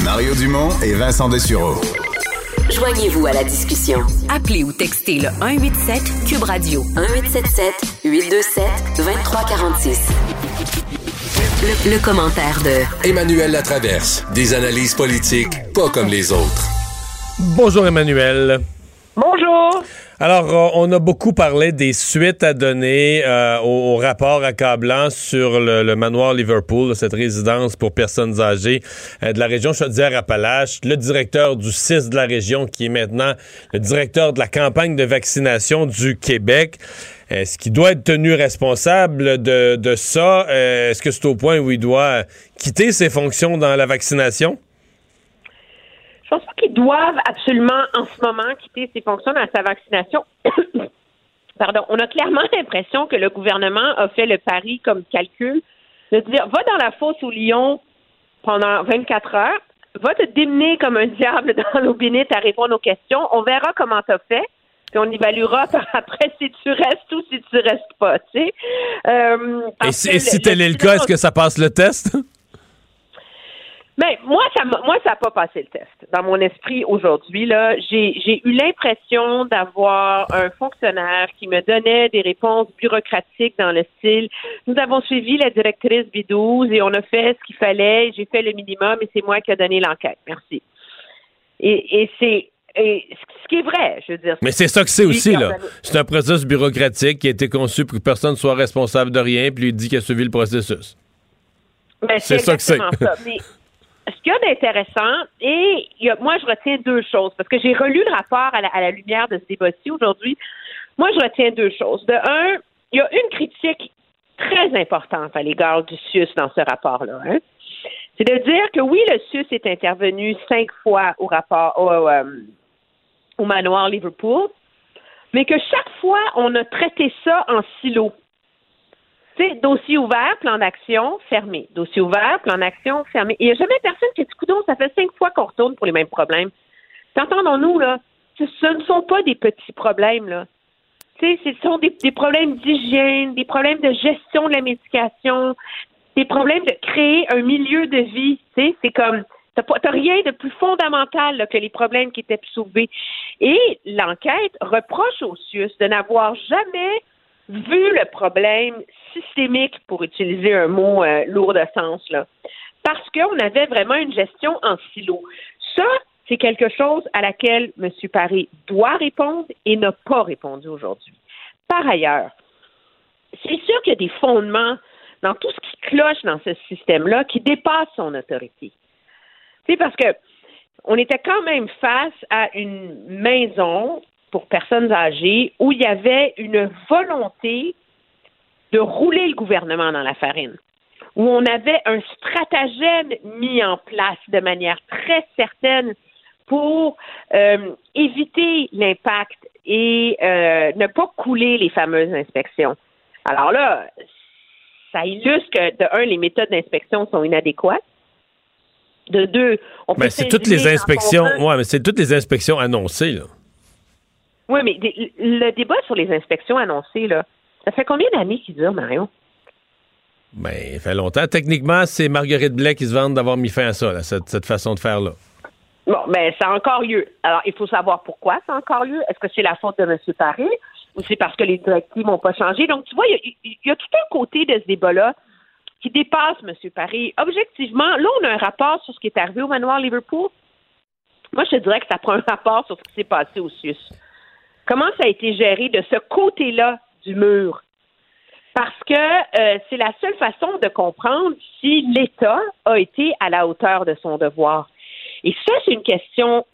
Mario Dumont et Vincent Dessureau. Joignez-vous à la discussion. Appelez ou textez le 187 Cube Radio 1877 827 2346. Le, commentaire de Emmanuel Latraverse. Des analyses politiques pas comme les autres. Bonjour Emmanuel. Bonjour. Alors, euh, on a beaucoup parlé des suites à donner euh, au, rapport accablant sur le, manoir Liverpool, cette résidence pour personnes âgées euh, de la région Chaudière-Appalaches. Le directeur du CIS de la région, qui est maintenant le directeur de la campagne de vaccination du Québec. Est-ce qu'il doit être tenu responsable de, de ça? Euh, est-ce que c'est au point où il doit quitter ses fonctions dans la vaccination? Je pense pas qu'ils doivent absolument en ce moment quitter ses fonctions dans sa vaccination. Pardon. On a clairement l'impression que le gouvernement a fait le pari comme calcul de dire va dans la fosse au lion pendant 24 heures, va te démener comme un diable dans l'eau à répondre aux questions. On verra comment tu as fait puis on évaluera par après si tu restes ou si tu restes pas, tu sais. Euh, et si, tel est le cas, est-ce que ça passe le test? Mais moi, ça moi, ça n'a pas passé le test. Dans mon esprit aujourd'hui, là, j'ai eu l'impression d'avoir un fonctionnaire qui me donnait des réponses bureaucratiques dans le style Nous avons suivi la directrice B12 et on a fait ce qu'il fallait, j'ai fait le minimum et c'est moi qui ai donné l'enquête. Merci. Et, et c'est et ce qui est vrai, je veux dire. Mais c'est ça que c'est aussi, là. C'est un processus bureaucratique qui a été conçu pour que personne ne soit responsable de rien, puis lui dit qu'il a suivi le processus. C'est ça que c'est. Mais ce qu'il y a d'intéressant, et moi, je retiens deux choses, parce que j'ai relu le rapport à la, lumière de ce débat-ci aujourd'hui. Moi, je retiens deux choses. De un, il y a une critique très importante à l'égard du CIUS dans ce rapport-là. Hein. C'est de dire que oui, le CIUS est intervenu cinq fois au rapport, au, euh, au manoir Liverpool, mais que chaque fois, on a traité ça en silo. Tu sais, dossier ouvert, plan d'action, fermé. Dossier ouvert, plan d'action, fermé. Il n'y a jamais personne qui dit, coudon, ça fait cinq fois qu'on retourne pour les mêmes problèmes. T'entendons-nous, là? Ce ne sont pas des petits problèmes, là. Tu sais, ce sont des, des problèmes d'hygiène, des problèmes de gestion de la médication, des problèmes de créer un milieu de vie. Tu sais, c'est comme, T'as rien de plus fondamental que les problèmes qui étaient soulevés. Et l'enquête reproche au CIUS de n'avoir jamais vu le problème systémique, pour utiliser un mot euh, lourd de sens, parce qu'on avait vraiment une gestion en silo. Ça, c'est quelque chose à laquelle M. Paré doit répondre et n'a pas répondu aujourd'hui. Par ailleurs, c'est sûr qu'il y a des fondements dans tout ce qui cloche dans ce système-là qui dépassent son autorité. C'est parce que on était quand même face à une maison pour personnes âgées où il y avait une volonté de rouler le gouvernement dans la farine, où on avait un stratagème mis en place de manière très certaine pour euh, éviter l'impact et euh, ne pas couler les fameuses inspections. Alors là, ça illustre que, de un, les méthodes d'inspection sont inadéquates. De deux, on. Mais c'est toutes les inspections. Ouais, mais c'est toutes les inspections annoncées, là. Oui, mais le débat sur les inspections annoncées, là, ça fait combien d'années qu'il dure, Mario? Ben, il fait longtemps. Techniquement, c'est Marguerite Blais qui se vante d'avoir mis fin à ça, cette, cette façon de faire-là. Bon, mais ça a encore lieu. Alors, il faut savoir pourquoi ça a encore lieu. Est-ce que c'est la faute de M. Paré ou c'est parce que les directives n'ont pas changé? Donc, tu vois, il y, a tout un côté de ce débat-là qui dépasse M. Paré. Objectivement, là, on a un rapport sur ce qui est arrivé au manoir Liverpool. Moi, je te dirais que ça prend un rapport sur ce qui s'est passé au SUS. Comment ça a été géré de ce côté-là du mur? Parce que euh, c'est la seule façon de comprendre si l'État a été à la hauteur de son devoir. Et ça, c'est une question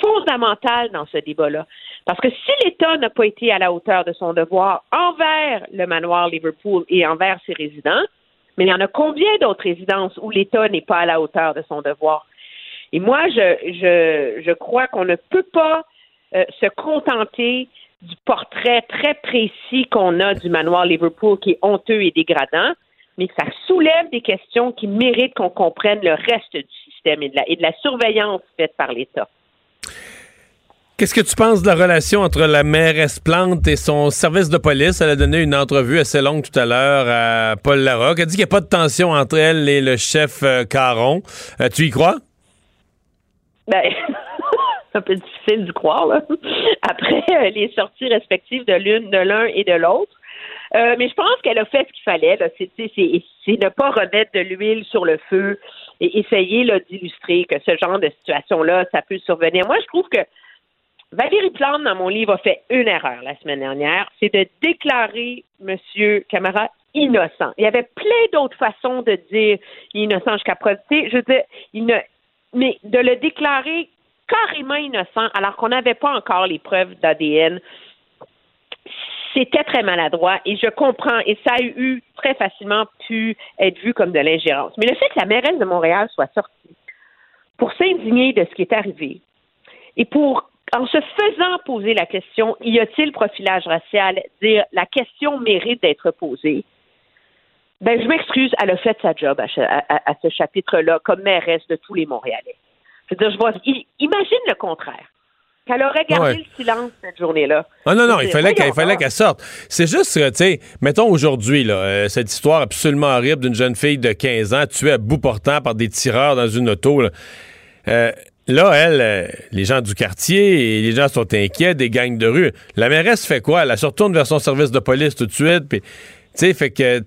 fondamentale dans ce débat-là. Parce que si l'État n'a pas été à la hauteur de son devoir envers le manoir Liverpool et envers ses résidents, mais il y en a combien d'autres résidences où l'État n'est pas à la hauteur de son devoir? Et moi, je, je, je crois qu'on ne peut pas euh, se contenter du portrait très précis qu'on a du manoir Liverpool qui est honteux et dégradant, mais ça soulève des questions qui méritent qu'on comprenne le reste du système et de la, et de la surveillance faite par l'État. Qu'est-ce que tu penses de la relation entre la mairesse Plante et son service de police? Elle a donné une entrevue assez longue tout à l'heure à Paul Larocque. Elle dit qu'il n'y a pas de tension entre elle et le chef euh, Caron. Euh, tu y crois? Ben, c'est un peu difficile d'y croire, là. Après euh, les sorties respectives de l'une, de l'un et de l'autre. Mais je pense qu'elle a fait ce qu'il fallait. C'est, ne pas remettre de l'huile sur le feu et essayer d'illustrer que ce genre de situation-là, ça peut survenir. Moi, je trouve que Valérie Plante, dans mon livre, a fait une erreur la semaine dernière, c'est de déclarer M. Camara innocent. Il y avait plein d'autres façons de dire innocent jusqu'à preuve. Je veux dire, il ne, mais de le déclarer carrément innocent alors qu'on n'avait pas encore les preuves d'ADN. C'était très maladroit et je comprends et ça a eu très facilement pu être vu comme de l'ingérence. Mais le fait que la mairesse de Montréal soit sortie pour s'indigner de ce qui est arrivé et pour en se faisant poser la question y a-t-il profilage racial, dire la question mérite d'être posée. Ben, je m'excuse, elle a fait sa job à, à ce chapitre-là comme mairesse de tous les Montréalais. Je veux dire, je vois, imagine le contraire. Qu'elle aurait gardé le silence cette journée-là. Ah non, non, il fallait qu'elle sorte. C'est juste, tu sais, mettons aujourd'hui, là, euh, cette histoire absolument horrible d'une jeune fille de 15 ans tuée à bout portant par des tireurs dans une auto. Là, euh, là elle, euh, les gens du quartier, les gens sont inquiets des gangs de rue. La mairesse fait quoi? Elle se retourne vers son service de police tout de suite, tu sais, fait que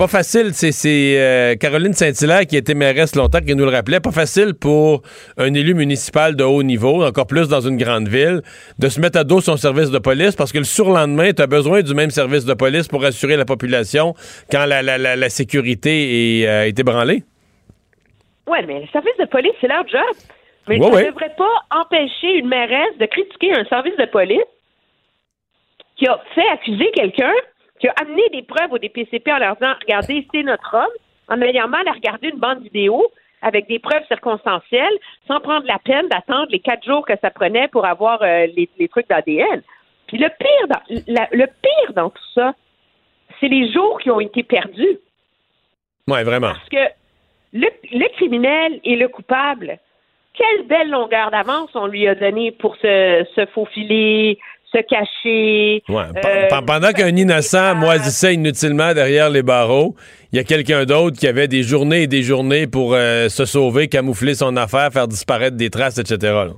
pas facile, c'est euh, Caroline Saint-Hilaire qui était mairesse longtemps qui nous le rappelait, pas facile pour un élu municipal de haut niveau, encore plus dans une grande ville, de se mettre à dos son service de police parce que le surlendemain, tu as besoin du même service de police pour assurer la population quand la, sécurité est, euh, ébranlée. Oui, mais le service de police, c'est leur job. Mais ça ne devrait pas empêcher une mairesse de critiquer un service de police qui a fait accuser quelqu'un qui a amené des preuves au DPCP en leur disant Regardez, c'est notre homme, en ayant mal à regarder une bande vidéo avec des preuves circonstancielles, sans prendre la peine d'attendre les quatre jours que ça prenait pour avoir euh, les, trucs d'ADN. Puis le pire, dans, le pire dans tout ça, c'est les jours qui ont été perdus. Oui, vraiment. Parce que le, le, criminel et le coupable, quelle belle longueur d'avance on lui a donné pour se, se faufiler, se cacher. Euh, pendant qu'un innocent moisissait inutilement derrière les barreaux, il y a quelqu'un d'autre qui avait des journées et des journées pour euh, se sauver, camoufler son affaire, faire disparaître des traces, etc.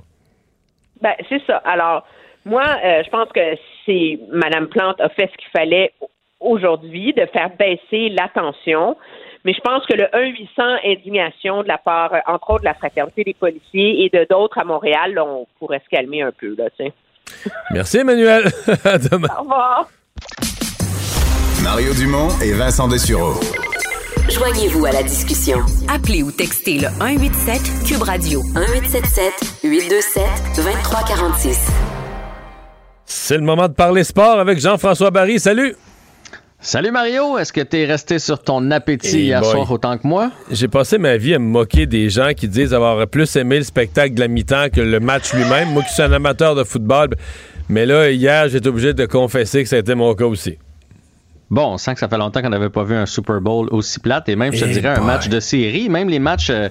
Ben, c'est ça. Alors, moi, euh, je pense que c'est Mme Plante a fait ce qu'il fallait aujourd'hui de faire baisser la tension. Mais je pense que le 1-800 indignation de la part, entre autres, de la fraternité des policiers et de d'autres à Montréal, on pourrait se calmer un peu, là, tu sais. Merci, Emmanuel. à demain. Au revoir. Mario Dumont et Vincent Dessureau. Joignez-vous à la discussion. Appelez ou textez le 187 Cube Radio 1877 827 2346. C'est le moment de parler sport avec Jean-François Barry. Salut. Salut Mario, est-ce que tu es resté sur ton appétit hey hier soir autant que moi? J'ai passé ma vie à me moquer des gens qui disent avoir plus aimé le spectacle de la mi-temps que le match lui-même. Moi qui suis un amateur de football, mais là, hier, j'étais obligé de confesser que ça a été mon cas aussi. Bon, on sent que ça fait longtemps qu'on n'avait pas vu un Super Bowl aussi plate et même, je te dirais, un match de série. Même les matchs euh,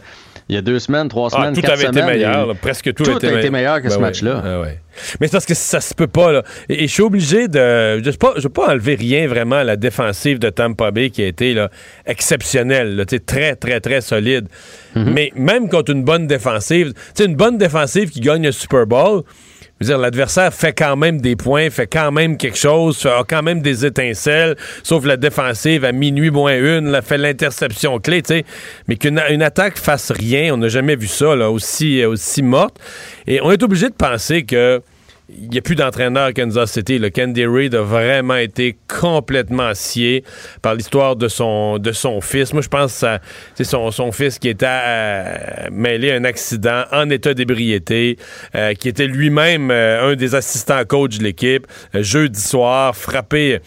il y a deux semaines, trois ah, semaines, tout quatre avait semaines. Été meilleur, presque tout, tout a été meilleur que ben ce oui. match-là. Ouais. Mais c'est parce que ça se peut pas. Là. Et, et je suis obligé de. Je ne veux pas enlever rien vraiment à la défensive de Tampa Bay qui a été là, exceptionnelle, là, très, très, très solide. Mm-hmm. Mais même contre une bonne défensive, une bonne défensive qui gagne le Super Bowl, l'adversaire fait quand même des points, fait quand même quelque chose, a quand même des étincelles, sauf la défensive à minuit moins une, là, fait l'interception clé, tu sais. Mais qu'une une attaque fasse rien, on n'a jamais vu ça, aussi, aussi morte. Et on est obligé de penser que il n'y a plus d'entraîneur à Kansas City. Le Candy Reid a vraiment été complètement scié par l'histoire de son, de son fils. Moi, je pense que c'est son, son fils qui était à, mêlé à un accident en état d'ébriété, euh, qui était lui-même euh, un des assistants coach de l'équipe. Euh, jeudi soir, frappé.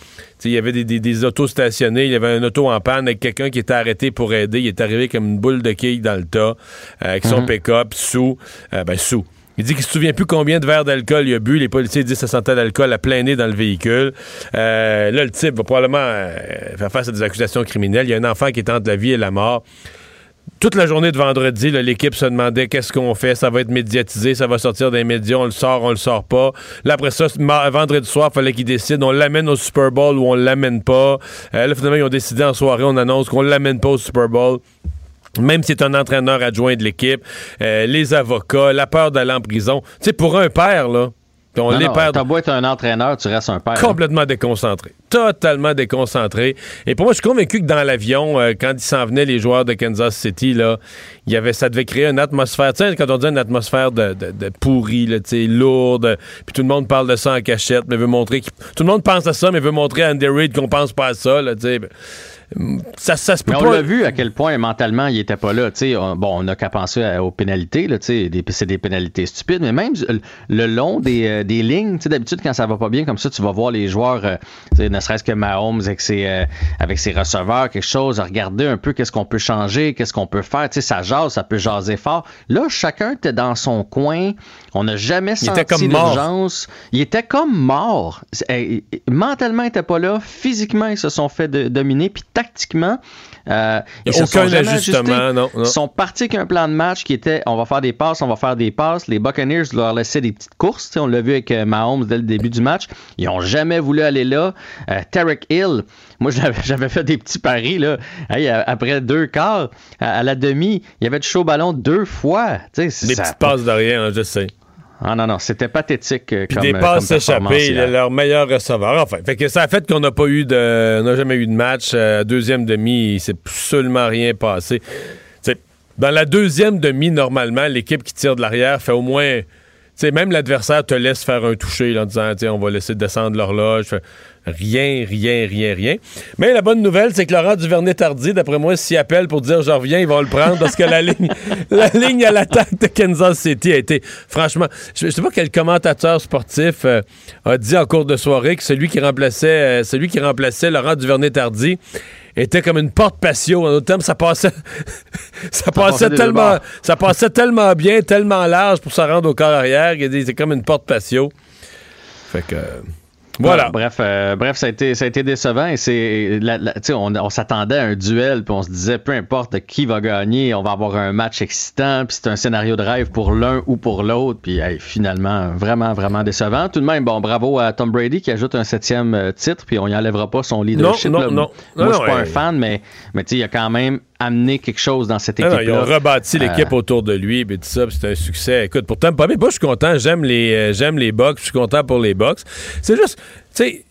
Il y avait des, des, des, autos stationnés, il y avait un auto en panne avec quelqu'un qui était arrêté pour aider. Il est arrivé comme une boule de quilles dans le tas, avec son Mhm. pick-up, sous, ben sous. Il dit qu'il se souvient plus combien de verres d'alcool il a bu. Les policiers disent que ça sentait l'alcool à plein nez dans le véhicule. Euh, là, le type va probablement euh, faire face à des accusations criminelles. Il y a un enfant qui est entre la vie et la mort. Toute la journée de vendredi, l'équipe se demandait qu'est-ce qu'on fait. Ça va être médiatisé, ça va sortir des médias, on le sort, on le sort pas. Là, après ça, vendredi soir, il fallait qu'ils décident, on l'amène au Super Bowl ou on l'amène pas. Euh, là, finalement, ils ont décidé en soirée, on annonce qu'on l'amène pas au Super Bowl. Même si c'est un entraîneur adjoint de l'équipe, euh, les avocats, la peur d'aller en prison. Tu sais, pour un père, là, on Non, les non, perd T'as beau être un entraîneur, tu restes un père. hein. complètement déconcentré. Totalement déconcentré. Et pour moi, je suis convaincu que dans l'avion, euh, quand ils s'en venaient, les joueurs de Kansas City, là, il y avait, ça devait créer une atmosphère. Tu sais, quand on dit une atmosphère de, de, de pourri, là, tu sais, lourde, puis tout le monde parle de ça en cachette, mais veut montrer qu'il- Tout le monde pense à ça, mais veut montrer à Andy Reid qu'on pense pas à ça, là, tu sais. Ça, ça se peut Mais on l'a vu à quel point mentalement il était pas là. Tu sais, on- bon, on n'a qu'à penser à- aux pénalités. Là, tu sais, des- c'est des pénalités stupides, mais même le- long des, euh, des lignes, tu sais, d'habitude quand ça va pas bien comme ça, tu vas voir les joueurs, euh, ne serait-ce que Mahomes avec ses, euh, avec ses receveurs, quelque chose, regarder un peu qu'est-ce qu'on peut changer, qu'est-ce qu'on peut faire. Tu sais, ça jase, ça peut jaser fort. Là, chacun était dans son coin. On n'a jamais Il senti était comme mort. l'urgence. Il était comme mort. Mentalement, il était pas là. Physiquement, ils se sont fait de- dominer. Puis tactiquement, euh, Il ils se sont aucun jamais ajustement, ajustés. non, non. Ils sont partis avec un plan de match qui était on va faire des passes, on va faire des passes. Les Buccaneers leur laissaient des petites courses. On l'a vu avec euh, Mahomes dès le début du match. Ils ont jamais voulu aller là. Euh, Tarek Hill, moi j'avais fait des petits paris. Là. Hey, après deux quarts, à, à la demi, il y avait de chaud ballon deux fois. Des ça- petites passes derrière, hein, je sais. Ah non, non, c'était pathétique. euh, Puis comme, des euh, passes échappées, leur meilleur receveur. Enfin, fait que ça a fait qu'on n'a pas eu de, on n'a jamais eu de match. Euh, deuxième demi, il s'est absolument rien passé. T'sais, dans la deuxième demi, normalement, l'équipe qui tire de l'arrière fait au moins, t'sais, même l'adversaire te laisse faire un toucher là, en disant, Tiens, on va laisser descendre l'horloge. Rien, rien, rien, rien. Mais la bonne nouvelle, c'est que Laurent Duvernay-Tardy, d'après moi, s'il appelle pour dire je reviens, ils vont le prendre parce que la ligne, la ligne à l'attaque de Kansas City a été, franchement, je, je sais pas quel commentateur sportif euh, a dit en cours de soirée que celui qui remplaçait, euh, celui qui remplaçait Laurent Duvernay-Tardy était comme une porte patio. En d'autres termes, ça passait, ça, passait tellement, ça passait tellement bien, tellement large pour se rendre au corps arrière qu'il était comme une porte patio. Fait que. Voilà. bref, euh, bref, ça a été, ça a été décevant et c'est, on, on s'attendait à un duel puis on se disait peu importe qui va gagner, on va avoir un match excitant puis c'est un scénario de rêve pour l'un ou pour l'autre puis finalement vraiment vraiment décevant. Tout de même, bon, bravo à Tom Brady qui ajoute un septième euh, titre puis on y enlèvera pas son leadership. Non, non, non. Moi, je suis pas un fan, mais mais il y a quand même amené quelque chose dans cette équipe. ils ont rebâti l'équipe euh, autour de lui, et tout ça, c'est un succès. Écoute, pourtant, pas mais moi, je suis content, j'aime les, euh, j'aime les Bucks, je suis content pour les Bucks. C'est juste, tu sais,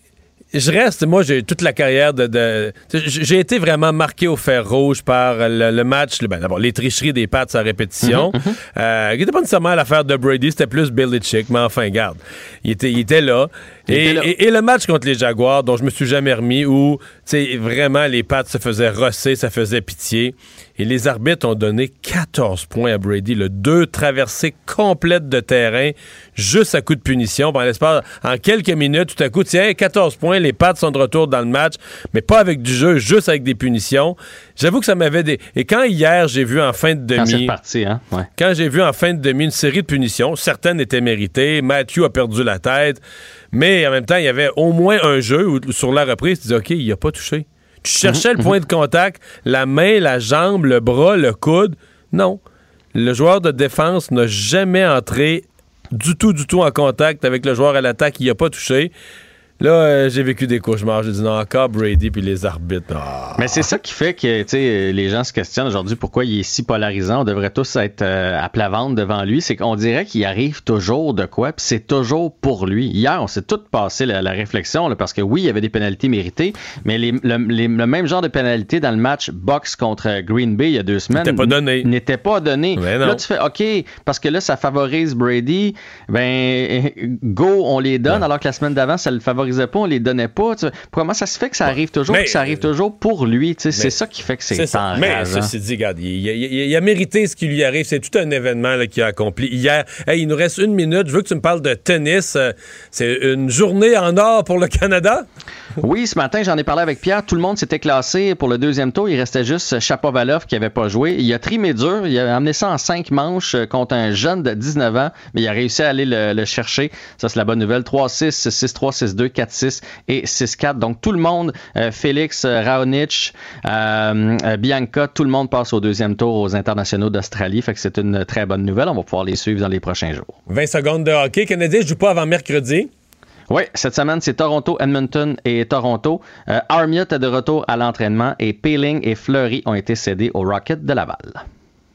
je reste, moi, j'ai toute la carrière de. j'ai été vraiment marqué au fer rouge par le, match, ben, d'abord, les tricheries des Pats à répétition, mhm, mhm. Euh, qui n'était pas nécessairement l'affaire de Brady, c'était plus Billy Chick, mais enfin, garde. Il était, il était là. Et, le match contre les Jaguars, dont je me suis jamais remis, où vraiment les pattes se faisaient rosser, ça faisait pitié. Et les arbitres ont donné 14 points à Brady. Le deux traversées complètes de terrain, juste à coup de punition. Pendant l'espace, en quelques minutes, tout à coup, tiens, 14 points, les pattes sont de retour dans le match, mais pas avec du jeu, juste avec des punitions. J'avoue que ça m'avait des. Et quand hier, j'ai vu en fin de demi. Quand hein? Quand j'ai vu en fin de demi une série de punitions, certaines étaient méritées. Matthew a perdu la tête. Mais en même temps, il y avait au moins un jeu où, sur la reprise, tu dis OK, il a pas touché. Tu cherchais le point de contact, la main, la jambe, le bras, le coude. Non. Le joueur de défense n'a jamais entré du tout, du tout en contact avec le joueur à l'attaque. Il n'a pas touché. Là, euh, j'ai vécu des cauchemars. J'ai dit non, encore Brady puis les arbitres. Mais c'est ça qui fait que les gens se questionnent aujourd'hui pourquoi il est si polarisant. On devrait tous être euh, à plat ventre devant lui. C'est qu'on dirait qu'il arrive toujours de quoi, puis c'est toujours pour lui. Hier, on s'est tout passé la, réflexion parce que oui, il y avait des pénalités méritées, mais les, le, même genre de pénalité dans le match box contre Green Bay il y a deux semaines n'était pas donné. N'était pas donné. Là, tu fais OK, parce que là, ça favorise Brady. Ben, go, on les donne, alors que la semaine d'avant, ça le favorise pas, on les donnait pas. Comment ça se fait que ça arrive toujours, que ça arrive toujours pour lui? C'est ça qui fait que c'est enrageant. Mais ceci dit, regarde, il, a mérité ce qui lui arrive. C'est tout un événement qu'il a accompli hier. il nous reste une minute. Je veux que tu me parles de tennis. Euh, c'est une journée en or pour le Canada? Oui, ce matin, j'en ai parlé avec Pierre. Tout le monde s'était classé pour le deuxième tour. Il restait juste Chapovalov qui n'avait pas joué. Il a trimé dur. Il a amené ça en cinq manches euh, contre un jeune de 19 ans, mais il a réussi à aller le, chercher. Ça, c'est la bonne nouvelle. 3-6, 6-3, 6-2, 4-6 et 6-4. Donc, tout le monde, euh, Félix, euh, Raonic, Bianca, tout le monde passe au deuxième tour aux internationaux d'Australie. Fait que c'est une très bonne nouvelle. On va pouvoir les suivre dans les prochains jours. 20 secondes de hockey. Canadien ne joue pas avant mercredi. Oui, cette semaine, c'est Toronto, Edmonton et Toronto. Euh, Armiot est de retour à l'entraînement et Peeling et Fleury ont été cédés au Rocket de Laval.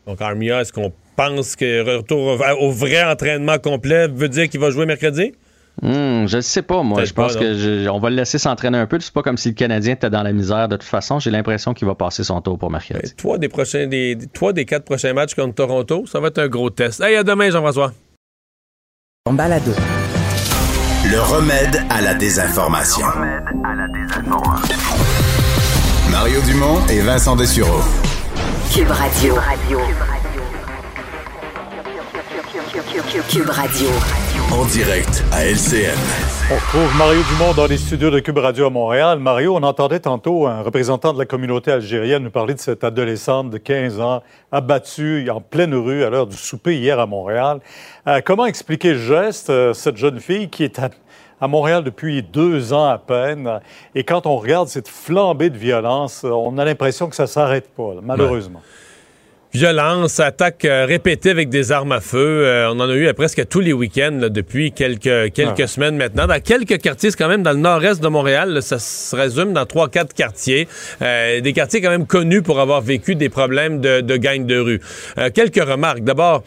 Donc, Armiot, est-ce qu'on pense que retour au vrai entraînement complet veut dire qu'il va jouer mercredi? Hmm, je ne sais pas, moi. Je pense que on va le laisser s'entraîner un peu. C'est pas comme si le Canadien était dans la misère de toute façon. J'ai l'impression qu'il va passer son tour pour mercredi. Trois des prochains, des, trois des quatre prochains matchs contre Toronto, ça va être un gros test. Hey, à demain, Jean-François. En balado. Le remède à la désinformation. Mario Dumont et Vincent Dessureau. Cube Radio. Cube Radio. En direct à LCN. On retrouve Mario Dumont dans les studios de Cube Radio à Montréal. Mario, on entendait tantôt un représentant de la communauté algérienne nous parler de cette adolescente de 15 ans abattue en pleine rue à l'heure du souper hier à Montréal. Euh, comment expliquer le geste, euh, cette jeune fille qui est à à Montréal depuis deux ans à peine? Et quand on regarde cette flambée de violence, on a l'impression que ça ne s'arrête pas, malheureusement. Violence, attaques euh, répétées avec des armes à feu. Euh, on en a eu presque tous les week-ends depuis quelques, quelques semaines maintenant. Dans quelques quartiers, c'est quand même dans le nord-est de Montréal, ça se résume dans trois, quatre quartiers. Euh, des quartiers quand même connus pour avoir vécu des problèmes de, de gang de rue. quelques remarques. D'abord,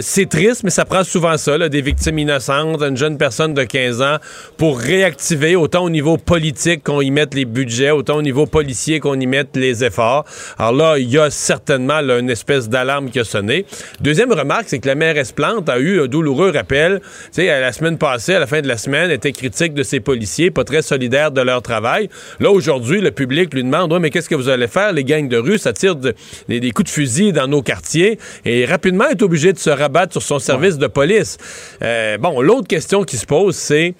c'est triste, mais ça prend souvent ça, là, des victimes innocentes, une jeune personne de 15 ans, pour réactiver autant au niveau politique qu'on y mette les budgets, autant au niveau policier qu'on y mette les efforts. Alors là, il y a certainement là, une espèce d'alarme qui a sonné. Deuxième remarque, c'est que la maire Esplante a eu un douloureux rappel. Tu sais, la semaine passée, à la fin de la semaine, était critique de ses policiers, pas très solidaires de leur travail. Là, aujourd'hui, le public lui demande, ouais, mais qu'est-ce que vous allez faire? Les gangs de rue, ça tire des, coups de fusil dans nos quartiers et rapidement est obligé de se rabattre sur son service de police. Euh, bon, l'autre question qui se pose, c'est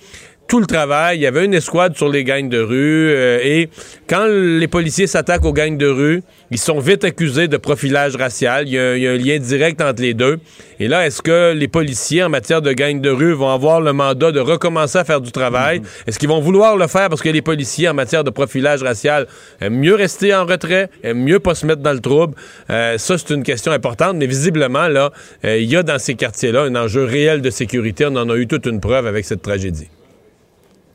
tout le travail. Il y avait une escouade sur les gangs de rue. Euh, et quand les policiers s'attaquent aux gangs de rue, ils sont vite accusés de profilage racial. Il y, a, un lien direct entre les deux. Et là, est-ce que les policiers en matière de gangs de rue vont avoir le mandat de recommencer à faire du travail? Mhm. Est-ce qu'ils vont vouloir le faire parce que les policiers en matière de profilage racial aiment mieux rester en retrait, aiment mieux pas se mettre dans le trouble? Euh, ça, c'est une question importante. Mais visiblement, là, euh, il y a dans ces quartiers-là un enjeu réel de sécurité. On en a eu toute une preuve avec cette tragédie.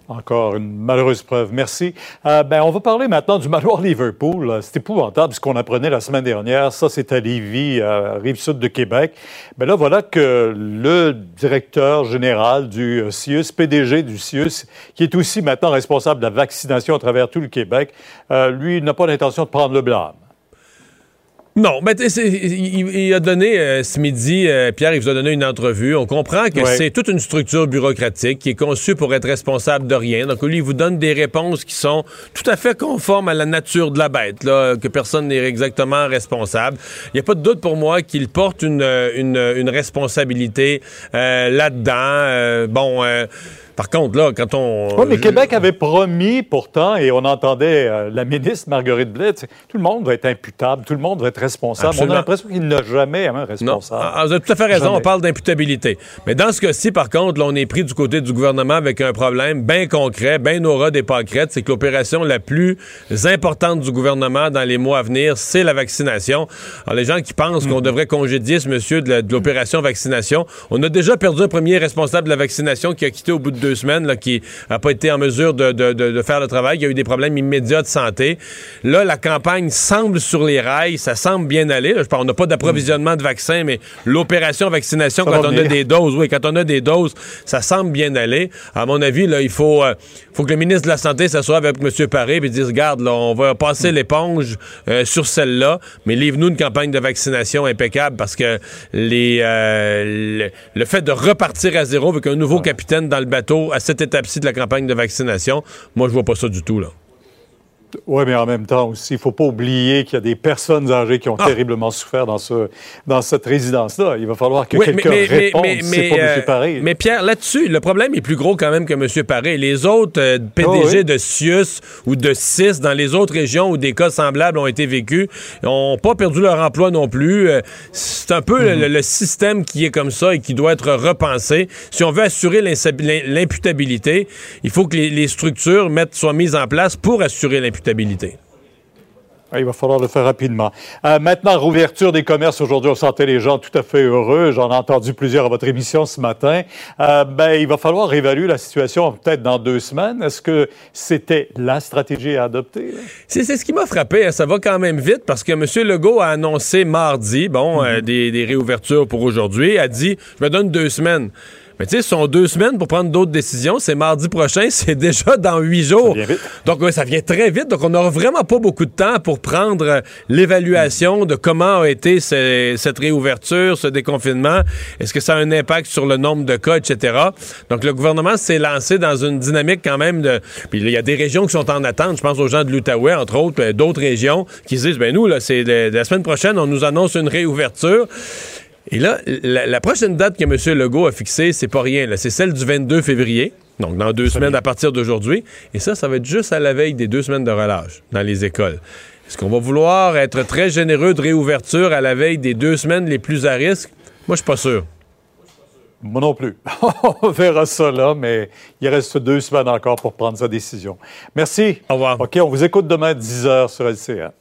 Encore une malheureuse preuve. Merci. Euh, ben, on va parler maintenant du manoir Liverpool. C'est épouvantable ce qu'on apprenait la semaine dernière. Ça, c'est à Lévis, Rive-Sud de Québec. Ben là, voilà que le directeur général du CIUS, PDG du CIUS, qui est aussi maintenant responsable de la vaccination à travers tout le Québec, euh, lui, n'a pas l'intention de prendre le blâme. Non, mais il, a donné euh, ce midi, euh, Pierre, il vous a donné une entrevue. On comprend que c'est toute une structure bureaucratique qui est conçue pour être responsable de rien. Donc lui, il vous donne des réponses qui sont tout à fait conformes à la nature de la bête, là, que personne n'est exactement responsable. Il n'y a pas de doute pour moi qu'il porte une, une, une responsabilité euh, là-dedans. bon par contre, là, quand on. Oui, mais Québec avait promis pourtant, et on entendait euh, la ministre Marguerite Blais, tout le monde va être imputable, tout le monde va être responsable. On a l'impression qu'il n'a jamais un responsable. Non. Ah, vous avez tout à fait raison, on parle d'imputabilité. Mais dans ce cas-ci, par contre, là, on est pris du côté du gouvernement avec un problème bien concret, bien au ras des pâquerettes. C'est que l'opération la plus importante du gouvernement dans les mois à venir, c'est la vaccination. Alors, les gens qui pensent qu'on mm. devrait congédier ce monsieur de l'opération vaccination, on a déjà perdu un premier responsable de la vaccination qui a quitté au bout de deux semaines, là, qui n'a pas été en mesure de, faire le travail. Il y a eu des problèmes immédiats de santé. Là, la campagne semble sur les rails. Ça semble bien aller. je parle, on n'a pas d'approvisionnement de vaccins, mais l'opération vaccination, quand on a des doses, oui, quand on a des doses, ça semble bien aller. À mon avis, là, il faut, euh, faut que le ministre de la Santé s'assoie avec M. Paré et dise, regarde, là, on va passer l'éponge euh, sur celle-là, mais livre-nous une campagne de vaccination impeccable parce que les, euh, le, fait de repartir à zéro avec un nouveau capitaine dans le bateau à cette étape-ci de la campagne de vaccination, moi, je vois pas ça du tout, là. Oui, mais en même temps aussi, il ne faut pas oublier qu'il y a des personnes âgées qui ont ah. terriblement souffert dans, ce, dans cette résidence-là. Il va falloir que quelqu'un réponde. Mais, mais, pas M. Paré. Mais Pierre, là-dessus, le problème est plus gros quand même que M. Paré. Les autres euh, PDG ah de Sius ou de CIS dans les autres régions où des cas semblables ont été vécus n'ont pas perdu leur emploi non plus. Euh, c'est un peu le, mhm. système qui est comme ça et qui doit être repensé. Si on veut assurer l'imputabilité, il faut que les, les structures mettent, soient mises en place pour assurer l'imputabilité. Ah, il va falloir le faire rapidement. Euh, maintenant, rouverture des commerces. Aujourd'hui, on sentait les gens tout à fait heureux. J'en ai entendu plusieurs à votre émission ce matin. Euh, ben, il va falloir réévaluer la situation peut-être dans deux semaines. Est-ce que c'était la stratégie à adopter? C'est ce qui m'a frappé. Hein. Ça va quand même vite parce que M. Legault a annoncé mardi bon, euh, mm-hmm. des, des réouvertures pour aujourd'hui. A dit, je me donne deux semaines. Mais tu sais, ce sont deux semaines pour prendre d'autres décisions. C'est mardi prochain, c'est déjà dans huit jours. Ça vite. Donc, ça vient très vite. Donc, on n'aura vraiment pas beaucoup de temps pour prendre euh, l'évaluation de comment a été cette réouverture, ce déconfinement. Est-ce que ça a un impact sur le nombre de cas, etc. Donc, le gouvernement s'est lancé dans une dynamique quand même de... Puis il y a des régions qui sont en attente. Je pense aux gens de l'Outaouais, entre autres, euh, d'autres régions qui disent, ben nous, là, c'est la semaine prochaine, on nous annonce une réouverture. Et là, la, prochaine date que M. Legault a fixée, c'est pas rien. C'est celle du 22 février. Donc, dans deux semaines à partir d'aujourd'hui. Et ça, ça va être juste à la veille des deux semaines de relâche dans les écoles. Est-ce qu'on va vouloir être très généreux de réouverture à la veille des deux semaines les plus à risque? Moi, je suis pas sûr. Moi non plus. on verra ça là, mais il reste deux semaines encore pour prendre sa décision. Merci. Au revoir. OK, on vous écoute demain à 10 h sur LCA.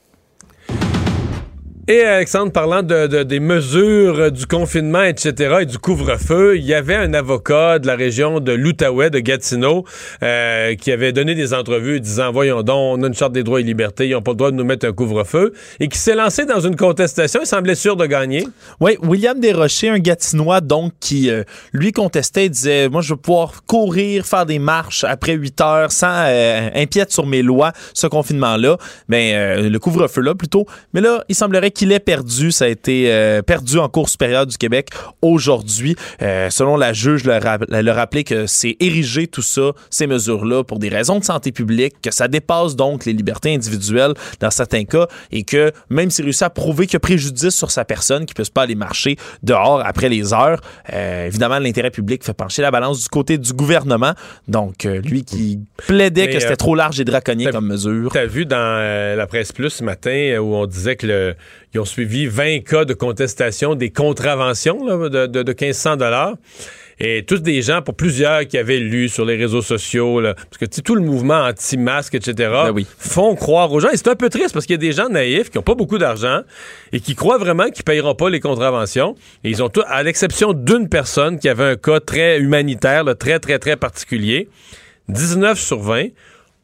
Et Alexandre, parlant de, des mesures du confinement, etc., et du couvre-feu, il y avait un avocat de la région de l'Outaouais, de Gatineau, euh, qui avait donné des entrevues disant, voyons donc, on a une charte des droits et libertés, ils n'ont pas le droit de nous mettre un couvre-feu, et qui s'est lancé dans une contestation, il semblait sûr de gagner. Oui, William Desrochers, un Gatinois, donc, qui, euh, lui, contestait, disait, moi, je veux pouvoir courir, faire des marches après 8 heures sans euh, sur mes lois, ce confinement-là, mais ben, euh, le couvre-feu-là, plutôt. Mais là, il semblerait qu'il ait perdu, ça a été euh, perdu en Cour supérieure du Québec aujourd'hui. Euh, selon la juge, elle a rappelé que c'est érigé tout ça, ces mesures-là, pour des raisons de santé publique, que ça dépasse donc les libertés individuelles dans certains cas et que même s'il réussit à prouver qu'il y a préjudice sur sa personne, qu'il ne puisse pas aller marcher dehors après les heures, euh, évidemment, l'intérêt public fait pencher la balance du côté du gouvernement. Donc, lui qui plaidait que c'était trop large et draconien comme mesure. Tu as vu dans la presse plus ce matin où on disait que le, ils ont suivi 20 cas de contestation des contraventions de, de, de 1500 dollars. Et tous des gens, pour plusieurs qui avaient lu sur les réseaux sociaux, parce que tout le mouvement anti-masque, etc., ben font croire aux gens. Et c'est un peu triste parce qu'il y a des gens naïfs qui n'ont pas beaucoup d'argent et qui croient vraiment qu'ils ne payeront pas les contraventions. Et ils ont tout, à l'exception d'une personne qui avait un cas très humanitaire, très, très, très particulier, 19 sur 20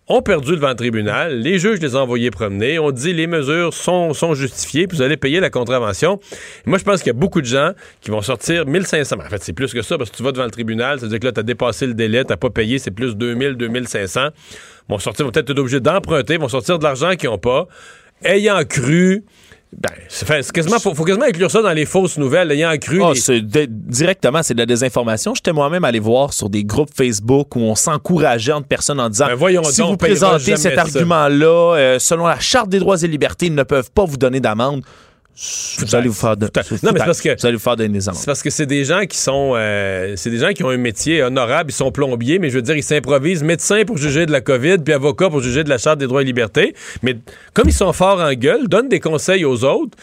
ont perdu devant le tribunal. Les juges les ont envoyés promener. On dit les mesures sont, sont justifiées, puis vous allez payer la contravention. moi, je pense qu'il y a beaucoup de gens qui vont sortir 1500. En fait, c'est plus que ça, parce que tu vas devant le tribunal, ça veut dire que là, tu as dépassé le délai, tu pas payé, c'est plus 2000, 2500. Vont sortir, vont peut-être être obligés d'emprunter, vont sortir de l'argent qu'ils n'ont pas, ayant cru ben, c'est quasiment, faut, faut, quasiment inclure ça dans les fausses nouvelles, ayant cru. Oh, directement, c'est de la désinformation. J'étais moi-même allé voir sur des groupes Facebook où on s'encourageait entre personnes en disant ben, si vous présentez cet argument-là, euh, selon la Charte des droits et libertés, ils ne peuvent pas vous donner d'amende. Vous allez vous faire de, non, mais parce que vous allez vous faire des C'est parce que c'est des gens qui sont euh, c'est des gens qui ont un métier honorable, ils sont plombiers, mais je veux dire ils s'improvisent médecins pour juger de la Covid, puis avocats pour juger de la charte des droits et libertés, mais comme ils sont forts en gueule, donnent des conseils aux autres.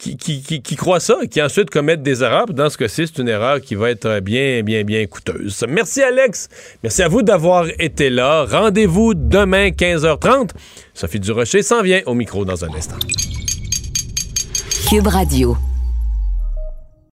Qui, qui, qui, croient ça et qui ensuite commettent des erreurs. Dans ce cas-ci, c'est une erreur qui va être bien, bien, bien coûteuse. Merci Alex. Merci à vous d'avoir été là. Rendez-vous demain 15h30. Sophie Durocher s'en vient au micro dans un instant. Cube Radio.